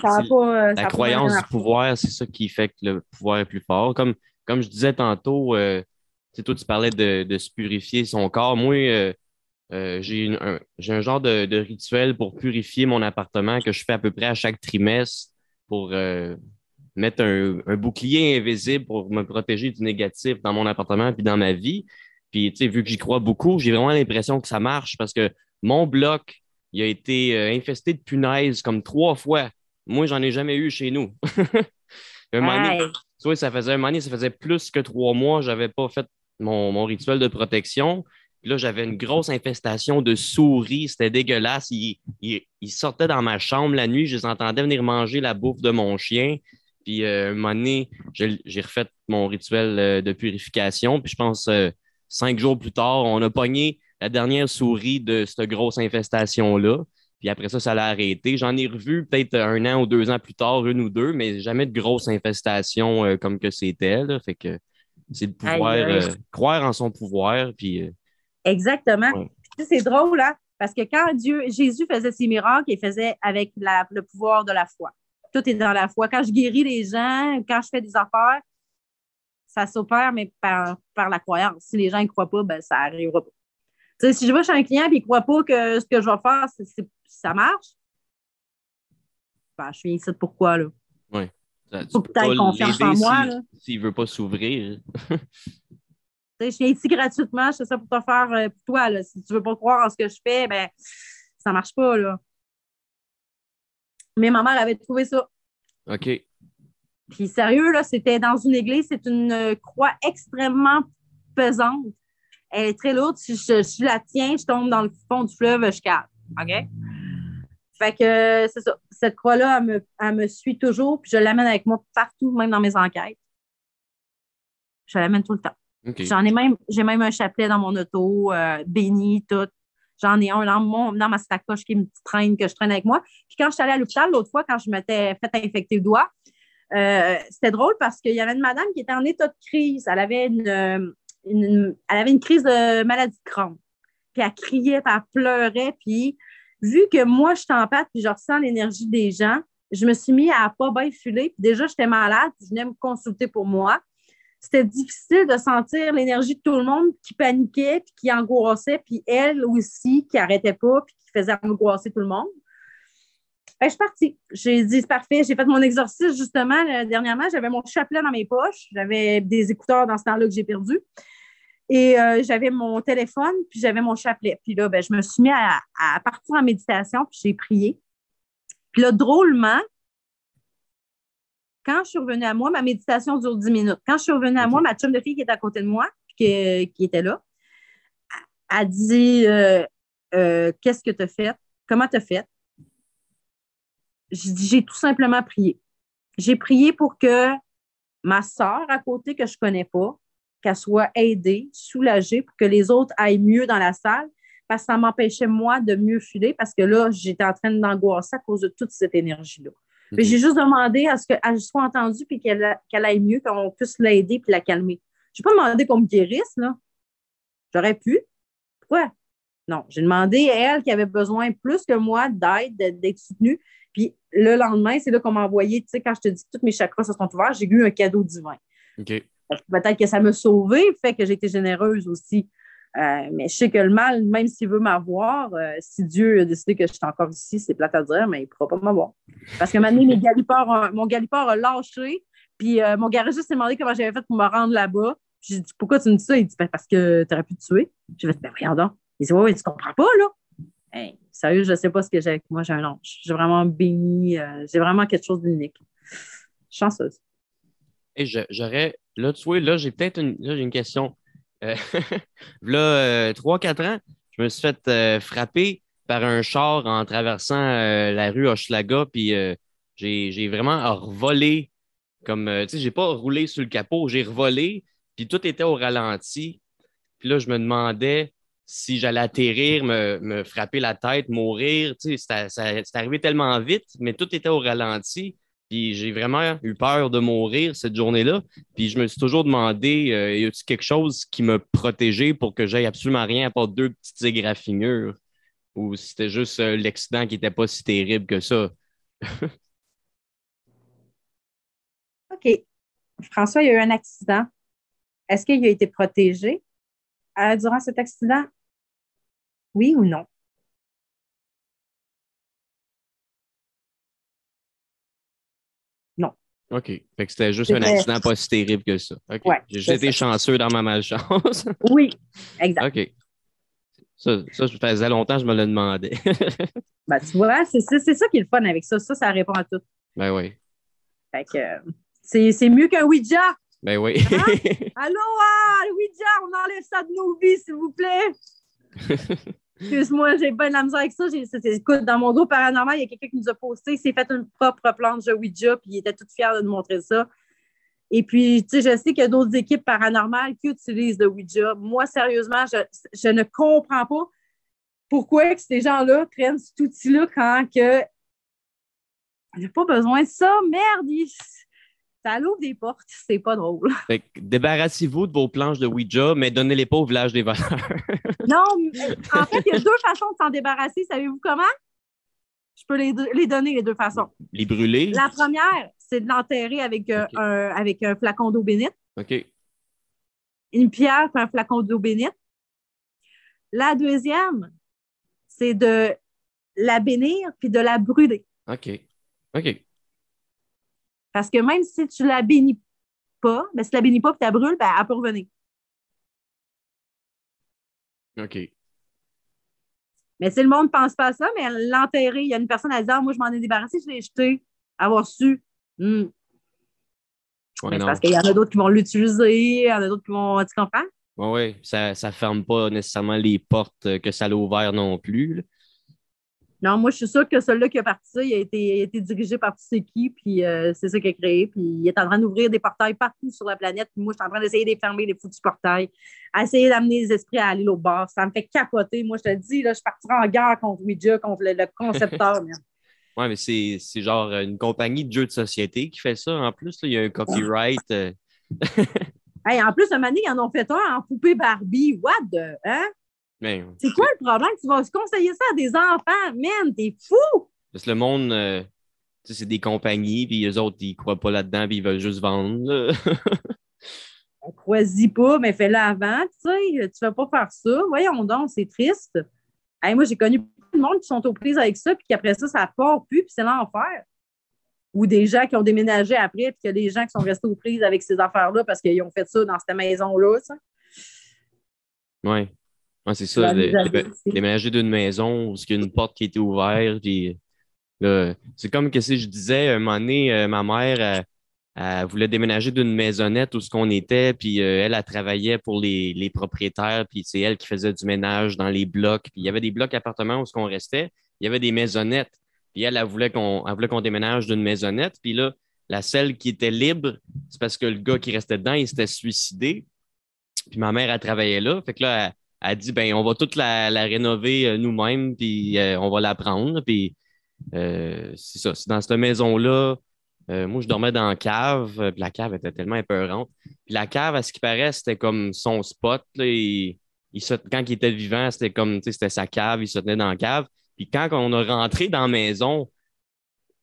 la croyance du pouvoir, c'est ça qui fait que le pouvoir est plus fort. Comme, comme je disais tantôt, euh, toi, tu parlais de, de, se purifier son corps. Moi, euh, euh, j'ai un, un, genre de, de, rituel pour purifier mon appartement que je fais à peu près à chaque trimestre pour euh, mettre un, un, bouclier invisible pour me protéger du négatif dans mon appartement puis dans ma vie. Puis, tu sais, vu que j'y crois beaucoup, j'ai vraiment l'impression que ça marche parce que mon bloc, il a été euh, infesté de punaises comme trois fois. Moi, j'en ai jamais eu chez nous. un moment ça faisait un moment ça faisait plus que trois mois, j'avais pas fait mon, rituel de protection. Puis là, j'avais une grosse infestation de souris. C'était dégueulasse. Ils, sortaient dans ma chambre la nuit. Je les entendais venir manger la bouffe de mon chien. Puis euh, un moment donné, j'ai refait mon rituel euh, de purification. Puis je pense cinq jours plus tard, on a pogné la dernière souris de cette grosse infestation-là. Puis après ça, ça l'a arrêté. J'en ai revu peut-être un an ou deux ans plus tard, une ou deux, mais jamais de grosse infestation euh, comme que c'était. Fait que c'est de pouvoir euh, croire en son pouvoir. Puis, euh, Exactement. C'est drôle, hein? Parce que quand Dieu, Jésus faisait ses miracles, il faisait avec le pouvoir de la foi. Tout est dans la foi. Quand je guéris les gens, quand je fais des affaires, ça s'opère, mais par, la croyance. Si les gens ne croient pas, ben, ça n'arrivera pas si je vais chez un client et il ne croit pas que ce que je vais faire, ça marche, ben, je suis ici pourquoi, là? Oui. Faut peut-être confiance en moi. S'il ne veut pas s'ouvrir. je viens ici gratuitement, je fais ça pour te faire euh, pour toi. Là. Si tu ne veux pas croire en ce que je fais, ben ça ne marche pas. Là. Mais ma mère avait trouvé ça. OK. Puis sérieux, là, c'était dans une église, c'est une croix extrêmement pesante elle est très lourde. Si je, la tiens, je tombe dans le fond du fleuve, je calme. OK? Fait que c'est ça. Cette croix-là, elle me, suit toujours, puis je l'amène avec moi partout, même dans mes enquêtes. Je l'amène tout le temps. J'en ai même, j'ai même un chapelet dans mon auto, euh, béni, tout. J'en ai un dans, mon, dans ma sacoche qui me traîne, que je traîne avec moi. Puis quand je suis allée à l'hôpital l'autre fois, quand je m'étais fait infecter le doigt, euh, c'était drôle parce qu'il y avait une madame qui était en état de crise. Elle avait une, elle avait une crise de maladie de Crohn. Puis elle criait, puis elle pleurait, puis vu que moi, je suis en pâte puis je ressens l'énergie des gens, je me suis mis à pas bien. Puis déjà, j'étais malade, je venais me consulter pour moi. C'était difficile de sentir l'énergie de tout le monde qui paniquait, puis qui angoissait, puis elle aussi qui n'arrêtait pas, puis qui faisait angoisser tout le monde. je suis partie. J'ai dit, c'est parfait. J'ai fait mon exercice justement dernièrement. J'avais mon chapelet dans mes poches. J'avais des écouteurs dans ce temps-là que j'ai perdu. Et euh, j'avais mon téléphone, puis j'avais mon chapelet. Puis là, ben, je me suis mis à, à partir en méditation, puis j'ai prié. Puis là, drôlement, quand je suis revenue à moi, ma méditation dure 10 minutes. Quand je suis revenue à moi, ma chum de fille qui est à côté de moi, qui, qui était là, a dit euh, euh, Qu'est-ce que tu as fait? Comment tu as fait? J'ai tout simplement prié. J'ai prié pour que ma soeur à côté que je ne connais pas, qu'elle soit aidée, soulagée pour que les autres aillent mieux dans la salle parce que ça m'empêchait, moi, de mieux filer parce que là, j'étais en train d'angoisser à cause de toute cette énergie-là. J'ai juste demandé à ce qu'elle soit entendue puis qu'elle aille mieux, qu'on puisse l'aider puis la calmer. Je n'ai pas demandé qu'on me guérisse, là. J'aurais pu. Pourquoi? Non, j'ai demandé à elle qui avait besoin plus que moi d'aide, d'être soutenue. Puis le lendemain, c'est là qu'on m'a envoyé, tu sais, quand je te dis que tous mes chakras se sont ouverts, j'ai eu un cadeau divin. OK. Peut-être que ça m'a sauvé, fait que j'ai été généreuse aussi. Euh, mais je sais que le mal, même s'il veut m'avoir, euh, si Dieu a décidé que je suis encore ici, c'est plate à dire, mais il ne pourra pas m'avoir. Parce que maintenant, mon galipard a lâché, puis euh, mon garagiste s'est demandé comment j'avais fait pour me rendre là-bas. J'ai dit, pourquoi tu me dis ça? Il dit, ben, parce que tu aurais pu te tuer. J'ai fait, ben, donc. Il dit, oui, ouais, tu comprends pas, là. sérieux, je ne sais pas ce que j'ai avec moi, j'ai un ange. J'ai vraiment béni, j'ai vraiment quelque chose d'unique. Chanceuse. Et j'aurais, là, tu vois, là, j'ai peut-être une, là, une question. Euh, là, 3-4 euh, ans, je me suis fait euh, frapper par un char en traversant la rue Hochelaga, puis j'ai vraiment revolé comme, tu j'ai pas roulé sur le capot, j'ai revolé, puis tout était au ralenti. Puis là, je me demandais si j'allais atterrir, me, frapper la tête, mourir. Tu sais, c'est arrivé tellement vite, mais tout était au ralenti. Puis j'ai vraiment eu peur de mourir cette journée-là. Puis je me suis toujours demandé, euh, y a-t-il quelque chose qui me protégeait pour que j'aille absolument rien à part deux petites égraffinures? Ou c'était juste euh, l'accident qui n'était pas si terrible que ça? OK. François, il y a eu un accident. Est-ce qu'il a été protégé euh, durant cet accident? Oui ou non? OK. Fait que c'était juste un accident pas si terrible que ça. OK. J'ai été chanceux dans ma malchance. oui, exact. OK. Ça, ça, faisait longtemps que je me le demandais. ben, tu vois, c'est ça qui est le fun avec ça. Ça, ça répond à tout. Ben oui. Fait que c'est mieux qu'un Ouija. Ben oui. Hein? Allô, ah, Ouija, on enlève ça de nos vies, s'il vous plaît. Excuse-moi, j'ai pas de la misère avec ça. Écoute, dans mon dos paranormal, il y a quelqu'un qui nous a posté, il s'est fait une propre planche de Ouija, puis il était tout fier de nous montrer ça. Et puis, tu sais, je sais qu'il y a d'autres équipes paranormales qui utilisent le Ouija. Moi, sérieusement, je, ne comprends pas pourquoi que ces gens-là prennent cet outil-là quand que. Il pas besoin de ça. Merde! Ça l'ouvre des portes, c'est pas drôle. débarrassez-vous de vos planches de Ouija, mais donnez-les pas au village des voleurs. non, en fait, il y a deux façons de s'en débarrasser. Savez-vous comment? Je peux les, les, donner, les deux façons. Les brûler? La première, c'est de l'enterrer avec, euh, un, avec un flacon d'eau bénite. OK. Une pierre et un flacon d'eau bénite. La deuxième, c'est de la bénir puis de la brûler. OK. OK. Parce que même si tu ne la bénis pas, ben, si tu ne la bénis pas et tu la brûles, ben, elle peut revenir. OK. Mais si le monde ne pense pas à ça, mais l'enterrer, il y a une personne à dire ah, Moi, je m'en ai débarrassé, je l'ai jeté, avoir su. Hmm. parce qu'il y en a d'autres qui vont l'utiliser, il y en a d'autres qui vont. Tu comprends? Oui, oui. Ça ne ferme pas nécessairement les portes que ça l'a ouvert non plus. Non, moi, je suis sûre que celui-là qui a parti ça, il a été, dirigé par Tseki, puis euh, c'est ça qu'il a créé. Puis il est en train d'ouvrir des portails partout sur la planète. Puis moi, je suis en train d'essayer de fermer les foutus portails, essayer d'amener les esprits à aller au bord. Ça me fait capoter. Moi, je te dis, là, je partirai en guerre contre Ouija, contre le, concepteur. oui, mais c'est genre une compagnie de jeux de société qui fait ça. En plus, il y a un copyright. Euh. en plus, un moment ils en ont fait un en poupée Barbie. What the? Hein? C'est quoi le problème? Tu vas conseiller ça à des enfants? Man, t'es fou! Parce que le monde, euh, c'est des compagnies, puis les autres, ils croient pas là-dedans, puis ils veulent juste vendre. On croisit pas, mais fais-le avant, tu sais. Tu vas pas faire ça. Voyons donc, c'est triste. moi, j'ai connu beaucoup de monde qui sont aux prises avec ça, puis qu'après ça, ça part plus, puis c'est l'enfer. Ou des gens qui ont déménagé après, puis qu'il y a des gens qui sont restés aux prises avec ces affaires-là parce qu'ils ont fait ça dans cette maison-là. Oui. Ouais, c'est ça. Déménager d'une maison où il y a une porte qui était ouverte. Puis, c'est comme que si je disais, un moment donné, euh, ma mère, elle, voulait déménager d'une maisonnette où ce qu'on était, puis euh, elle, a travaillé pour les, les propriétaires, puis c'est elle qui faisait du ménage dans les blocs. Puis il y avait des blocs appartements où ce qu'on restait, il y avait des maisonnettes. Puis elle, elle voulait qu'on qu'on déménage d'une maisonnette. Puis là, la celle qui était libre, c'est parce que le gars qui restait dedans, il s'était suicidé. Puis ma mère, elle travaillait là. Fait que là, elle, a dit ben on va toute la, rénover euh, nous-mêmes, puis euh, on va la prendre. Puis euh, c'est ça. C'est dans cette maison-là. moi, je dormais dans la cave, puis la cave était tellement épeurante. Puis la cave, à ce qui paraît, c'était comme son spot. Là, quand il était vivant, c'était comme, c'était sa cave, il se tenait dans la cave. Puis quand on a rentré dans la maison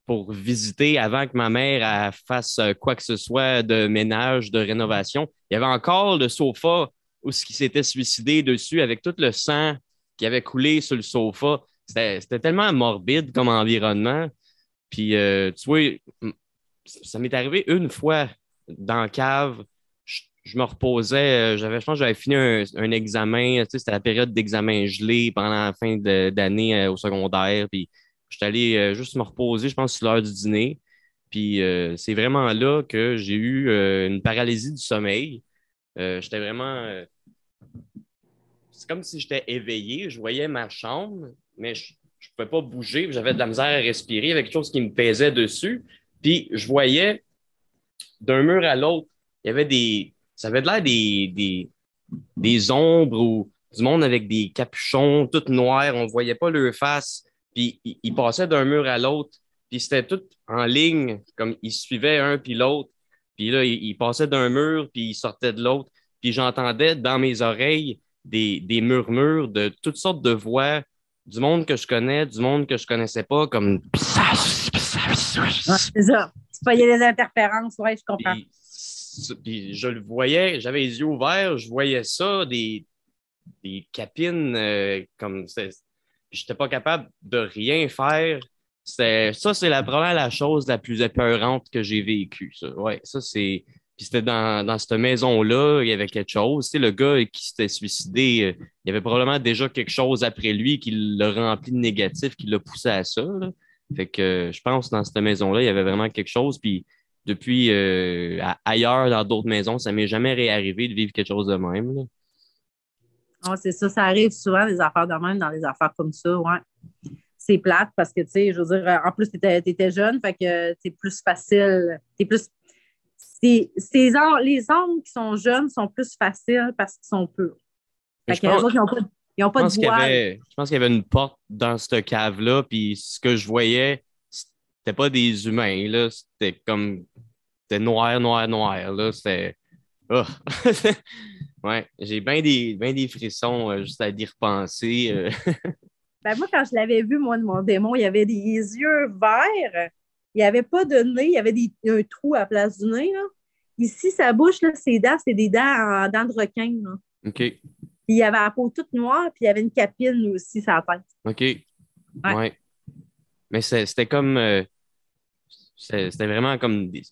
pour visiter avant que ma mère fasse quoi que ce soit de ménage, de rénovation, il y avait encore le sofa où ce qui s'était suicidé dessus avec tout le sang qui avait coulé sur le sofa. C'était tellement morbide comme environnement. Puis, euh, tu vois, ça m'est arrivé une fois dans la cave. Je, me reposais, euh, j'avais, je pense que j'avais fini un, examen, tu sais, c'était la période d'examen gelé pendant la fin d'année euh, au secondaire. Puis, j'étais allé juste me reposer, je pense, sur l'heure du dîner. Puis, c'est vraiment là que j'ai eu une paralysie du sommeil. Euh, j'étais vraiment. Euh, c'est comme si j'étais éveillé. Je voyais ma chambre, mais je ne pouvais pas bouger. J'avais de la misère à respirer. Il y avait quelque chose qui me pesait dessus. Puis je voyais d'un mur à l'autre, il y avait des. Ça avait l'air des, des, des ombres ou du monde avec des capuchons tout noirs. On ne voyait pas leur face. Puis ils passaient d'un mur à l'autre. Puis c'était tout en ligne, comme ils suivaient un puis l'autre. Puis là, il, passait d'un mur, puis il sortait de l'autre. Puis j'entendais dans mes oreilles des, murmures de toutes sortes de voix, du monde que je connais, du monde que je connaissais pas, comme. c'est ça. Tu voyais les interférences, oui, je comprends. Puis, je le voyais, j'avais les yeux ouverts, je voyais ça, des, des capines euh, comme. J'étais pas capable de rien faire ça, c'est la première la chose la plus épeurante que j'ai vécue. Ça. Ouais, ça, c'est. Puis c'était dans, dans, cette maison-là, il y avait quelque chose. Tu le gars qui s'était suicidé, euh, il y avait probablement déjà quelque chose après lui qui l'a rempli de négatif, qui l'a poussé à ça. Fait que je pense que dans cette maison-là, il y avait vraiment quelque chose. Puis depuis euh, ailleurs, dans d'autres maisons, ça m'est jamais réarrivé de vivre quelque chose de même. Ah, c'est ça, ça arrive souvent, des affaires de même, dans des affaires comme ça, ouais c'est plate parce que, tu sais, je veux dire, en plus, tu étais, jeune, fait que c'est plus facile. T'es plus. les hommes qui sont jeunes sont plus faciles parce qu'ils sont purs. Fait que ils n'ont pas, ils ont pas de voile. je pense qu'il y avait une porte dans cette cave-là, puis ce que je voyais, c'était pas des humains, là. C'était comme. C'était noir, noir, noir, là. C'était. Oh. ouais, j'ai bien des, des frissons euh, juste à y repenser. Euh. Ben moi, quand je l'avais vu, moi, de mon démon, il y avait des yeux verts. Il n'y avait pas de nez, il y avait des, un trou à la place du nez. Ici, sa bouche, là, ses dents, c'est des dents en dents de requin. OK. Puis il y avait la peau toute noire, puis il y avait une capine aussi la tête. OK. Ouais. Mais c'était comme. Euh, c'était vraiment comme des.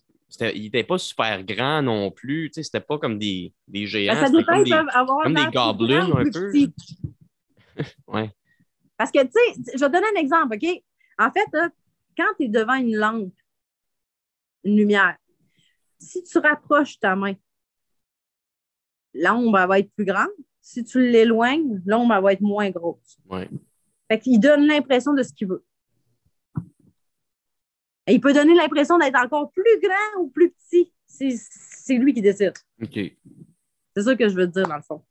il n'était pas super grand non plus. C'était pas comme des, des géants. Ben, ça dépend, comme, des, comme des gobelins un peu. ouais. Parce que, tu sais, je vais te donner un exemple, OK? En fait, quand tu es devant une lampe, une lumière, si tu rapproches ta main, l'ombre va être plus grande. Si tu l'éloignes, l'ombre va être moins grosse. Ouais. Fait qu'il donne l'impression de ce qu'il veut. Et il peut donner l'impression d'être encore plus grand ou plus petit. C'est lui qui décide. OK. C'est ça que je veux dire, dans le fond.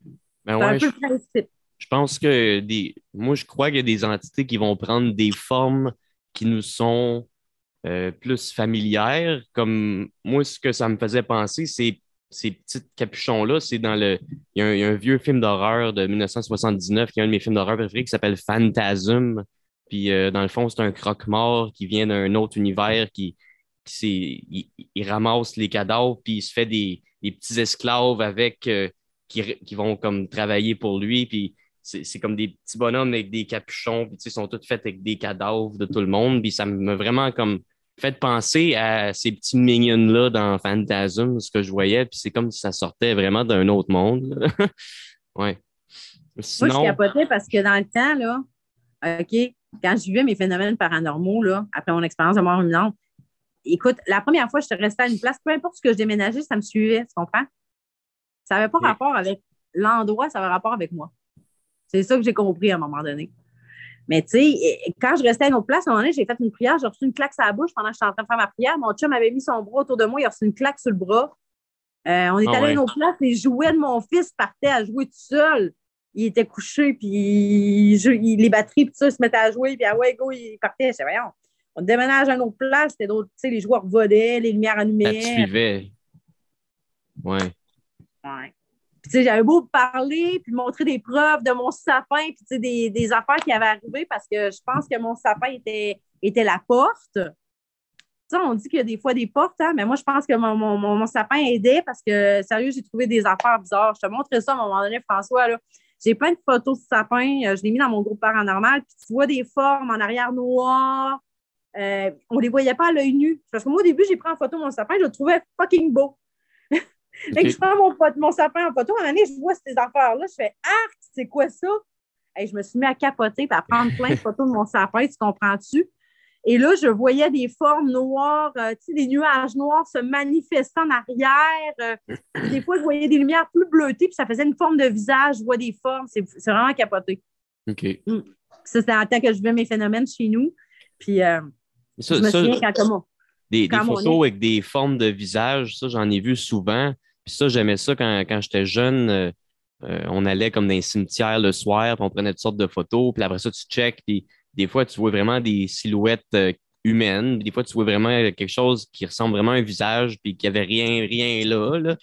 Ben c'est un peu le principe je pense que des. Moi, je crois qu'il y a des entités qui vont prendre des formes qui nous sont euh, plus familières. Comme moi, ce que ça me faisait penser, c'est ces petits capuchons-là, c'est dans le. Il y, a un, vieux film d'horreur de 1979, qui est un de mes films d'horreur préférés, qui s'appelle Phantasm. Puis, euh, dans le fond, c'est un croque-mort qui vient d'un autre univers qui. qui il, ramasse les cadavres, puis il se fait des, petits esclaves avec. Euh, qui, qui, vont comme travailler pour lui. Puis, c'est comme des petits bonhommes avec des capuchons, puis ils sont tous faits avec des cadavres de tout le monde. Puis, ça m'a vraiment comme fait penser à ces petits minions-là dans Phantasm, ce que je voyais, puis c'est comme si ça sortait vraiment d'un autre monde. ouais. Sinon... Moi, je capotais parce que dans le temps, là, OK, quand je vivais mes phénomènes paranormaux, là, après mon expérience de mort imminente, écoute, la première fois, je restais à une place, peu importe ce que je déménageais, ça me suivait, tu comprends? Ça n'avait pas rapport avec l'endroit, ça avait rapport avec moi. C'est ça que j'ai compris à un moment donné. Mais tu sais, quand je restais à une autre place, à un moment donné, j'ai fait une prière, j'ai reçu une claque sur la bouche pendant que j'étais en train de faire ma prière. Mon chum avait mis son bras autour de moi, il a reçu une claque sur le bras. Euh, on est ah allé à une autre place, les jouets de mon fils partaient à jouer tout seul. Il était couché, puis les batteries, puis ça, se mettaient à jouer, puis ah ouais, go, il partait. Je voyons, on déménage à une autre place, c'était d'autres, tu sais, les joueurs volaient, les lumières allumées. Ça suivait. Ouais. Ouais j'avais beau parler, puis montrer des preuves de mon sapin, puis des, des affaires qui avaient arrivé parce que je pense que mon sapin était, était la porte. on dit qu'il y a des fois des portes, hein, mais moi, je pense que mon, mon, sapin aidait parce que, sérieux, j'ai trouvé des affaires bizarres. Je te montre ça à un moment donné, François. J'ai plein de photos de sapin. Euh, je l'ai mis dans mon groupe paranormal. Puis tu vois des formes en arrière noir. Euh, on ne les voyait pas à l'œil nu. Parce que moi, au début, j'ai pris en photo mon sapin. Je le trouvais fucking beau. Et je prends mon, mon sapin en photo. À un moment je vois ces affaires-là. Je fais Ah, c'est quoi ça? Et je me suis mis à capoter et à prendre plein de photos de mon sapin, tu comprends-tu? Et là, je voyais des formes noires, euh, tu sais, des nuages noirs se manifestant en arrière. Euh, des fois, je voyais des lumières plus bleutées, puis ça faisait une forme de visage. Je vois des formes. C'est vraiment capoté. OK. Mm. Ça, c'était en temps que je vivais mes phénomènes chez nous. Puis, euh, je me souviens quand, comment, des, des photos avec des formes de visage, ça, j'en ai vu souvent. Puis ça, j'aimais ça quand, quand j'étais jeune. Euh, euh, on allait comme dans un cimetière le soir, puis on prenait toutes sortes de photos. Puis après ça, tu check, puis des fois, tu vois vraiment des silhouettes euh, humaines. Puis des fois, tu vois vraiment quelque chose qui ressemble vraiment à un visage, puis qu'il n'y avait rien, rien là. là.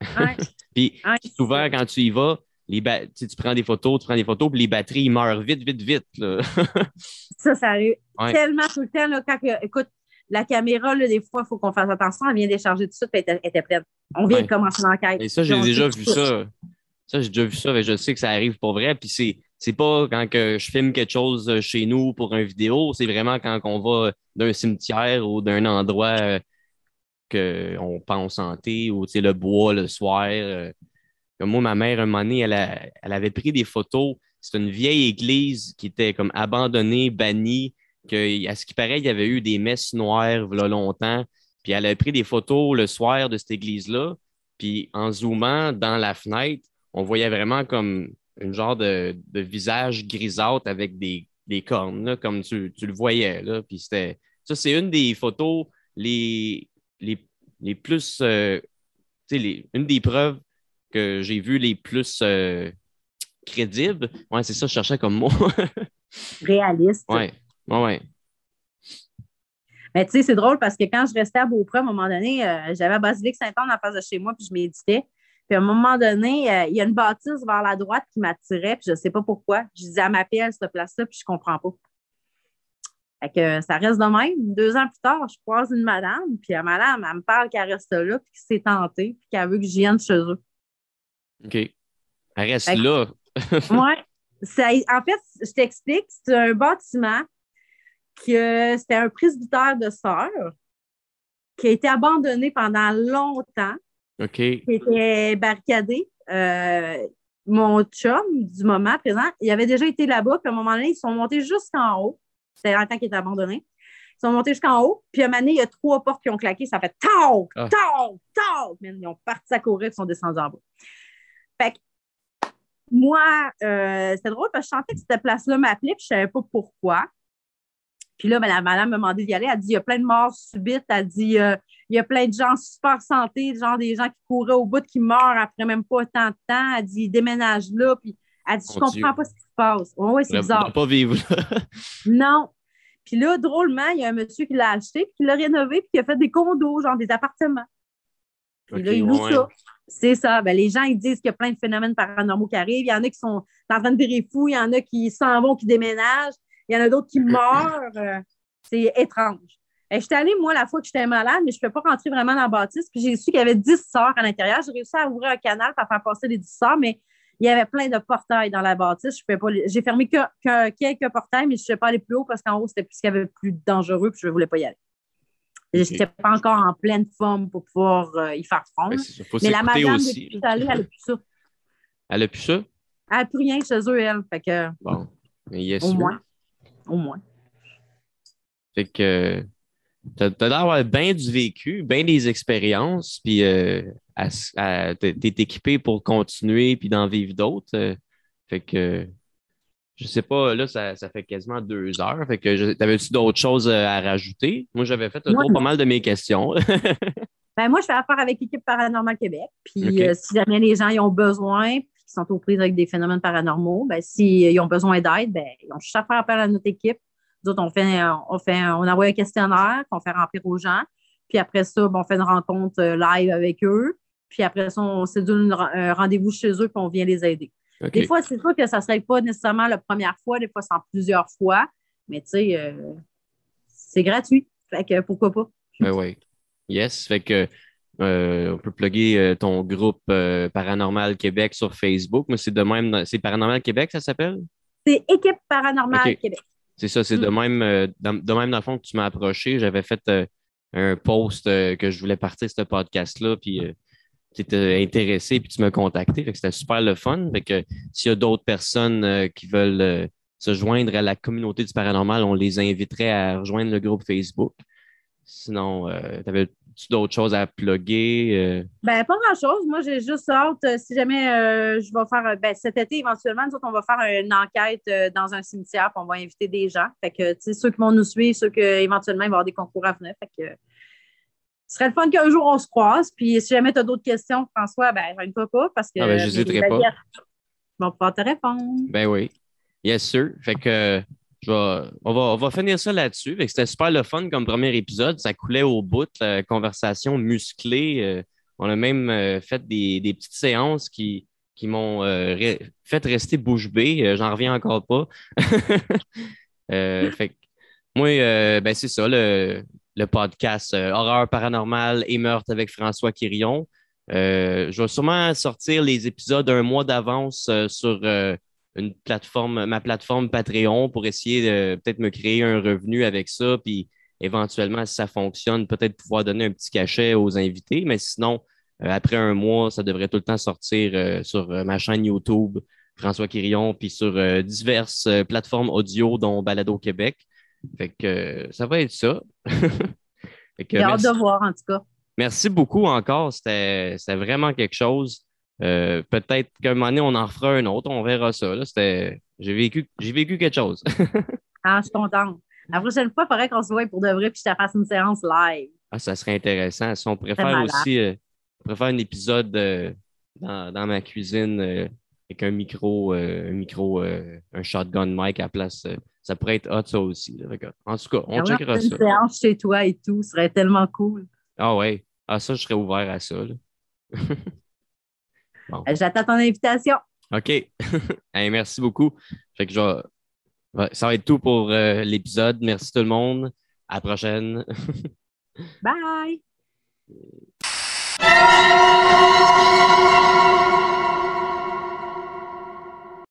puis souvent, quand tu y vas, les tu, prends des photos, tu prends des photos, puis les batteries meurent vite, vite, vite. Là. ça, ça arrive tellement tout le temps. Là, quand, écoute, la caméra, là, des fois, il faut qu'on fasse attention. Elle vient décharger tout de suite, elle était, pleine. On vient de commencer l'enquête. Et ça, j'ai déjà vu ça. Ça, j'ai déjà vu ça, mais je sais que ça arrive pour vrai. Puis c'est, c'est pas quand que je filme quelque chose euh, chez nous pour une vidéo, c'est vraiment quand on va d'un cimetière ou d'un endroit euh, qu'on pense santé ou le bois le soir. Euh. Comme moi, ma mère, un moment donné, elle, elle avait pris des photos. C'est une vieille église qui était comme abandonnée, bannie à ce qui paraît, il y avait eu des messes noires a longtemps. Puis elle a pris des photos le soir de cette église-là. Puis en zoomant dans la fenêtre, on voyait vraiment comme un genre de, visage grisâtre avec des, cornes, comme tu, le voyais. Là. Puis c'était. Ça, c'est une des photos les, les, plus. Euh, les, une des preuves que j'ai vues les plus euh, crédibles. Ouais, c'est ça, je cherchais comme mot. Réaliste. Ouais. Ouais, Mais tu sais, c'est drôle parce que quand je restais à Beaupré, à un moment donné, euh, j'avais Basilique Saint-Anne en face de chez moi, puis je méditais. Puis à un moment donné, euh, il y a une bâtisse vers la droite qui m'attirait, puis je ne sais pas pourquoi. Je disais à ma pelle, cette place-là, puis je ne comprends pas. Fait que ça reste de même. Deux ans plus tard, je croise une madame, puis la madame, elle me parle qu'elle reste là, puis qu'elle s'est tentée, puis qu'elle veut que je vienne chez eux. OK. Elle reste là. oui. En fait, je t'explique, c'est un bâtiment que c'était un presbytère de sœurs qui a été abandonné pendant longtemps, qui était barricadé. Euh, mon chum, du moment présent, il avait déjà été là-bas, puis à un moment donné, ils sont montés jusqu'en haut. C'était dans le temps qu'il était abandonné. Ils sont montés jusqu'en haut, puis à un moment donné, il y a trois portes qui ont claqué. Ça fait tau, ah. tau, tau. Ils ont parti à courir, ils sont descendus en bas. Fait que moi, euh, c'était drôle parce que je sentais que cette place-là m'appelait, puis je ne savais pas pourquoi. Puis là, ben, la madame m'a demandé d'y aller. Elle dit il y a plein de morts subites. Elle dit euh, il y a plein de gens super santé, genre des gens qui couraient au bout, qui meurent après même pas tant de temps. Elle dit déménage là. Puis elle dit Je comprends pas ce qui se passe. Oui, c'est bizarre. pas vivre non. Puis là, drôlement, il y a un monsieur qui l'a acheté, puis qui l'a rénové, puis qui a fait des condos, genre des appartements. là, ils louent ça. C'est ça. Ben, les gens, ils disent qu'il y a plein de phénomènes paranormaux qui arrivent. Il y en a qui sont en train de virer fou. Il y en a qui s'en vont, qui déménagent. Il y en a d'autres qui meurent. Euh, c'est étrange. J'étais allée, moi, la fois que j'étais malade, mais je ne peux pas rentrer vraiment dans la bâtisse. Puis j'ai su qu'il y avait 10 sorts à l'intérieur. J'ai réussi à ouvrir un canal pour faire passer les 10 sorts, mais il y avait plein de portails dans la bâtisse. Je pas J'ai fermé que, quelques portails, mais je ne suis pas aller plus haut parce qu'en haut, c'était plus qu'il y avait plus dangereux, puis je ne voulais pas y aller. Je n'étais pas encore en pleine forme pour pouvoir euh, y faire front. Mais, la madame aussi, elle n'a plus ça. Elle n'a plus ça? Elle n'a plus rien chez eux, elle. Fait que, bon. Mais au moins. Au moins. Fait que tu as, l'air d'avoir bien du vécu, bien des expériences, puis euh, t'es équipé pour continuer puis d'en vivre d'autres. Euh, fait que je sais pas, là, ça, fait quasiment deux heures. Fait que t'avais-tu d'autres choses euh, à rajouter? Moi, j'avais fait pas mal de mes questions. ben, moi, je fais affaire avec l'équipe Paranormal Québec. Puis si jamais les gens y ont besoin, qu'ils sont aux prises avec des phénomènes paranormaux, ben, s'ils ont besoin d'aide, ben, ils ont juste à faire appel à notre équipe. Nous autres, on fait, on fait, on envoie un questionnaire qu'on fait remplir aux gens. Puis après ça, ben, on fait une rencontre euh, live avec eux. Puis après ça, on donne un rendez-vous chez eux puis on vient les aider. Des fois, c'est sûr que ça ne serait pas nécessairement la première fois, des fois, c'est en plusieurs fois. Mais tu sais, euh, c'est gratuit. Fait que pourquoi pas? Ben oui. Yes. Fait que euh, on peut plugger ton groupe Paranormal Québec sur Facebook. Mais c'est de même, c'est Paranormal Québec, ça s'appelle? C'est Équipe Paranormal Québec. C'est ça, c'est de mm. même, euh, de même dans le fond que tu m'as approché. J'avais fait euh, un post euh, que je voulais partir de ce podcast-là, puis tu étais intéressé, puis tu m'as contacté. c'était super le fun. Fait que s'il y a d'autres personnes qui veulent se joindre à la communauté du paranormal, on les inviterait à rejoindre le groupe Facebook. Sinon, tu avais d'autres choses à plugger? Euh? Ben, pas grand-chose. Moi, j'ai juste hâte, euh, si jamais euh, je vais faire, ben, cet été, éventuellement, nous autres, on va faire une enquête dans un cimetière, puis on va inviter des gens. Fait que, tu sais, ceux qui vont nous suivre, ceux qui, éventuellement, il va y avoir des concours à venir. Fait que, ce serait le fun qu'un jour on se croise. Puis si jamais tu as d'autres questions, François, ben, ne pas parce que. Ah, ben, j'hésiterai pas. On va pouvoir te répondre. Ben oui. Yes, sir. Fait que on, va, finir ça là-dessus. C'était super le fun comme premier épisode. Ça coulait au bout, la conversation musclée. Euh, on a même euh, fait des, petites séances qui, qui m'ont euh, fait rester bouche bée. J'en reviens encore pas. fait moi, ben c'est ça, le, podcast Horreur paranormale et meurtre avec François Quirion. je vais sûrement sortir les épisodes un mois d'avance sur une plateforme, ma plateforme Patreon pour essayer de peut-être me créer un revenu avec ça, puis éventuellement, si ça fonctionne, peut-être pouvoir donner un petit cachet aux invités. Mais sinon, euh, après un mois, ça devrait tout le temps sortir euh, sur euh, ma chaîne YouTube, François Quirion, puis sur diverses plateformes audio, dont Balado Québec. Fait que ça va être ça. J'ai hâte de voir, en tout cas. Merci beaucoup encore. C'était vraiment quelque chose. Euh, peut-être qu'à un moment donné, on en fera un autre, on verra ça. J'ai vécu, vécu quelque chose. ah, je suis contente. La prochaine fois, il faudrait qu'on se voit pour de vrai puis je te fasse une séance live. Ah, ça serait intéressant. Si on préfère aussi euh, un épisode euh, dans, ma cuisine avec un micro, un micro, un shotgun mic à place. ça pourrait être hot, ça aussi. En tout cas, on checkera ça. Une séance chez toi et tout, ce serait tellement cool. Ah ouais. Ah, ça, je serais ouvert à ça. Euh, j'attends ton invitation. OK. merci beaucoup. Fait que ça va être tout pour euh, l'épisode. Merci tout le monde. À la prochaine. Bye.